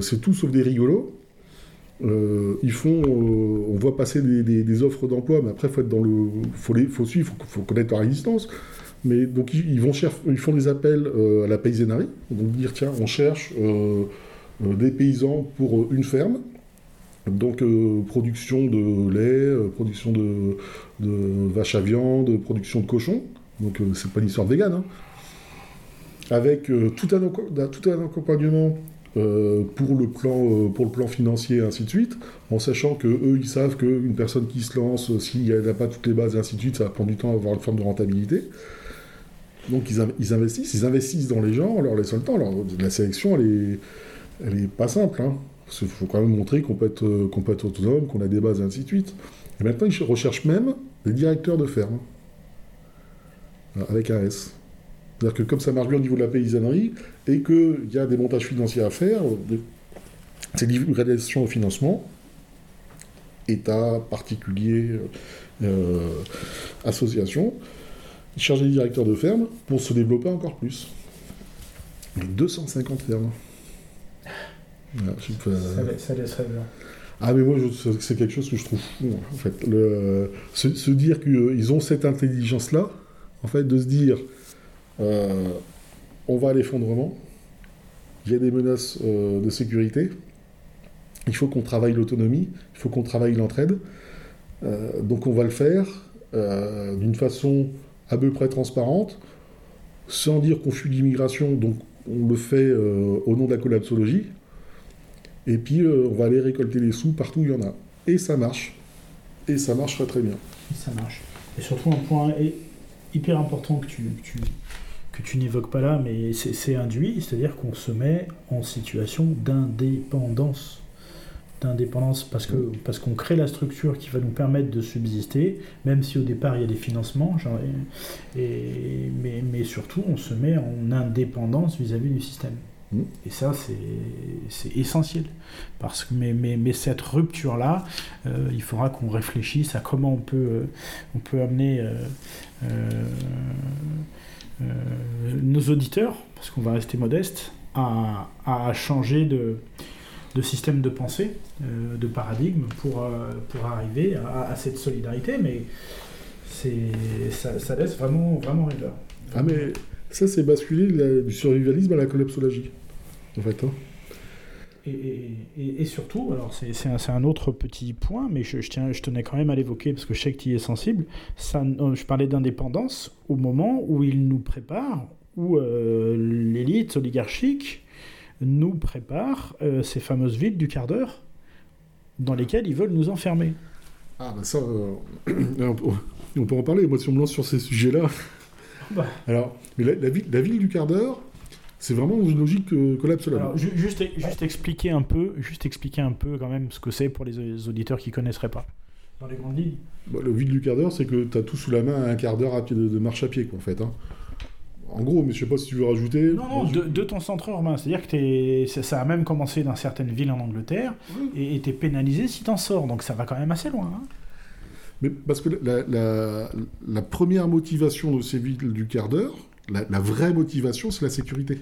c'est tout sauf des rigolos. Euh, ils font, on voit passer des, des, offres d'emploi, mais après, faut être dans le, faut les, faut suivre, faut, faut connaître la résistance. Mais donc ils, font des appels euh, à la paysannerie, donc dire tiens, on cherche euh, euh, des paysans pour une ferme, donc production de lait, production de, vaches à viande, production de cochons, donc c'est pas une histoire végane, hein. avec tout un, accompagnement pour, le plan, pour le plan financier et ainsi de suite, en sachant que eux ils savent qu'une personne qui se lance, s'il n'a pas toutes les bases et ainsi de suite, ça va prendre du temps à avoir une forme de rentabilité. Donc ils, investissent, ils investissent dans les gens en leur laissant le temps. Alors, la sélection, elle est, pas simple. Hein. Qu'il faut quand même montrer qu'on peut, être, peut être autonome, qu'on a des bases, et ainsi de suite. Et maintenant, ils recherchent même des directeurs de ferme. Avec un S. C'est-à-dire que comme ça marche bien au niveau de la paysannerie, et qu'il y a des montages financiers à faire, c'est livraison au financement, État, particulier, euh, association, ils cherchent des directeurs de ferme pour se développer encore plus. 250 fermes. Voilà, je sais pas- Ça, laisse- rêveur. ah mais moi c'est quelque chose que je trouve fou en fait. Le, se, se dire qu'ils ont cette intelligence là, en fait, de se dire euh, on va à l'effondrement, il y a des menaces euh, de sécurité, il faut qu'on travaille l'autonomie, il faut qu'on travaille l'entraide, Euh, donc on va le faire euh, d'une façon à peu près transparente, sans dire qu'on fuit l'immigration, donc on le fait euh, au nom de la collapsologie. Et puis, euh, on va aller récolter les sous partout où il y en a. Et ça marche. Et ça marche très très bien. Ça marche. Et surtout, un point hy- hyper important que tu, que tu, que tu n'évoques pas là, mais c'est induit, c'est-à-dire qu'on se met en situation d'indépendance. D'indépendance parce que parce qu'on crée la structure qui va nous permettre de subsister, même si au départ il y a des financements, genre, et, et- mais, mais surtout on se met en indépendance vis-à-vis du système. Mm. Et ça, c'est essentiel. Parce que, mais, mais, mais cette rupture-là, euh, il faudra qu'on réfléchisse à comment on peut, euh, on peut amener euh, nos auditeurs, parce qu'on va rester modeste, à, à changer de, de système de pensée, euh, de paradigme, pour, euh, pour arriver à, à cette solidarité. Mais ça, ça laisse vraiment, vraiment rêveur. Ah, mais ça, c'est basculer la- du survivalisme à la collapsologie. En fait. hein. Et, et- surtout, alors c'est un, un autre petit point, mais je, je tiens, je tenais quand même à l'évoquer parce que je sais que tu y es sensible. Ça, euh, je parlais d'indépendance au moment où il nous prépare, où euh, l'élite oligarchique nous prépare euh, ces fameuses villes du quart d'heure dans lesquelles ils veulent nous enfermer. Ah, bah ça, euh, <clears throat> on, peut, en parler. Moi, si on me lance sur ces sujets-là. Bah. Alors, mais la, la ville, la ville du quart d'heure, c'est vraiment une logique euh. Alors, ju- juste, juste expliquer un peu, juste expliquer un peu quand même ce que c'est pour les, auditeurs qui connaisseraient pas. Dans les grandes lignes. Bah, le ville du quart d'heure, c'est que tu as tout sous la main à un quart d'heure à pied de, de marche à pied, quoi, en fait. hein. En gros, mais je sais pas si tu veux rajouter. Non, non, de, de ton centre urbain. C'est-à-dire que t'es- ça, ça a même commencé dans certaines villes en Angleterre et et t'es pénalisé si t'en sors. Donc ça va quand même assez loin. hein. Mais parce que la, la- la première motivation de ces villes du quart d'heure, la, la vraie motivation, c'est la sécurité.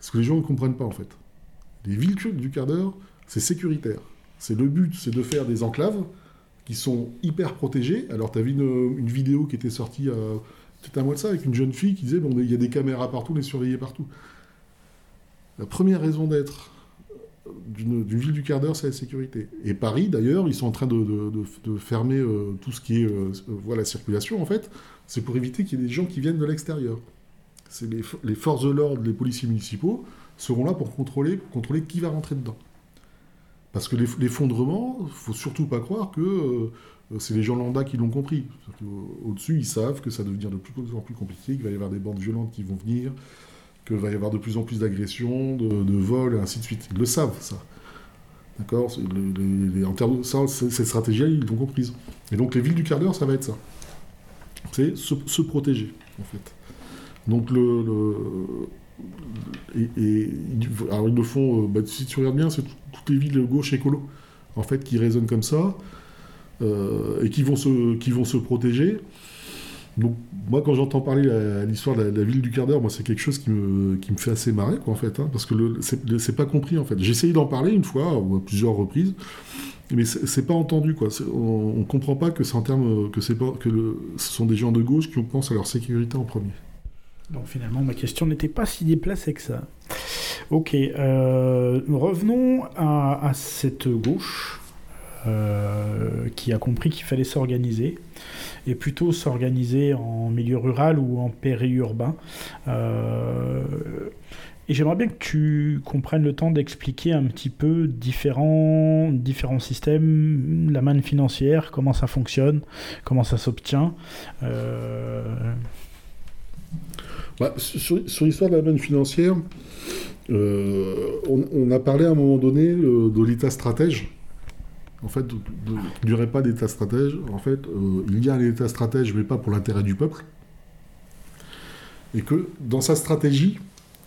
Ce que les gens ne comprennent pas, en fait. Les villes du quart d'heure, c'est sécuritaire. C'est le but, c'est de faire des enclaves qui sont hyper protégées. Alors, tu as vu une, une vidéo qui était sortie euh, peut-être un mois de ça, avec une jeune fille qui disait, bon, il y a des caméras partout, on est surveillés partout. La première raison d'être d'une d'une ville du quart d'heure, c'est la sécurité. Et Paris, d'ailleurs, ils sont en train de, fermer euh, tout ce qui est euh, euh, la circulation, en fait. C'est pour éviter qu'il y ait des gens qui viennent de l'extérieur. C'est les, fo- les forces de l'ordre, les policiers municipaux seront là pour contrôler, contrôler qui va rentrer dedans. Parce que l'eff- l'effondrement, il faut surtout pas croire que euh, c'est les gens lambda qui l'ont compris. Au-dessus, ils savent que ça va devenir de plus en plus compliqué, qu'il va y avoir des bandes violentes qui vont venir, qu'il va y avoir de plus en plus d'agressions, de, vols, et ainsi de suite. Ils le savent, ça. D'accord? Cette stratégie, ils l'ont comprise. Et donc, les villes du quart d'heure, ça va être ça. C'est se, se protéger, en fait. Donc, le. le- et, alors, ils le font, euh, bah, si tu regardes bien, c'est tout- toutes les villes gauche écolo, en fait, qui résonnent comme ça, euh, et qui vont, se, qui vont se protéger. Donc, moi, quand j'entends parler la- l'histoire de la, ville du quart d'heure, moi, c'est quelque chose qui me, qui me fait assez marrer, quoi, en fait, hein, parce que le- c'est pas compris, en fait. J'ai essayé d'en parler une fois, ou à plusieurs reprises, mais c'est c'est pas entendu, quoi. On, on comprend pas que en termes, que pas, que ce sont des gens de gauche qui pensent à leur sécurité en premier. Donc finalement, ma question n'était pas si déplacée que ça. Ok, euh, revenons à, à cette gauche euh, qui a compris qu'il fallait s'organiser, et plutôt s'organiser en milieu rural ou en périurbain. Euh, et j'aimerais bien que tu comprennes le temps d'expliquer un petit peu différents, différents systèmes, la manne financière, comment ça fonctionne, comment ça s'obtient. Euh, Bah, sur l'histoire de la manne financière, on, a parlé à un moment donné de l'État stratège. En fait, n'y aurait pas d'État stratège. En fait, il y a un État stratège, mais pas pour l'intérêt du peuple. Et que dans sa stratégie,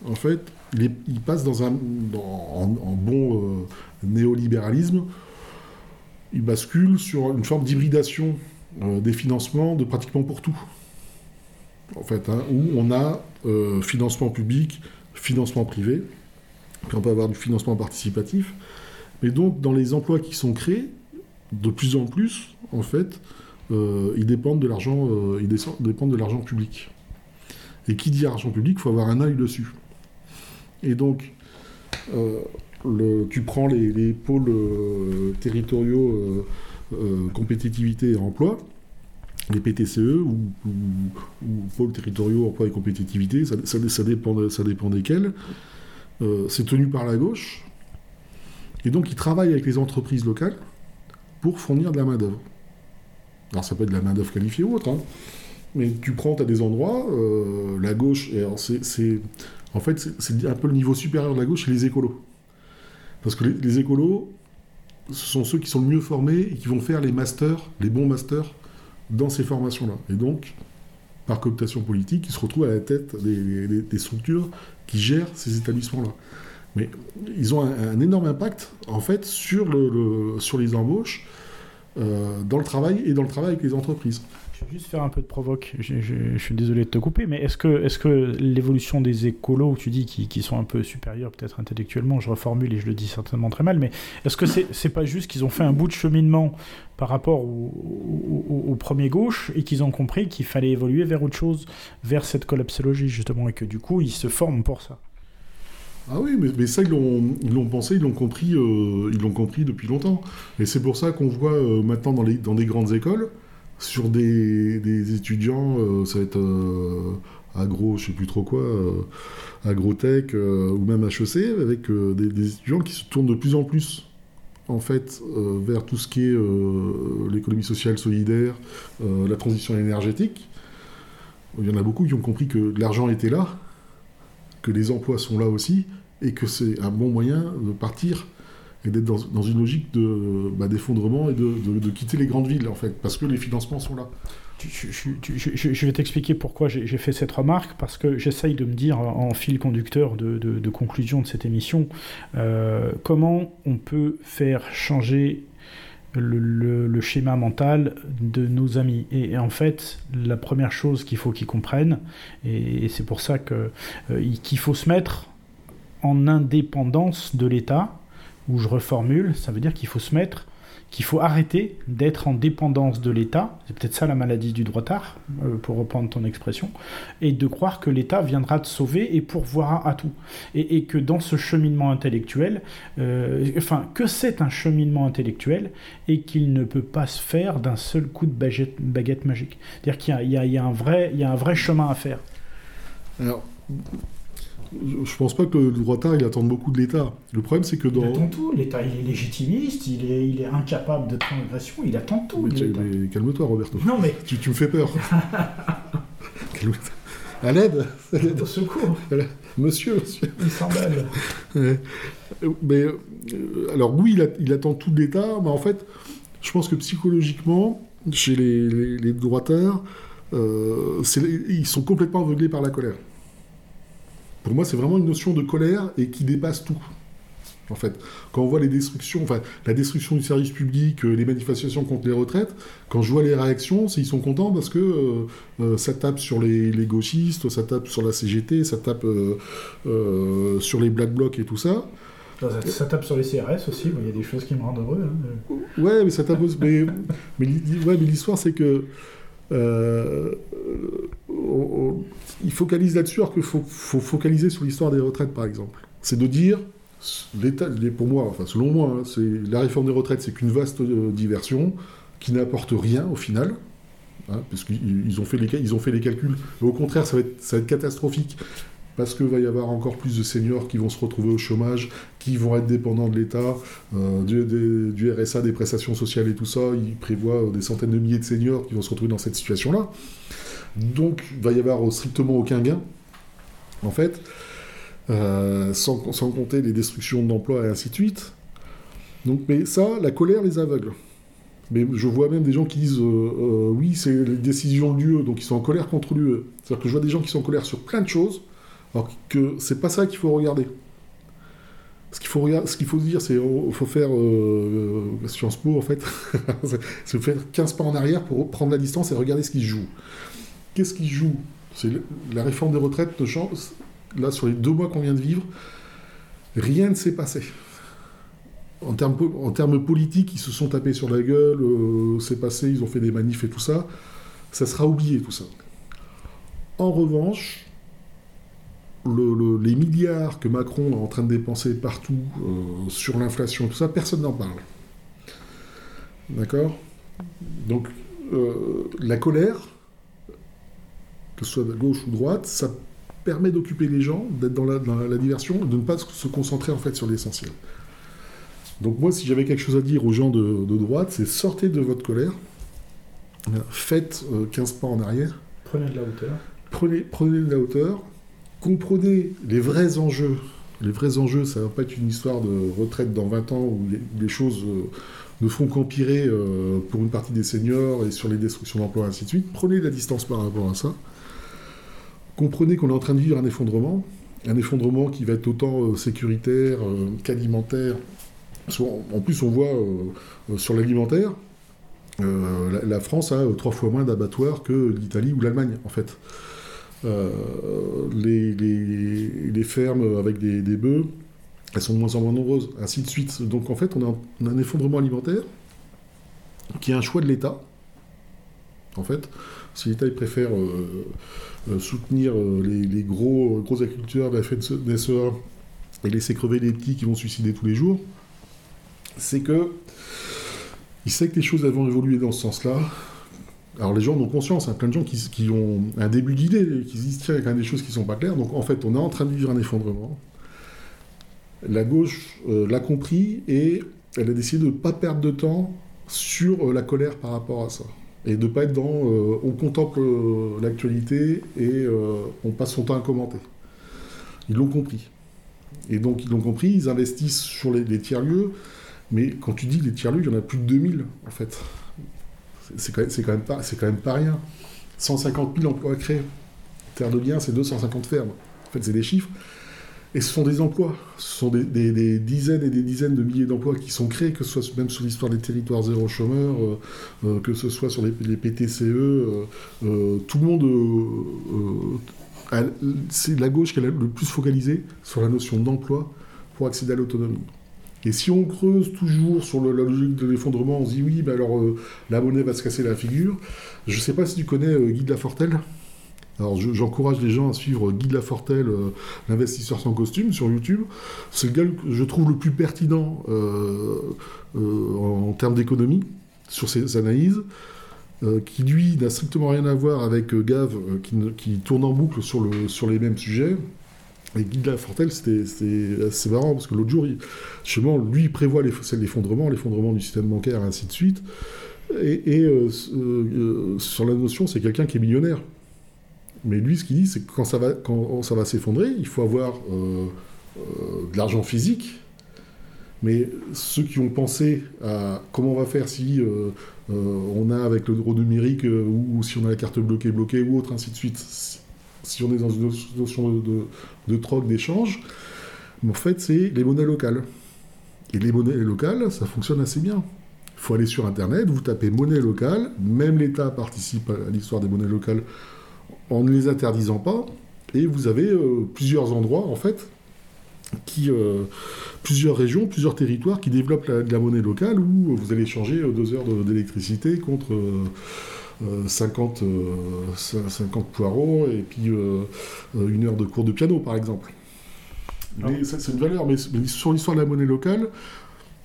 en fait, il, passe dans un, en, bon néolibéralisme, il bascule sur une forme d'hybridation des financements de pratiquement pour tout en fait, hein, où on a euh, financement public, financement privé, puis on peut avoir du financement participatif. Mais donc, dans les emplois qui sont créés, de plus en plus, en fait, euh, ils dépendent de l'argent, euh, de l'argent public. Et qui dit argent public, il faut avoir un œil dessus. Et donc, tu prends les, les pôles territoriaux compétitivité et emploi, les PTCE ou, pôles territoriaux emploi et compétitivité, ça, dépend, ça dépend desquels. Euh, c'est tenu par la gauche. Et donc, ils travaillent avec les entreprises locales pour fournir de la main-d'œuvre. Alors, ça peut être de la main-d'œuvre qualifiée ou autre. Hein. Mais tu prends, à des endroits, euh, la gauche, c'est, en fait, c'est un peu le niveau supérieur de la gauche, c'est les écolos. Parce que les, les écolos, ce sont ceux qui sont le mieux formés et qui vont faire les masters, les bons masters dans ces formations-là. Et donc, par cooptation politique, ils se retrouvent à la tête des, structures qui gèrent ces établissements-là. Mais ils ont un, énorme impact, en fait, sur, le, sur les embauches, euh, dans le travail et dans le travail avec les entreprises. Je vais juste faire un peu de provoque. Je, suis désolé de te couper, mais est-ce que, est que l'évolution des écolos, tu dis qui, sont un peu supérieurs peut-être intellectuellement, je reformule et je le dis certainement très mal, mais est-ce que c'est n'est pas juste qu'ils ont fait un bout de cheminement par rapport au, premier gauche et qu'ils ont compris qu'il fallait évoluer vers autre chose, vers cette collapsologie justement, et que du coup ils se forment pour ça? Ah oui, mais, ça, ils l'ont pensé, ils l'ont compris, euh, ils l'ont compris depuis longtemps. Et c'est pour ça qu'on voit euh, maintenant dans, les, dans des grandes écoles, sur des, étudiants, euh, ça va être agro, je sais plus trop quoi, agrotech ou même HEC, avec des, étudiants qui se tournent de plus en plus en fait vers tout ce qui est l'économie sociale solidaire, la transition énergétique. Il y en a beaucoup qui ont compris que l'argent était là, que les emplois sont là aussi, et que c'est un bon moyen de partir et d'être dans, une logique de bah, d'effondrement et de, quitter les grandes villes en fait, parce que les financements sont là. Je, vais t'expliquer pourquoi j'ai fait cette remarque, parce que j'essaye de me dire en fil conducteur de, conclusion de cette émission, euh, comment on peut faire changer le, schéma mental de nos amis. Et, en fait, la première chose qu'il faut qu'ils comprennent, et, c'est pour ça euh, qu'il faut se mettre en indépendance de l'État, où je reformule, ça veut dire qu'il faut se mettre, qu'il faut arrêter d'être en dépendance de l'État, c'est peut-être ça la maladie du droitard, euh, pour reprendre ton expression, et de croire que l'État viendra te sauver et pourvoira à tout. Et, que dans ce cheminement intellectuel, euh, enfin, que c'est un cheminement intellectuel et qu'il ne peut pas se faire d'un seul coup de baguette, magique. C'est-à-dire qu'il y, y a un vrai chemin à faire. Alors, je pense pas que le droitard il attend beaucoup de l'État. Le problème c'est que dans. Il attend tout. L'État il est légitimiste, il est, il est incapable de transgression, il attend tout. Mais, calme-toi Roberto. Non mais. Tu, tu me fais peur. <laughs> calme-toi. À l'aide Au secours Monsieur, monsieur. Il s'emballe. mais euh, alors oui, il, attend tout de l'État, mais en fait, je pense que psychologiquement, chez les, les, les droitards, euh, ils sont complètement aveuglés par la colère. Pour moi, c'est vraiment une notion de colère et qui dépasse tout. En fait, quand on voit les destructions, enfin la destruction du service public, euh, les manifestations contre les retraites, quand je vois les réactions, ils sont contents parce que euh, euh, ça tape sur les, gauchistes, ça tape sur la CGT, ça tape sur les black blocs et tout ça. Ça, tape sur les CRS aussi, il y a des choses qui me rendent heureux. Hein. Ouais, mais ça tape aussi. mais, mais l'histoire, c'est que il focalise là-dessus alors qu'il faut, focaliser sur l'histoire des retraites, par exemple. C'est de dire, pour moi, enfin selon moi, hein, la réforme des retraites, c'est qu'une vaste euh, diversion qui n'apporte rien au final. Hein, parce qu'ils ont, fait les, ont fait les calculs. au contraire, ça va être, ça va être catastrophique parce qu'il va y avoir encore plus de seniors qui vont se retrouver au chômage, qui vont être dépendants de l'État, euh, du, RSA, des prestations sociales et tout ça. Ils prévoient des centaines de milliers de seniors qui vont se retrouver dans cette situation-là. Donc, il va y avoir strictement aucun gain, en fait. euh, sans, sans compter les destructions d'emplois et ainsi de suite. Donc, mais ça, la colère les aveugle. Mais je vois même des gens qui disent euh, oui, c'est les décisions de l'UE, donc ils sont en colère contre l'UE. C'est-à-dire que je vois des gens qui sont en colère sur plein de choses, alors que c'est pas ça qu'il faut regarder. Ce qu'il faut, faut dire, c'est qu'il faut faire euh, euh, Sciences Po, en fait. <laughs> c'est faire 15 pas en arrière pour prendre la distance et regarder ce qui se joue. Qu'est-ce qui se joue? C'est la réforme des retraites de chance. Là, sur les deux mois qu'on vient de vivre, rien ne s'est passé. En termes, po- en termes politiques, ils se sont tapés sur la gueule, euh, c'est passé, ils ont fait des manifs et tout ça. Ça sera oublié, tout ça. En revanche, le- le- les milliards que Macron est en train de dépenser partout euh, sur l'inflation, tout ça, personne n'en parle. D'accord? Donc, euh, la colère, que ce soit de gauche ou droite, ça permet d'occuper les gens, d'être dans la, dans la diversion, de ne pas se concentrer en fait sur l'essentiel. Donc moi, si j'avais quelque chose à dire aux gens de, de droite, c'est sortez de votre colère, faites euh, 15 pas en arrière, Prenez de la hauteur. prenez, prenez de la hauteur, comprenez les vrais enjeux. Les vrais enjeux, ça va pas être une histoire de retraite dans 20 ans où les, choses euh, ne font qu'empirer euh, pour une partie des seniors et sur les destructions d'emplois, ainsi de suite. Prenez la distance par rapport à ça. Comprenez qu'on est en train de vivre un effondrement, un effondrement qui va être autant euh, sécuritaire qu'alimentaire. En plus, on voit sur l'alimentaire, la, France a trois fois moins d'abattoirs que l'Italie ou l'Allemagne, en fait. Euh, les, fermes avec des, bœufs, elles sont de moins en moins nombreuses, ainsi de suite. Donc en fait, on a un, effondrement alimentaire qui est un choix de l'État. En fait, si l'État préfère euh, euh, soutenir les, gros, gros agriculteurs de la FNSEA et laisser crever les petits qui vont suicider tous les jours, c'est que il sait que les choses vont évoluer dans ce sens-là. Alors les gens en ont conscience, hein, plein de gens qui, ont un début d'idée, qui se disent tiens, il y a quand même des choses qui sont pas claires. Donc en fait, on est en train de vivre un effondrement. La gauche euh, l'a compris et elle a décidé de ne pas perdre de temps sur euh, la colère par rapport à ça. Et de ne pas être dans euh, on contemple l'actualité et on passe son temps à commenter. Ils l'ont compris. Et donc ils l'ont compris, ils investissent sur les, les tiers-lieux, mais quand tu dis les tiers-lieux, il y en a plus de 2000 en fait. C'est- quand, même- pas- rien. 150 000 emplois créés. Terre de Liens, c'est 250 fermes. En fait, c'est des chiffres. Et ce sont des emplois. Ce sont des, dizaines et des dizaines de milliers d'emplois qui sont créés, que ce soit même sur l'histoire des territoires zéro chômeur, euh, euh, que ce soit sur les, PTCE. euh, tout le monde. c'est la gauche qui est le plus focalisée sur la notion d'emploi pour accéder à l'autonomie. Et si on creuse toujours sur la logique de l'effondrement, on se dit oui, ben alors euh, la monnaie va se casser la figure. Je ne sais pas si tu connais euh, Guy de Lafortelle. Alors je- j'encourage les gens à suivre Guy de Lafortelle, euh, l'investisseur sans costume, sur YouTube. C'est le gars que je trouve le plus pertinent euh, euh, en, termes d'économie sur ses analyses. euh, qui lui n'a strictement rien à voir avec euh, Gave, euh, qui, ne- qui tourne en boucle sur, le, sur les mêmes sujets. Et Guy de Lafortelle, c'était assez marrant, parce que l'autre jour, justement, lui, prévoit l'effondrement, l'effondrement du système bancaire, ainsi de suite. Et, euh, euh, euh, sur la notion, c'est quelqu'un qui est millionnaire. Mais lui, ce qu'il dit, c'est que quand ça va, quand ça va s'effondrer, il faut avoir de l'argent physique. Mais ceux qui ont pensé à comment on va faire si on a avec l'euro numérique euh, ou, ou si on a la carte bloquée, bloquée ou autre, ainsi de suite, si, on est dans une notion de, troc, d'échange, en fait, c'est les monnaies locales. Et les monnaies locales, ça fonctionne assez bien. Il faut aller sur Internet, vous tapez monnaie locale, même l'État participe à l'histoire des monnaies locales en ne les interdisant pas, et vous avez euh, plusieurs endroits, en fait, qui, euh, plusieurs régions, plusieurs territoires qui développent de la monnaie locale où vous allez échanger euh, deux heures d'électricité contre 50, euh, cin- 50 poireaux et puis euh, euh, une heure de cours de piano, par exemple. Mais ça, c'est une valeur. Mais, mais sur l'histoire de la monnaie locale,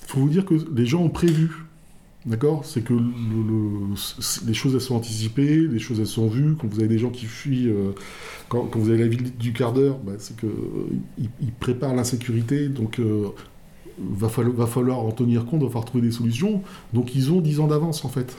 il faut vous dire que les gens ont prévu. D'accord? C'est que le- le- c- les choses, elles sont anticipées, les choses, elles sont vues. Quand vous avez des gens qui fuient, euh, quand, quand vous avez la ville du quart d'heure, bah, c'est qu'ils ils préparent l'insécurité. Donc, euh, va, falloir, va falloir en tenir compte, va falloir trouver des solutions. Donc, ils ont 10 ans d'avance, en fait.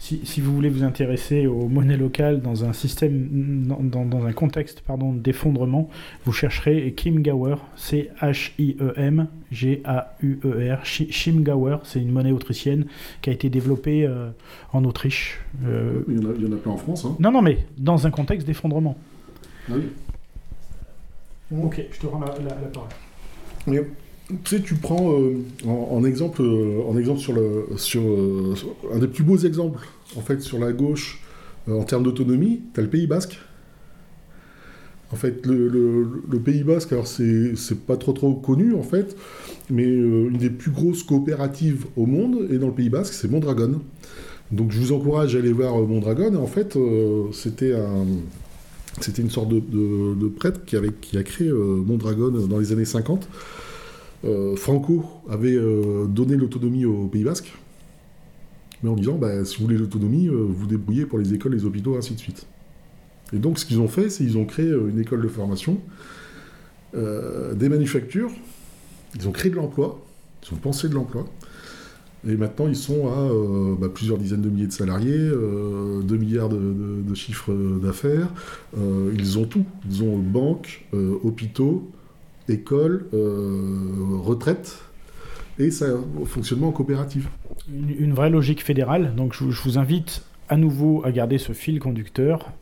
Si, si, vous voulez vous intéresser aux monnaies locales dans un système, dans, dans, un contexte pardon, d'effondrement, vous chercherez Kim Gower, C-H-I-E-M, G-A-U-E-R. Chim Gower, c'est une monnaie autrichienne qui a été développée euh, en Autriche. Euh... Il, y en a, il, y en a, plein en France. Hein. Non, non, mais dans un contexte d'effondrement. Ah oui. Ok, je te rends la, la, la parole. Oui. Tu sais, tu prends euh, en, en, exemple, euh, en exemple sur euh, un des plus beaux exemples, en fait, sur la gauche, en termes d'autonomie, tu as le Pays Basque. En fait, le, Pays Basque, alors c'est pas trop trop connu en fait, mais une des plus grosses coopératives au monde est dans le Pays Basque, c'est Mondragon. Donc je vous encourage à aller voir Mondragon. Et en fait, c'était un c'était une sorte de, prêtre qui a créé Mondragon dans les années 50. Euh, Franco avait euh, donné l'autonomie au Pays Basque, mais en disant bah, si vous voulez l'autonomie, euh, vous débrouillez pour les écoles, les hôpitaux, ainsi de suite. Et donc ce qu'ils ont fait, c'est qu'ils ont créé une école de formation, des manufactures, ils ont créé de l'emploi, ils ont pensé de l'emploi, et maintenant ils sont à bah, plusieurs dizaines de milliers de salariés, 2 milliards de, de, chiffres d'affaires, ils ont tout, ils ont banques, hôpitaux, école, euh, retraite, et ça fonctionnement en coopérative. Une, vraie logique fédérale. Donc je, vous invite à nouveau à garder ce fil conducteur,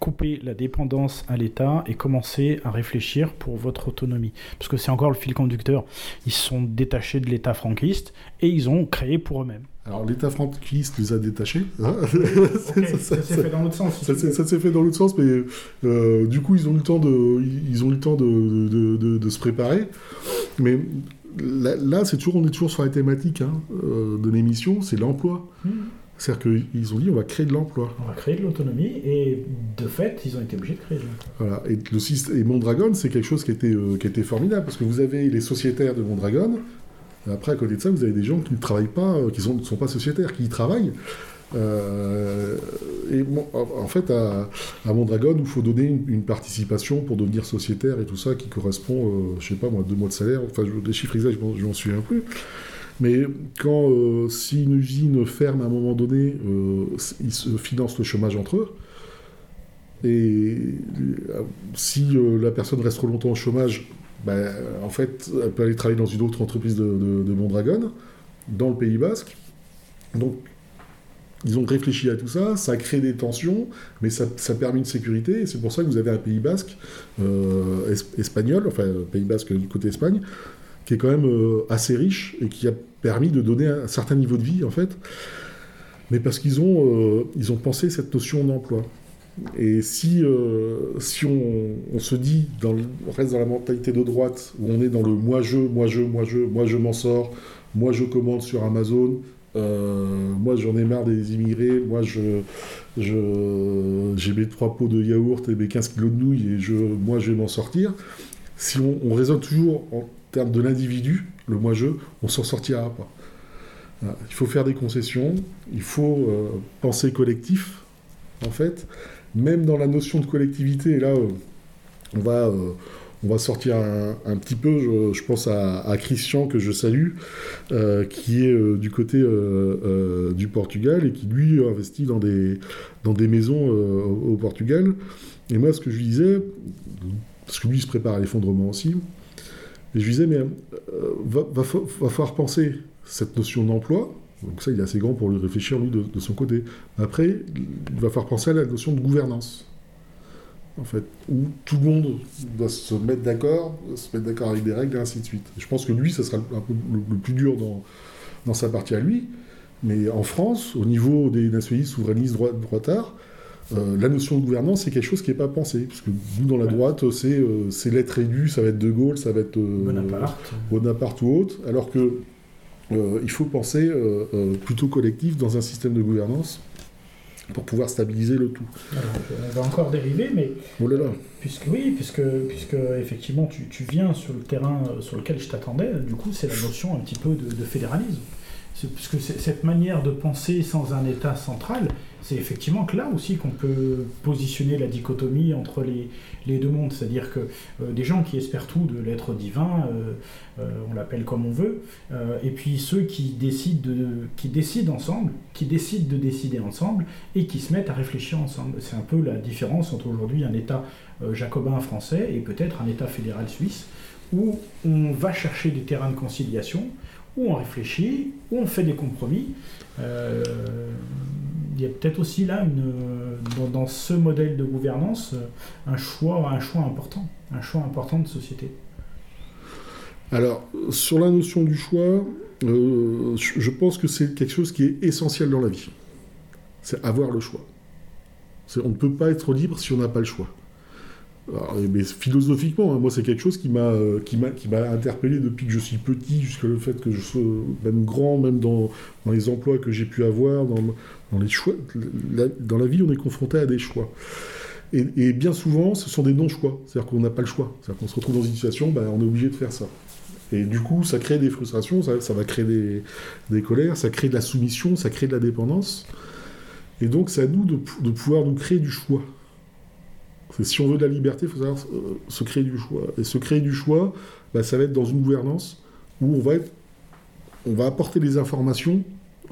couper la dépendance à l'État et commencer à réfléchir pour votre autonomie. Parce que c'est encore le fil conducteur. Ils se sont détachés de l'État franquiste et ils ont créé pour eux-mêmes. Alors l'État franquiste les a détachés. Hein okay, <laughs> ça, ça s'est fait dans l'autre sens. Ça, ça s'est fait dans l'autre sens, mais euh, du coup ils ont eu le temps de, ils ont eu le temps de, de, de, de se préparer. Mais là, là c'est toujours, on est toujours sur la thématique hein, euh, de l'émission, c'est l'emploi. Mmh. C'est-à-dire qu'ils ont dit on va créer de l'emploi. On va créer de l'autonomie et de fait ils ont été obligés de créer de l'emploi. Voilà. Et, le et Mondragon c'est quelque chose qui était, euh, qui était formidable parce que vous avez les sociétaires de Mondragon. Après à côté de ça vous avez des gens qui ne travaillent pas, euh, qui ne sont pas sociétaires, qui y travaillent. Euh, et bon, en fait, à, à Mondragon, il faut donner une, une, participation pour devenir sociétaire et tout ça qui correspond, euh, je sais pas moi, deux mois de salaire. Enfin, les chiffres exacts, je m'en souviens plus. Mais quand, euh, si une usine ferme à un moment donné, euh, ils se financent le chômage entre eux. Et euh, si la personne reste trop longtemps au chômage, ben, en fait, elle peut aller travailler dans une autre entreprise de, de, Mondragon, dans le Pays Basque. Donc, ils ont réfléchi à tout ça, ça crée des tensions, mais ça, permet une sécurité, et c'est pour ça que vous avez un Pays Basque es espagnol, enfin, Pays Basque du côté Espagne, qui est quand même assez riche et qui a permis de donner un certain niveau de vie en fait, mais parce qu'ils ont, euh, ont pensé cette notion d'emploi. Et si, euh, si on, se dit, on reste dans la mentalité de droite, où on est dans le moi-je, moi-je, moi-je, moi je m'en sors, moi je commande sur Amazon, euh, moi j'en ai marre des immigrés, moi je, je, j'ai mes trois pots de yaourt et mes 15 kilos de nouilles et je, moi je vais m'en sortir. Si on, on raisonne toujours en termes de l'individu, le moi-je, on s'en sortira pas. Il faut faire des concessions, il faut euh, penser collectif, en fait. Même dans la notion de collectivité, là, euh, on va, euh, on va sortir un, petit peu, je, pense à, Christian, que je salue, qui est du côté du Portugal et qui, lui, investit dans des, dans des maisons au, Portugal. Et moi, ce que je lui disais, parce que lui, se prépare à l'effondrement aussi, et je lui disais, mais euh, va, falloir penser cette notion d'emploi. Donc ça, il est assez grand pour lui réfléchir, lui, de, son côté. Après, il va falloir penser à la notion de gouvernance. En fait, où tout le monde doit se mettre d'accord, se mettre d'accord avec des règles, et ainsi de suite. Je pense que lui, ça sera un peu le, le plus dur dans, dans sa partie à lui. Mais en France, au niveau des nationalistes, souverainistes, droit, droitards, euh, la notion de gouvernance, c'est quelque chose qui n'est pas pensé. Parce que nous, dans la ouais. droite, c'est euh, l'être élu, ça va être De Gaulle, ça va être euh, Bonaparte. Bonaparte ou autre. Alors que il faut penser plutôt collectif dans un système de gouvernance pour pouvoir stabiliser le tout. Alors, on va encore dériver, mais oh là là. puisque oui, puisque, puisque effectivement tu, tu viens sur le terrain sur lequel je t'attendais, du coup c'est la notion un petit peu de, de fédéralisme. Puisque cette manière de penser sans un État central, c'est effectivement que là aussi qu'on peut positionner la dichotomie entre les, deux mondes. C'est-à-dire que euh, des gens qui espèrent tout de l'être divin, euh, euh, on l'appelle comme on veut, et puis ceux qui décident ensemble, qui décident de décider ensemble et qui se mettent à réfléchir ensemble. C'est un peu la différence entre aujourd'hui un État jacobin français et peut-être un État fédéral suisse où on va chercher des terrains de conciliation, où on réfléchit, où on fait des compromis. Euh, il y a peut-être aussi là, une, dans, ce modèle de gouvernance, un choix, un choix important, un choix important de société. Alors, sur la notion du choix, euh, je pense que c'est quelque chose qui est essentiel dans la vie. C'est avoir le choix. On ne peut pas être libre si on n'a pas le choix mais philosophiquement, hein, moi, c'est quelque chose qui m'a euh, qui m'a qui m'a interpellé depuis que je suis petit, jusqu'à le fait que je sois même grand, même dans, dans les emplois que j'ai pu avoir, dans, dans les choix. dans la vie, on est confronté à des choix. Et, bien souvent, ce sont des non-choix. C'est-à-dire qu'on n'a pas le choix. C'est-à-dire qu'on se retrouve dans une situation, ben, on est obligé de faire ça. Et du coup, ça crée des frustrations, ça, ça va créer des, des, colères, ça crée de la soumission, ça crée de la dépendance. Et donc, c'est à nous de, de pouvoir nous créer du choix si on veut de la liberté, il faut savoir euh, se créer du choix. Et se créer du choix, bah, ça va être dans une gouvernance où on va, apporter les informations,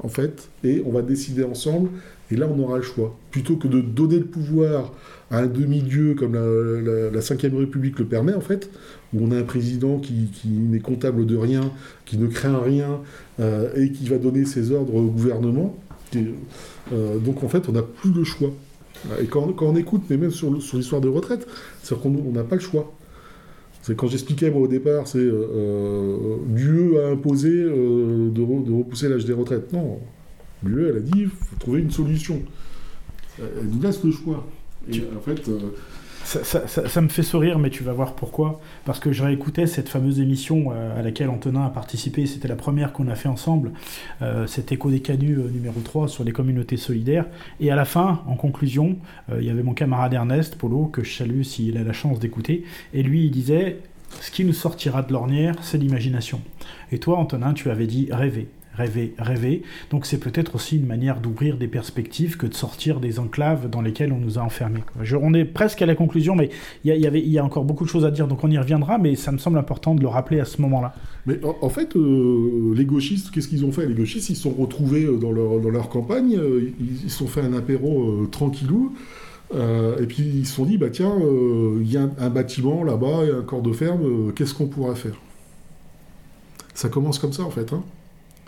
en fait, et on va décider ensemble, et là on aura le choix. Plutôt que de donner le pouvoir à un demi-dieu comme la, la, Ve République le permet, en fait, où on a un président qui, n'est comptable de rien, qui ne craint rien, euh, et qui va donner ses ordres au gouvernement. Euh, donc en fait, on n'a plus de choix. Et quand, on écoute, mais même sur, l'histoire de retraite, c'est qu'on n'a pas le choix. C'est quand j'expliquais moi au départ, c'est euh, euh l'UE a imposé euh, de, repousser l'âge des retraites. Non, l'UE elle a dit il faut trouver une solution. Elle nous laisse le choix. Et en fait, euh, ça, me fait sourire, mais tu vas voir pourquoi. Parce que je réécoutais cette fameuse émission euh, à laquelle Antonin a participé. C'était la première qu'on a fait ensemble. Euh, cet écho des canuts euh, numéro 3 sur les communautés solidaires. Et à la fin, en conclusion, il y avait mon camarade Ernest, Polo, que je salue s'il a la chance d'écouter. Et lui, il disait Ce qui nous sortira de l'ornière, c'est l'imagination. Et toi, Antonin, tu avais dit rêver rêver, rêver. Donc c'est peut-être aussi une manière d'ouvrir des perspectives que de sortir des enclaves dans lesquelles on nous a enfermés. on est presque à la conclusion, mais il y, y a encore beaucoup de choses à dire, donc on y reviendra, mais ça me semble important de le rappeler à ce moment-là. Mais en, fait, euh, les gauchistes, qu'est-ce qu'ils ont fait? Les gauchistes, ils se sont retrouvés euh, dans leur, dans leur campagne, euh, ils se sont fait un apéro tranquillou. et puis ils se sont dit, bah tiens, il y a un, bâtiment là-bas, il y a un corps de ferme, qu'est-ce qu'on pourra faire? Ça commence comme ça en fait. Hein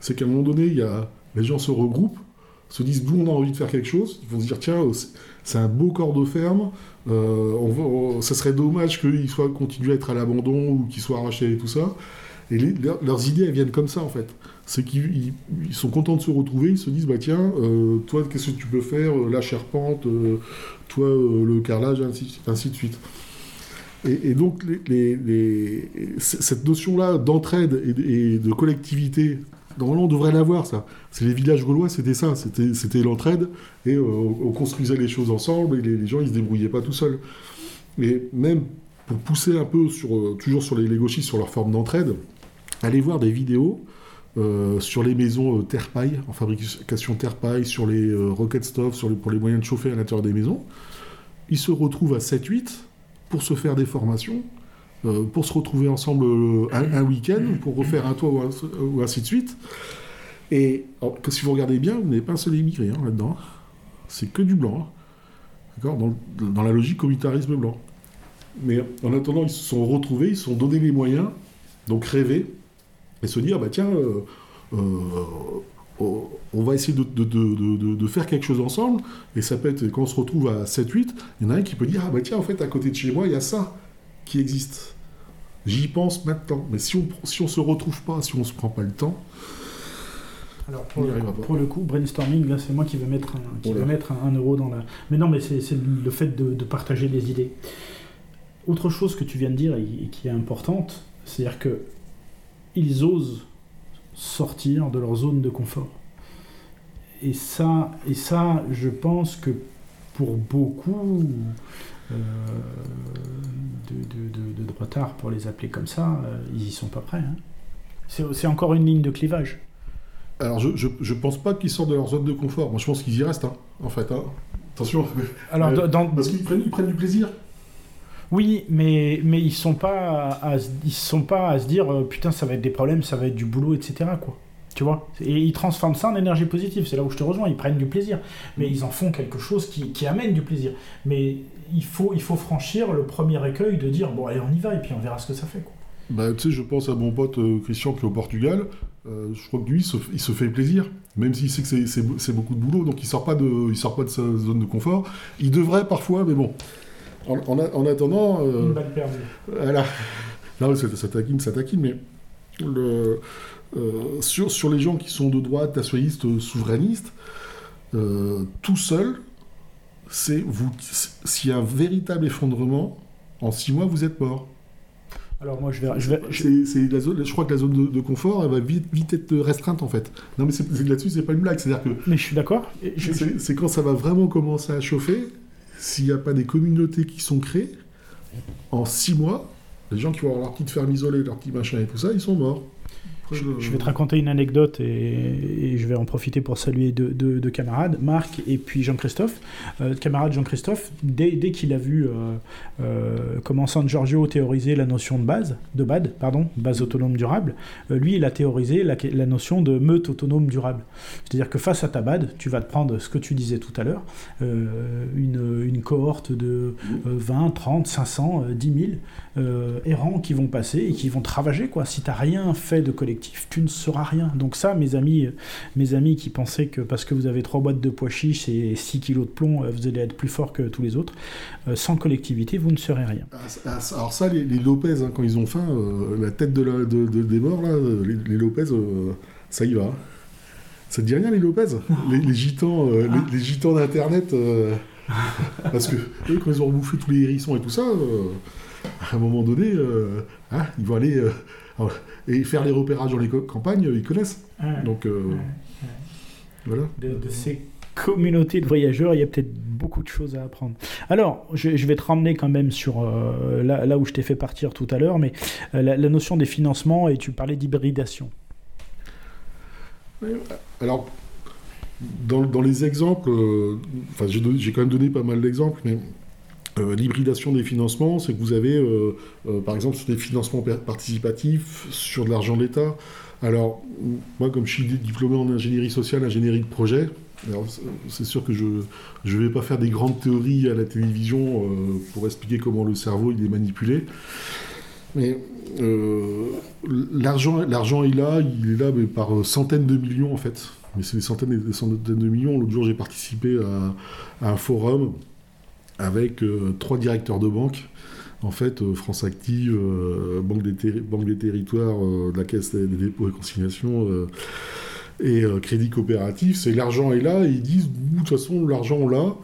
c'est qu'à un moment donné, il y a, les gens se regroupent, se disent d'où on a envie de faire quelque chose, ils vont se dire tiens, c'est un beau corps de ferme, euh, on ça serait dommage qu'il soit continué à être à l'abandon ou qu'il soit arraché et tout ça. Et leurs idées, elles viennent comme ça en fait. C'est qu'ils sont contents de se retrouver, ils se disent bah tiens, euh, toi qu'est-ce que tu peux faire, euh, la charpente, toi le carrelage, ainsi de suite. Et, donc cette notion-là d'entraide et, de collectivité Normalement, on devrait l'avoir, ça. C'est les villages gaulois, c'était ça. C'était l'entraide, et euh, on construisait les choses ensemble, et les, gens, ils se débrouillaient pas tout seuls. Et même pour pousser un peu, sur, euh, toujours sur les, gauchistes, sur leur forme d'entraide, allez voir des vidéos euh, sur les maisons terre-paille, en fabrication terre-paille, sur les rocket stove, sur pour les moyens de chauffer à l'intérieur des maisons. Ils se retrouvent à 7-8 pour se faire des formations euh, pour se retrouver ensemble euh, un, week-end, pour refaire un toit ou, ainsi de suite. Et si vous regardez bien, vous n'avez pas un seul immigré hein, là-dedans. C'est que du blanc. Hein. D'accord? Dans, dans, la logique communautarisme blanc. Mais en attendant, ils se sont retrouvés, ils se sont donné les moyens, donc rêver, et se dire, bah tiens, euh, on va essayer de, de, de, de, faire quelque chose ensemble, et ça peut être, quand on se retrouve à 7-8, il y en a un qui peut dire, ah bah tiens, en fait, à côté de chez moi, il y a ça qui existe. J'y pense maintenant. Mais si on si on se retrouve pas, si on se prend pas le temps. Alors pour, le, coup, brainstorming, là c'est moi qui vais mettre un, qui mettre un, euro dans la. Mais non, mais c'est le fait de, partager des idées. Autre chose que tu viens de dire et, qui est importante, c'est-à-dire que ils osent sortir de leur zone de confort. Et ça, et ça, je pense que pour beaucoup, euh, de, de, de, pour les appeler comme ça, euh, ils y sont pas prêts. Hein. C'est encore une ligne de clivage. Alors, je, je, je pense pas qu'ils sortent de leur zone de confort. Moi, je pense qu'ils y restent, hein, en fait. hein. Attention. <laughs> Alors, Euh, dans- Parce qu'ils prennent, prennent du plaisir. Oui, mais, mais ils sont pas à, se- ils sont pas à se dire euh, putain ça va être des problèmes, ça va être du boulot, etc. quoi. Tu vois Et ils transforment ça en énergie positive. C'est là où je te rejoins. Ils prennent du plaisir, mais ils en font quelque chose qui, qui amène du plaisir. Mais il faut, il faut franchir le premier écueil de dire bon allez on y va et puis on verra ce que ça fait. Quoi. Bah, tu sais, je pense à mon pote euh, Christian qui est au Portugal. Euh, je crois que lui, il se, il se fait plaisir, même s'il sait que c'est- beaucoup de boulot, donc il sort pas de, il sort pas de sa zone de confort. Il devrait parfois, mais bon. En, en a- en attendant, euh, Une balle perdue. voilà. Non, ça, ça taquine, ça taquine, mais le, sur, sur les gens qui sont de droite, nationalistes, euh, souverainistes, euh, tout seul, c'est vous. S'il y a un véritable effondrement, en six mois, vous êtes mort. Alors moi je vais, je vais, je- C'est- la zone, je crois que la zone de, de confort, elle va vite, vite être restreinte en fait. Non mais c'est- là-dessus, c'est pas une blague. C'est-à-dire que mais je suis d'accord. C'est quand ça va vraiment commencer à chauffer, s'il n'y a pas des communautés qui sont créées, en six mois, les gens qui vont avoir leur petite ferme isolée, leur petit machin et tout ça, ils sont morts. Je, je vais te raconter une anecdote et, et je vais en profiter pour saluer deux, deux- deux camarades, Marc et puis Jean-Christophe. Euh, camarade Jean-Christophe, dès, dès qu'il a vu euh, euh, comment San Giorgio théorisait la notion de base, de BAD, pardon, base autonome durable, euh, lui il a théorisé la, la notion de meute autonome durable. C'est-à-dire que face à ta BAD, tu vas te prendre ce que tu disais tout à l'heure, euh, une, une cohorte de euh, 20, 30, 500, euh, 10 000 euh, errants qui vont passer et qui vont te ravager quoi. Si t'as rien fait de collectif, tu ne seras rien. Donc ça, mes amis, mes amis qui pensaient que parce que vous avez trois boîtes de pois chiches et 6 kilos de plomb, euh, vous allez être plus fort que tous les autres, euh, sans collectivité, vous ne serez rien. Ah, ah, alors ça, les, les Lopez, hein, quand ils ont faim, euh, la tête de, la- de- de- des morts, là, les, les Lopez, euh, ça y va. Ça te dit rien, les Lopez? Les, les gitans, euh, Ah. les, gitans d'Internet, parce que eux, quand ils ont rebouffé tous les hérissons et tout ça, euh, à un moment donné, euh, hein, ils vont aller euh, alors, et faire les repérages dans les campagnes, ils connaissent. Donc euh, Ouais, voilà. de, de ces communautés de voyageurs, il y a peut-être beaucoup de choses à apprendre. Alors, je, je vais te ramener quand même sur euh, là, là où je t'ai fait partir tout à l'heure, mais euh, la, la notion des financements, et tu parlais d'hybridation. Alors, dans, dans les exemples, enfin, j'ai quand même donné pas mal d'exemples, mais euh, l'hybridation des financements, c'est que vous avez, euh, euh, par exemple, sur des financements participatifs, sur de l'argent de l'État. Alors, moi, comme je suis di- diplômé en ingénierie sociale, ingénierie de projet, c'est- sûr que je ne vais pas faire des grandes théories à la télévision pour expliquer comment le cerveau il est manipulé. Mais l'argent, l'argent est là, il est là par centaines de millions en fait. Mais c'est des centaines et des centaines de millions. L'autre jour, j'ai participé à un forum avec euh, trois directeurs de banque. En fait, euh, France Active, euh, Banque, des Territoires, de la Caisse des dépôts et consignations et Crédit Coopératif. C'est l'argent est là et ils disent, de toute façon, l'argent on l'a.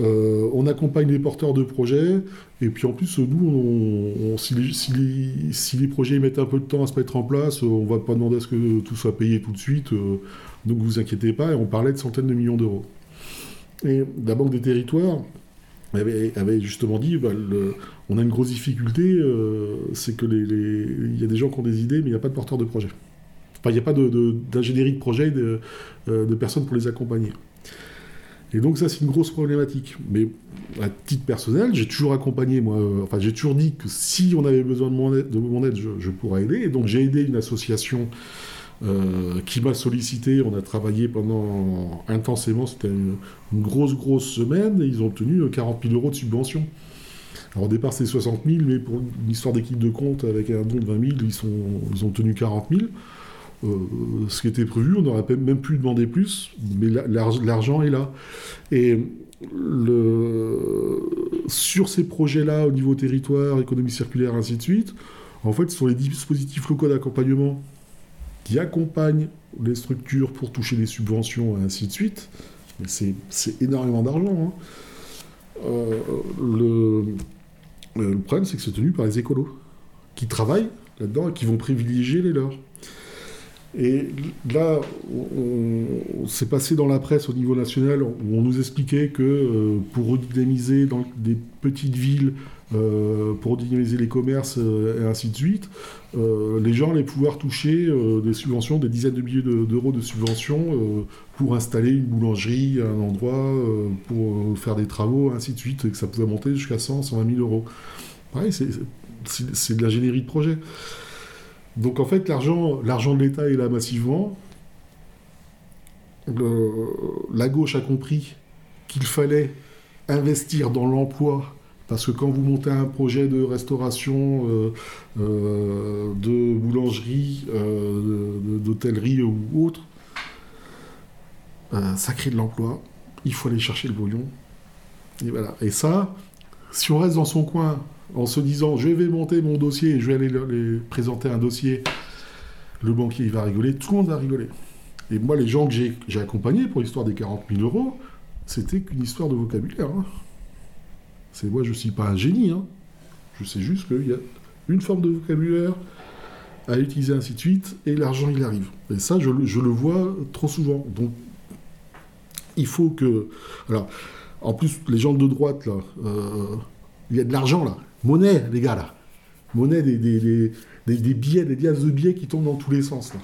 On accompagne les porteurs de projets, et puis en plus, nous, si, les, projets mettent un peu de temps à se mettre en place, on va pas demander à ce que tout soit payé tout de suite, euh, donc vous inquiétez pas, et on parlait de centaines de millions d'euros. Et la Banque des Territoires avait, avait justement dit, bah, on a une grosse difficulté, euh, c'est que les, il y a des gens qui ont des idées, mais il n'y a pas de porteurs de projets. Enfin, il n'y a pas d'ingénierie de, projet, de, euh, de personnes pour les accompagner. Et donc ça, c'est une grosse problématique. Mais à titre personnel, j'ai toujours accompagné, moi, euh, enfin j'ai toujours dit que si on avait besoin de mon aide, de mon aide je, je pourrais aider. Et donc j'ai aidé une association euh, qui m'a sollicité. On a travaillé pendant intensément, c'était une, grosse, grosse semaine, et ils ont obtenu euh, 40 000 euros de subvention. Alors au départ c'était 60 000, mais pour une histoire d'équipe de compte avec un don de 20 000, ils, ils ont obtenu 40 000. Euh, ce qui était prévu, on aurait même pu demander plus, mais la- l'arg- l'argent est là. Et sur ces projets-là, au niveau territoire, économie circulaire, ainsi de suite, en fait, ce sont les dispositifs locaux d'accompagnement qui accompagnent les structures pour toucher des subventions, et ainsi de suite. C'est- énormément d'argent. hein. Euh, le... problème, c'est que c'est tenu par les écolos, qui travaillent là-dedans et qui vont privilégier les leurs. Et là, on, s'est passé dans la presse au niveau national où on nous expliquait que euh, pour redynamiser dans des petites villes, pour dynamiser les commerces et ainsi de suite, les gens allaient pouvoir toucher des subventions, des dizaines de milliers d'euros de subventions pour installer une boulangerie un endroit, pour faire des travaux, ainsi de suite, et que ça pouvait monter jusqu'à 100, 120 000 euros. C'est de la générie de projet. Donc en fait, l'argent de l'État est là massivement. la gauche a compris qu'il fallait investir dans l'emploi, parce que quand vous montez un projet de restauration, euh, euh, de boulangerie, euh, d'hôtellerie ou autre, ça crée de l'emploi, il faut aller chercher le bouillon. Et voilà. Et ça, si on reste dans son coin en se disant je vais monter mon dossier je vais aller présenter un dossier, le banquier il va rigoler, tout le monde va rigoler. Et moi, les gens que j'ai accompagnés pour l'histoire des 40 000 euros, c'était qu'une histoire de vocabulaire. Hein. C'est moi, je ne suis pas un génie. Hein. Je sais juste qu'il y a une forme de vocabulaire à utiliser, ainsi de suite, et l'argent, il arrive. Et ça, je, le vois trop souvent. Donc, il faut que... Alors, en plus, les gens de droite, là, euh, il y a de l'argent, là. Monnaie, les gars, là. Monnaie, des, billets, des liasses de billets qui tombent dans tous les sens, là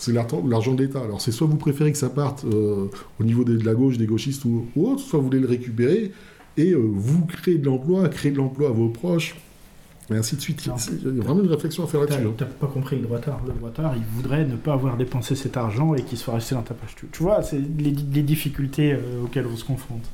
c'est l'argent de l'État. Alors c'est soit vous préférez que ça parte euh, au niveau de, la gauche, des gauchistes ou, autre, soit vous voulez le récupérer et euh, vous créez de l'emploi, créer de l'emploi à vos proches, et ainsi de suite. Il y a vraiment une réflexion à faire là-dessus. Tu n'as pas compris le droitard. Le droitard, il voudrait ne pas avoir dépensé cet argent et qu'il soit resté dans ta poche. Tu, vois, c'est les, difficultés euh, auxquelles on se confronte.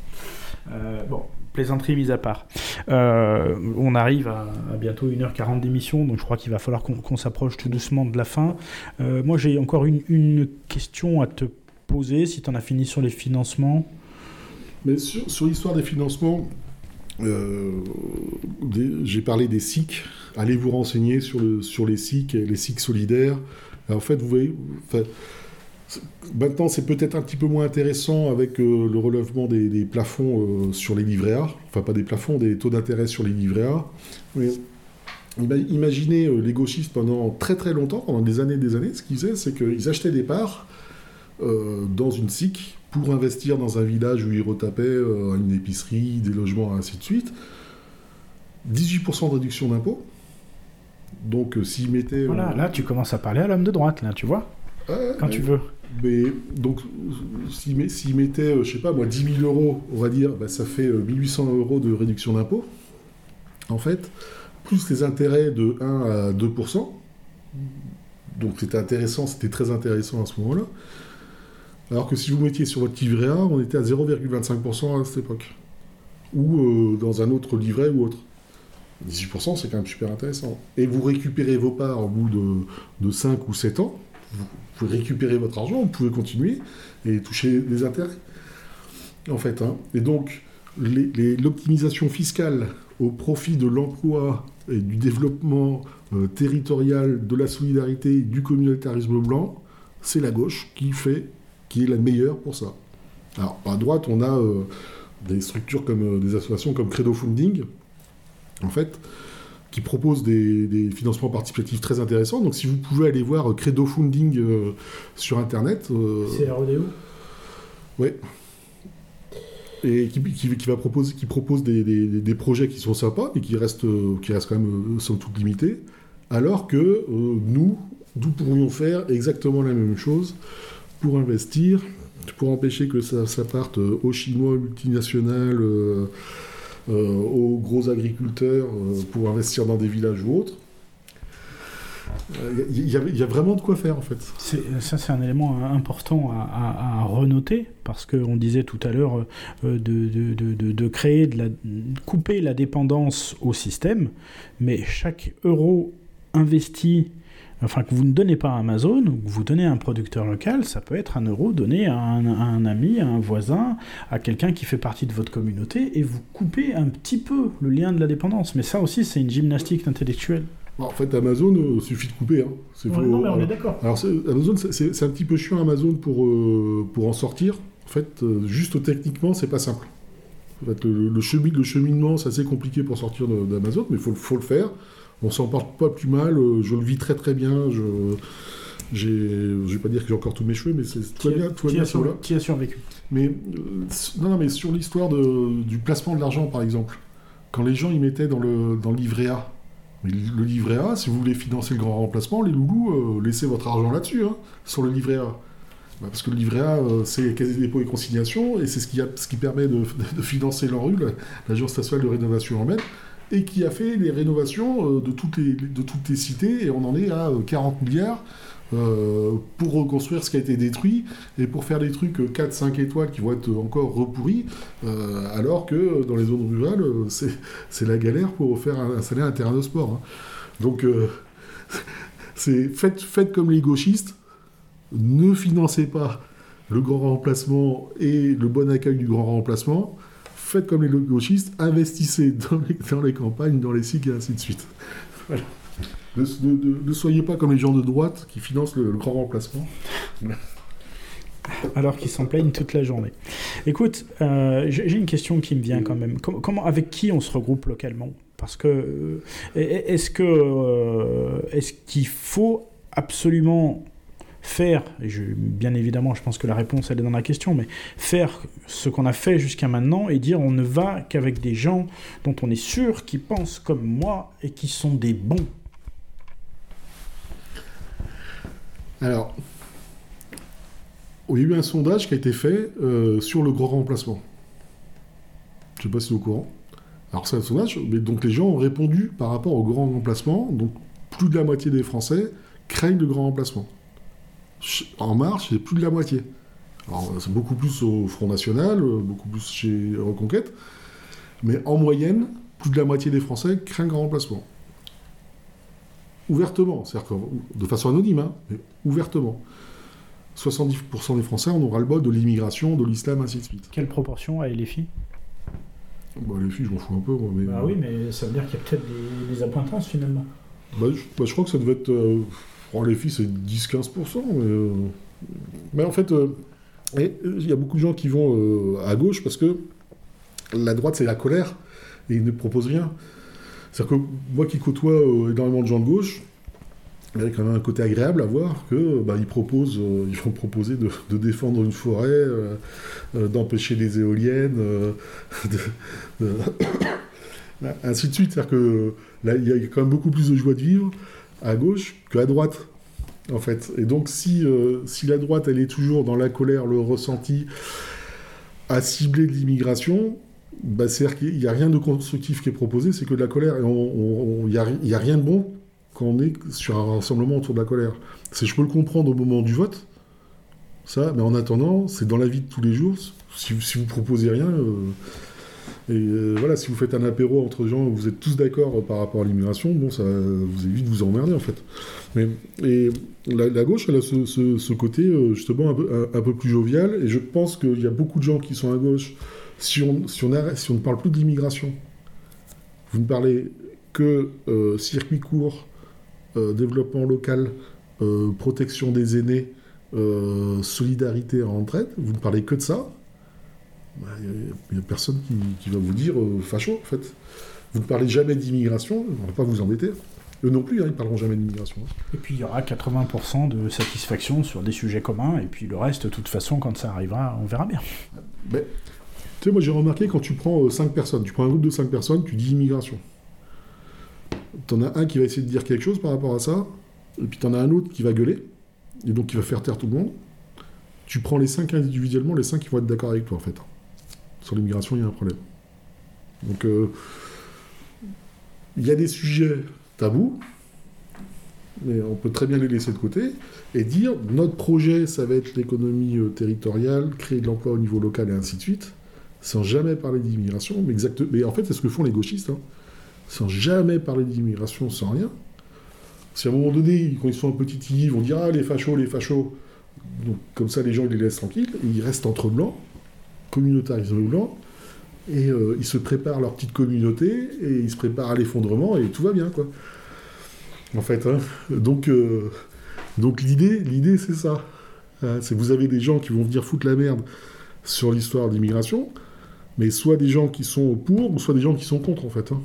bon, plaisanterie mise à part. Euh, on arrive à, bientôt 1h40 d'émission, donc je crois qu'il va falloir qu'on s'approche tout doucement de la fin. Euh, moi, j'ai encore une, question à te poser, si tu en as fini sur les financements. Mais sur, l'histoire des financements, euh, j'ai parlé des SIC. Allez vous renseigner sur, sur les SIC les SIC solidaires. en fait, vous voyez, Maintenant, c'est peut-être un petit peu moins intéressant avec euh, le relèvement des, plafonds euh, sur les livrets A. Enfin, pas des plafonds, des taux d'intérêt sur les livrets A. Mais imaginez les gauchistes pendant très très longtemps, pendant des années et des années, ce qu'ils faisaient, c'est qu'ils achetaient des parts dans une SIC pour investir dans un village où ils retapaient une épicerie, des logements, ainsi de suite. 18% de réduction d'impôt. Donc, s'ils mettaient. Voilà, là, tu commences à parler à l'homme de droite, là, tu vois Quand tu veux. Mais donc, s'il mettait, euh, je sais pas moi, 10 000 euros, on va dire, bah, ça fait 1800 euh, euros de réduction d'impôt, en fait, plus les intérêts de 1 à 2%. Donc c'était intéressant, c'était très intéressant à ce moment-là. Alors que si vous mettiez sur votre livret A, on était à 0,25% à cette époque. Ou euh, dans un autre livret ou autre. 18%, c'est quand même super intéressant. Et vous récupérez vos parts au bout de, de 5 ou 7 ans, vous pouvez récupérer votre argent, vous pouvez continuer et toucher des intérêts. En fait. Hein. Et donc, l'optimisation fiscale au profit de l'emploi et du développement euh, territorial, de la solidarité, du communautarisme blanc, c'est la gauche qui fait, qui est la meilleure pour ça. Alors, à droite, on a euh, des structures comme euh, des associations comme Credo Funding, en fait, qui propose des, financements participatifs très intéressants. Donc si vous pouvez aller voir euh, Credo Funding sur Internet. C'est REDO Oui. Et qui, va proposer, qui propose des, projets qui sont sympas, mais qui restent, qui restent quand même somme toute limités. Alors que nous, nous pourrions faire exactement la même chose pour investir, pour empêcher que ça, ça parte aux Chinois multinationales euh, aux gros agriculteurs euh, pour investir dans des villages ou autres. Il euh, y, a vraiment de quoi faire en fait. Ça, c'est un élément important à, renoter parce qu'on disait tout à l'heure de, de, de, de, créer, de la, couper la dépendance au système, mais chaque euro investi enfin que vous ne donnez pas à Amazon, ou que vous donnez à un producteur local, ça peut être un euro donné à un, ami, à un voisin, à quelqu'un qui fait partie de votre communauté, et vous coupez un petit peu le lien de la dépendance. Mais ça aussi, c'est une gymnastique intellectuelle. En fait, Amazon, il euh, suffit de couper. Hein. non, mais on est d'accord. Alors, Amazon, c'est un petit peu chiant, Amazon, pour, euh, pour en sortir. En fait, euh, juste techniquement, c'est pas simple. En fait, le, le, cheminement, c'est assez compliqué pour sortir d'Amazon, mais il faut, faut le faire on s'en porte pas plus mal, euh, je le vis très très bien, je j'ai, je vais pas dire que j'ai encore tous mes cheveux, mais c'est tout bien, tout bien sur, survécu? Mais euh, non, mais sur l'histoire du placement de l'argent, par exemple, quand les gens y mettaient dans le, dans le livret A, mais le livret A, si vous voulez financer le grand remplacement, les loulous, euh, laissez votre argent là-dessus, hein, sur le livret A. Bah, parce que le livret A, euh, c'est des dépôts et consignations, et c'est ce qui, a- ce qui permet de, <laughs> de financer l'ANRU, la- l'Agence nationale de rénovation urbaine, et qui a fait les rénovations euh, de, toutes les, de toutes les cités, et on en est à euh, 40 milliards euh, pour reconstruire ce qui a été détruit, et pour faire des trucs 4-5 étoiles qui vont être encore repourris, euh, alors que dans les zones rurales, euh, c'est la galère pour faire un- installer un terrain de sport. hein. Donc, euh, <laughs> faites, faites comme les gauchistes, ne financez pas le grand remplacement et le bon accueil du grand remplacement. Faites comme les gauchistes, investissez dans les, campagnes, dans les SIG et ainsi de suite. Ne, soyez pas comme les gens de droite qui financent le, grand remplacement. alors qu'ils s'en plaignent toute la journée. Écoute, euh, j'ai une question qui me vient quand même. Com- comment, avec qui on se regroupe localement? Parce que euh, est- est-ce que euh, est-ce qu'il faut absolument faire, bien évidemment, je pense que la réponse elle est dans la question, mais faire ce qu'on a fait jusqu'à maintenant et dire on ne va qu'avec des gens dont on est sûr qui pensent comme moi et qui sont des bons. Alors, il y a eu un sondage qui a été fait euh, sur le grand remplacement. Je ne sais pas si c'est au courant. Alors c'est un sondage, mais donc les gens ont répondu par rapport au grand remplacement. Donc plus de la moitié des Français craignent le grand remplacement. En marche, c'est plus de la moitié. Alors c'est beaucoup plus au Front National, euh, beaucoup plus chez Reconquête. Mais en moyenne, plus de la moitié des Français craignent le grand remplacement. Ouvertement, c'est-à-dire que- de façon anonyme, hein, mais ouvertement. 70% des Français en ont ras-le-bol de l'immigration, de l'islam, ainsi de suite. Quelle proportion à les filles? Bah, les filles, je m'en fous un peu, moi, mais... Bah oui, mais ça veut dire qu'il y a peut-être des, des appointances finalement. Bah, je, bah, je crois que ça devait être... euh, oh, les filles, c'est 10-15%, mais... euh, Mais en fait, euh, euh, il y a beaucoup de gens qui vont à gauche parce que la droite, c'est la colère, et ils ne proposent rien. C'est-à-dire que moi qui côtoie énormément de gens de gauche, il y a quand même un côté agréable à voir que bah, ils proposent, ils vont proposer de, défendre une forêt, d'empêcher les éoliennes, <coughs> ainsi de suite. C'est-à-dire que là, il y a quand même beaucoup plus de joie de vivre à gauche qu'à droite, en fait. Et donc, si, euh, si la droite, elle est toujours dans la colère, le ressenti, à cibler de l'immigration, bah, c'est-à-dire qu'il n'y a rien de constructif qui est proposé, c'est que de la colère. Il n'y a, a rien de bon quand on est sur un rassemblement autour de la colère. C'est, je peux le comprendre au moment du vote, ça, mais en attendant, c'est dans la vie de tous les jours. Si, si vous proposez rien, euh, et euh, voilà, si vous faites un apéro entre gens, vous êtes tous d'accord par rapport à l'immigration, bon, ça vous évite de vous emmerder en fait. Mais, et la, gauche, elle a ce, côté euh, justement un peu, plus jovial, et je pense qu'il y a beaucoup de gens qui sont à gauche. Si on, ne parle plus de l'immigration, vous ne parlez que euh, circuit court, développement local, protection des aînés, solidarité en retraite, vous ne parlez que de ça, il n'y a, personne qui, qui va vous dire euh, facho, en fait. Vous ne parlez jamais d'immigration, on ne va pas vous embêter. Eux non plus, hein, ils ne parleront jamais d'immigration. hein. Et puis il y aura 80% de satisfaction sur des sujets communs, et puis le reste, de toute façon, quand ça arrivera, on verra bien. Mais, tu sais, moi j'ai remarqué quand tu prends 5 personnes, tu prends un groupe de 5 personnes, tu dis immigration. T'en as un qui va essayer de dire quelque chose par rapport à ça, et puis t'en as un autre qui va gueuler, et donc qui va faire taire tout le monde. Tu prends les 5 individuellement, les 5 qui vont être d'accord avec toi en fait. Sur l'immigration, il y a un problème. Donc, euh, il y a des sujets tabous, mais on peut très bien les laisser de côté et dire notre projet, ça va être l'économie euh, territoriale, créer de l'emploi au niveau local et ainsi de suite, sans jamais parler d'immigration. Mais, mais en fait, c'est ce que font les gauchistes, hein. sans jamais parler d'immigration, sans rien. Si à un moment donné, quand ils sont un petit ils vont dire Ah, les fachos, les fachos. Donc, comme ça, les gens, ils les laissent tranquilles, ils restent entre blancs, communautarisent le blanc, et euh, ils se préparent leur petite communauté, et ils se préparent à l'effondrement, et tout va bien, quoi. En fait, hein. donc, euh, donc l'idée, c'est ça. Hein, c'est vous avez des gens qui vont venir foutre la merde sur l'histoire de l'immigration, mais soit des gens qui sont pour, ou soit des gens qui sont contre, en fait. hein.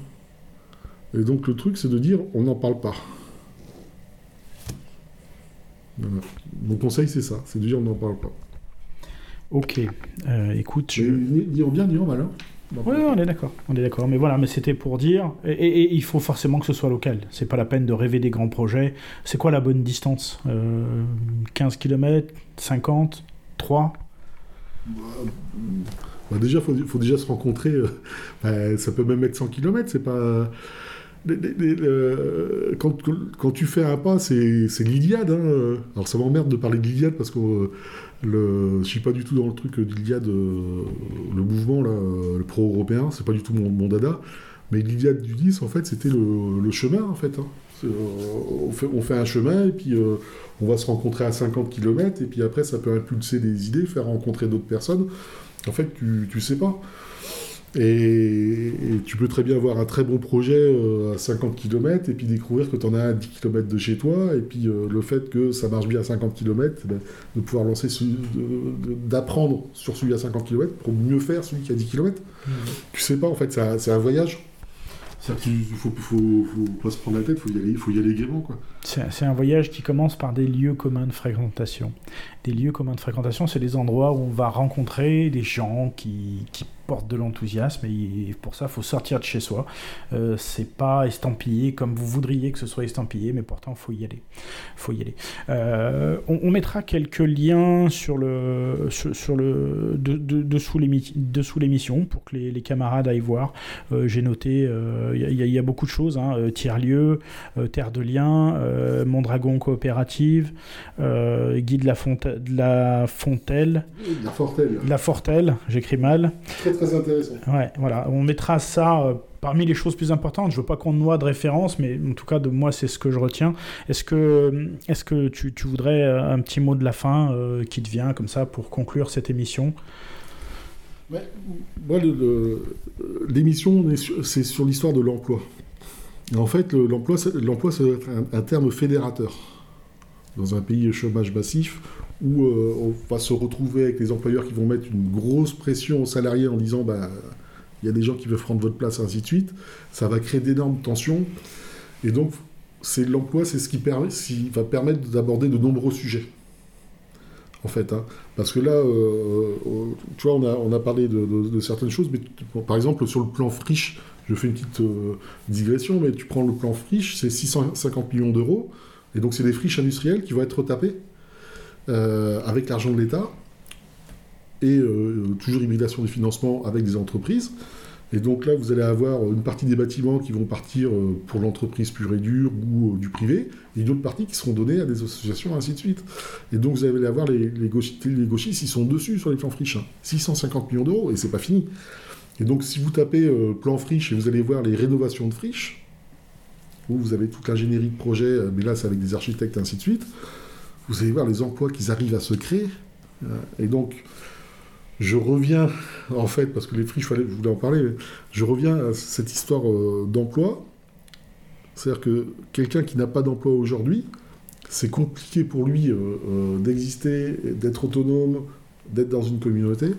Et donc le truc, c'est de dire, on n'en parle pas. Mon conseil, c'est ça, c'est de dire, on n'en parle pas. Ok, euh, écoute, je... En bien, en mal. hein. Oui, on est d'accord. On est d'accord. Mais voilà, mais c'était pour dire. Et, il faut forcément que ce soit local. C'est pas la peine de rêver des grands projets. C'est quoi la bonne distance 15 km 50 3 Déjà, il faut, déjà se rencontrer. Euh, <laughs> bah, ça peut même être 100 km. C'est pas. Quand, tu fais un pas, c'est l'Iliade. Hein. Alors ça m'emmerde de parler de l'Iliade parce que le, je suis pas du tout dans le truc d'Iliade, euh, le mouvement là, le pro-européen, c'est pas du tout mon, dada. Mais l'Iliade du 10, en fait, c'était le, chemin, en. Hein. Euh, on, fait, on fait un chemin et puis euh, on va se rencontrer à 50 km et puis après ça peut impulser des idées, faire rencontrer d'autres personnes. En fait, tu, tu sais pas. Et, tu peux très bien avoir un très bon projet euh, à 50 km et puis découvrir que tu en as à 10 km de chez toi. Et puis euh, le fait que ça marche bien à 50 km, eh ben, de pouvoir lancer, d'apprendre sur celui à 50 km pour mieux faire celui qui a 10 km. Mmh. Tu sais pas, en fait, c'est un voyage. Il faut, faut, faut, pas se prendre la tête, il faut y aller, faut y aller gaiement. C'est un voyage qui commence par des lieux communs de fréquentation. Des lieux communs de fréquentation, c'est des endroits où on va rencontrer des gens qui, qui porte de l'enthousiasme et pour ça, il faut sortir de chez soi. Euh, c'est pas estampillé comme vous voudriez que ce soit estampillé, mais pourtant, faut y aller. faut y aller. Euh, on, mettra quelques liens sur le, dessous l'émission pour que les, camarades aillent voir. Euh, j'ai noté, il y, y, a beaucoup de choses hein, tiers-lieu, terre de liens, Mondragon coopérative, guide de la, Fonte de la Fontelle. La Fortelle. La Fortelle, j'écris mal très intéressant. Ouais, voilà. On mettra ça euh, parmi les choses plus importantes. Je veux pas qu'on noie de référence, mais en tout cas, de moi, c'est ce que je retiens. Est-ce que, euh, est-ce que tu, tu, voudrais euh, un petit mot de la fin qui te vient comme ça pour conclure cette émission? Moi, l'émission, c'est sur l'histoire de l'emploi. En fait, l'emploi, c'est un, terme fédérateur dans un pays chômage massif où euh, on va se retrouver avec les employeurs qui vont mettre une grosse pression aux salariés en disant bah il y a des gens qui veulent prendre votre place, ainsi de suite. Ça va créer d'énormes tensions. Et donc, c'est l'emploi, c'est ce qui, va permettre d'aborder de nombreux sujets. En fait, hein. parce que là, euh, euh, tu vois, on a parlé de, certaines choses, mais par exemple, sur le plan friche, je fais une petite digression, mais tu prends le plan friche, c'est 650 millions d'euros, et donc c'est des friches industrielles qui vont être retapées euh, avec l'argent de l'État et euh, toujours hybridation des financements avec des entreprises. Et donc là, vous allez avoir une partie des bâtiments qui vont partir euh, pour l'entreprise pure et dure ou du privé, et une autre partie qui seront données à des associations, ainsi de suite. Et donc vous allez avoir les, gauchistes, les ils sont dessus sur les plans friches. 650 hein. millions d'euros, et c'est pas fini. Et donc si vous tapez plan friche et vous allez voir les rénovations de friches, où vous avez toute l'ingénierie de projet, mais là c'est avec des architectes, ainsi de suite, vous allez voir les emplois qu'ils arrivent à se créer. Euh, et donc, je reviens, en fait, parce que les friches, je voulais en parler, je reviens à cette histoire euh, d'emploi. C'est-à-dire que quelqu'un qui n'a pas d'emploi aujourd'hui, c'est compliqué pour lui euh, d'exister, d'être autonome, d'être dans une communauté.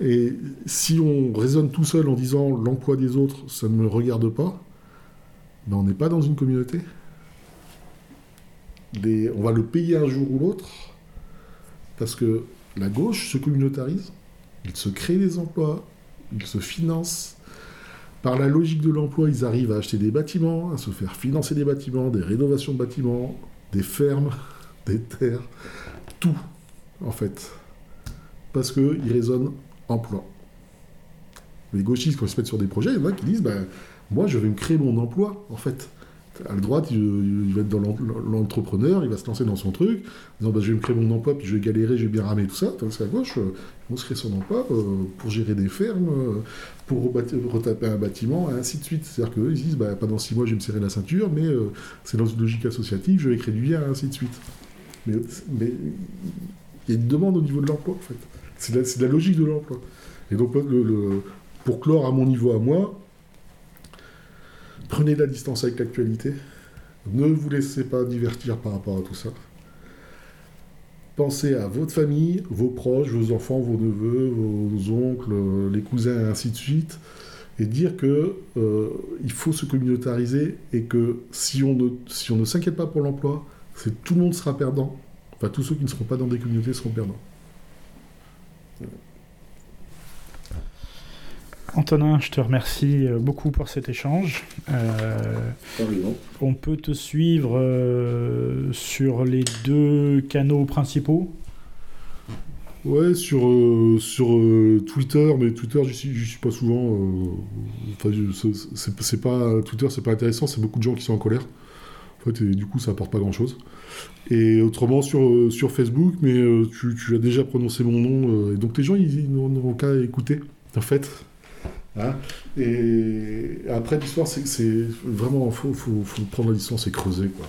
Et si on raisonne tout seul en disant l'emploi des autres, ça ne me regarde pas, ben on n'est pas dans une communauté on va le payer un jour ou l'autre, parce que la gauche se communautarise, il se crée des emplois, il se finance. Par la logique de l'emploi, ils arrivent à acheter des bâtiments, à se faire financer des bâtiments, des rénovations de bâtiments, des fermes, des terres, tout, en fait. Parce qu'ils raisonnent emploi. Les gauchistes, quand ils se mettent sur des projets, il y en a qui disent ben, Moi, je vais me créer mon emploi, en fait à la droite, il, va être dans l'entrepreneur, il va se lancer dans son truc, disant bah, je vais me créer mon emploi, puis je vais galérer, je vais bien ramer tout ça. Tandis qu'à gauche, euh, va se créer son emploi euh, pour gérer des fermes, euh, pour retaper un bâtiment, et ainsi de suite. C'est-à-dire qu'eux, ils disent bah, pendant six mois, je vais me serrer la ceinture, mais c'est dans une logique associative, je vais créer du lien, ainsi de suite. Mais, il y a une demande au niveau de l'emploi, en fait. C'est la, logique de l'emploi. Et donc, pour clore à mon niveau à moi, Prenez la distance avec l'actualité. Ne vous laissez pas divertir par rapport à tout ça. Pensez à votre famille, vos proches, vos enfants, vos neveux, vos oncles, les cousins, et ainsi de suite. Et dire que euh, il faut se communautariser et que si on ne, si s'inquiète pas pour l'emploi, c'est tout le monde sera perdant. Enfin, tous ceux qui ne seront pas dans des communautés seront perdants. Antonin, je te remercie euh, beaucoup pour cet échange. Euh, on peut te suivre euh, sur les deux canaux principaux? Ouais, sur, sur Twitter, mais Twitter, j'y suis, suis, pas souvent. enfin, c'est pas, Twitter, c'est pas intéressant, c'est beaucoup de gens qui sont en colère. En fait, et du coup, ça apporte pas grand chose. Et autrement, sur, sur Facebook, mais tu, tu, as déjà prononcé mon nom, et donc les gens, ils n'auront qu'à écouter, en fait. Hein. et après, l'histoire, c'est vraiment, faut, faut, faut, prendre la distance et creuser. Quoi.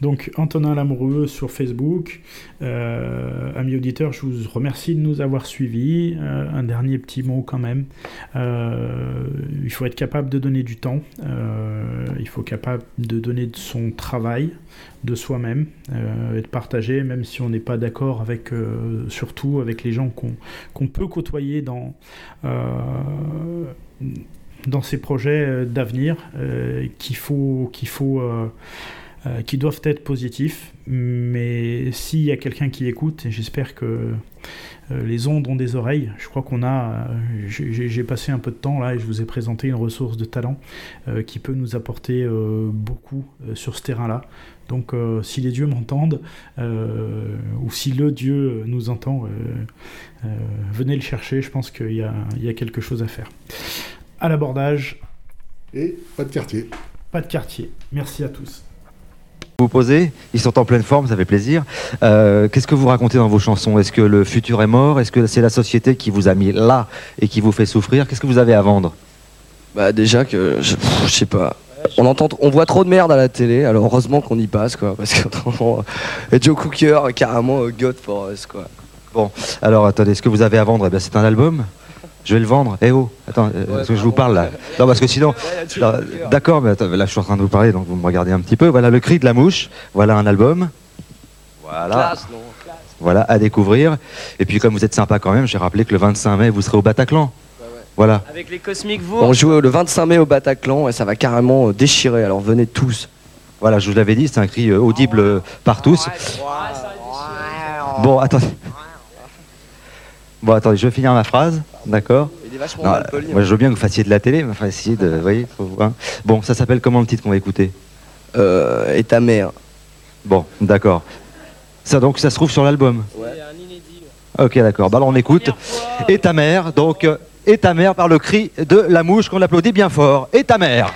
Donc Antonin Lamoureux sur Facebook. Euh, amis auditeurs, je vous remercie de nous avoir suivis. Euh, un dernier petit mot quand même. Euh, il faut être capable de donner du temps. il faut être capable de donner de son travail, de soi-même, et de partager, même si on n'est pas d'accord avec, surtout avec les gens qu'on peut côtoyer dans dans ces projets d'avenir qu'il faut qu'il faut euh, qui doivent être positifs, mais s'il y a quelqu'un qui écoute, et j'espère que euh, les ondes ont des oreilles, je crois qu'on a, euh, j'ai passé un peu de temps là et je vous ai présenté une ressource de talent qui peut nous apporter beaucoup sur ce terrain-là. Donc si les dieux m'entendent, ou si le Dieu nous entend, venez le chercher, je pense qu'il y, y, a quelque chose à faire. À l'abordage. Et pas de quartier. Pas de quartier. Merci à tous vous posez. Ils sont en pleine forme, ça fait plaisir. Euh, qu'est-ce que vous racontez dans vos chansons? Est-ce que le futur est mort? Est-ce que c'est la société qui vous a mis là et qui vous fait souffrir? Qu'est-ce que vous avez à vendre? Bah déjà que je, sais pas. On entend, on voit trop de merde à la télé. Alors heureusement qu'on y passe quoi, parce que euh, Joe Cooker carrément euh, God for us quoi. Bon, alors attendez, ce que vous avez à vendre, eh c'est un album je vais le vendre. Eh oh, attends, euh, que je vous parle là? Non, parce que sinon. <laughs> D'accord, mais là je suis en train de vous parler, donc vous me regardez un petit peu. Voilà le cri de la mouche. Voilà un album. Voilà. Voilà, à découvrir. Et puis comme vous êtes sympa quand même, j'ai rappelé que le 25 mai, vous serez au Bataclan. Voilà. Avec les Cosmiques vous. On joue le 25 mai au Bataclan et ça va carrément euh, déchirer, alors venez tous. Voilà, je vous l'avais dit, c'est un cri euh, audible par tous. Bon, attendez. Bon, attendez, je vais finir ma phrase, d'accord poli, Moi, je veux bien que vous fassiez de la télé, mais enfin, essayez de. Vous voyez hein. Bon, ça s'appelle comment le titre qu'on va écouter euh, Et ta mère. Bon, d'accord. Ça, donc, ça se trouve sur l'album Ouais. Ok, d'accord. Bah, alors, on écoute. Et ta mère, donc, euh, et ta mère par le cri de la mouche qu'on applaudit bien fort. Et ta mère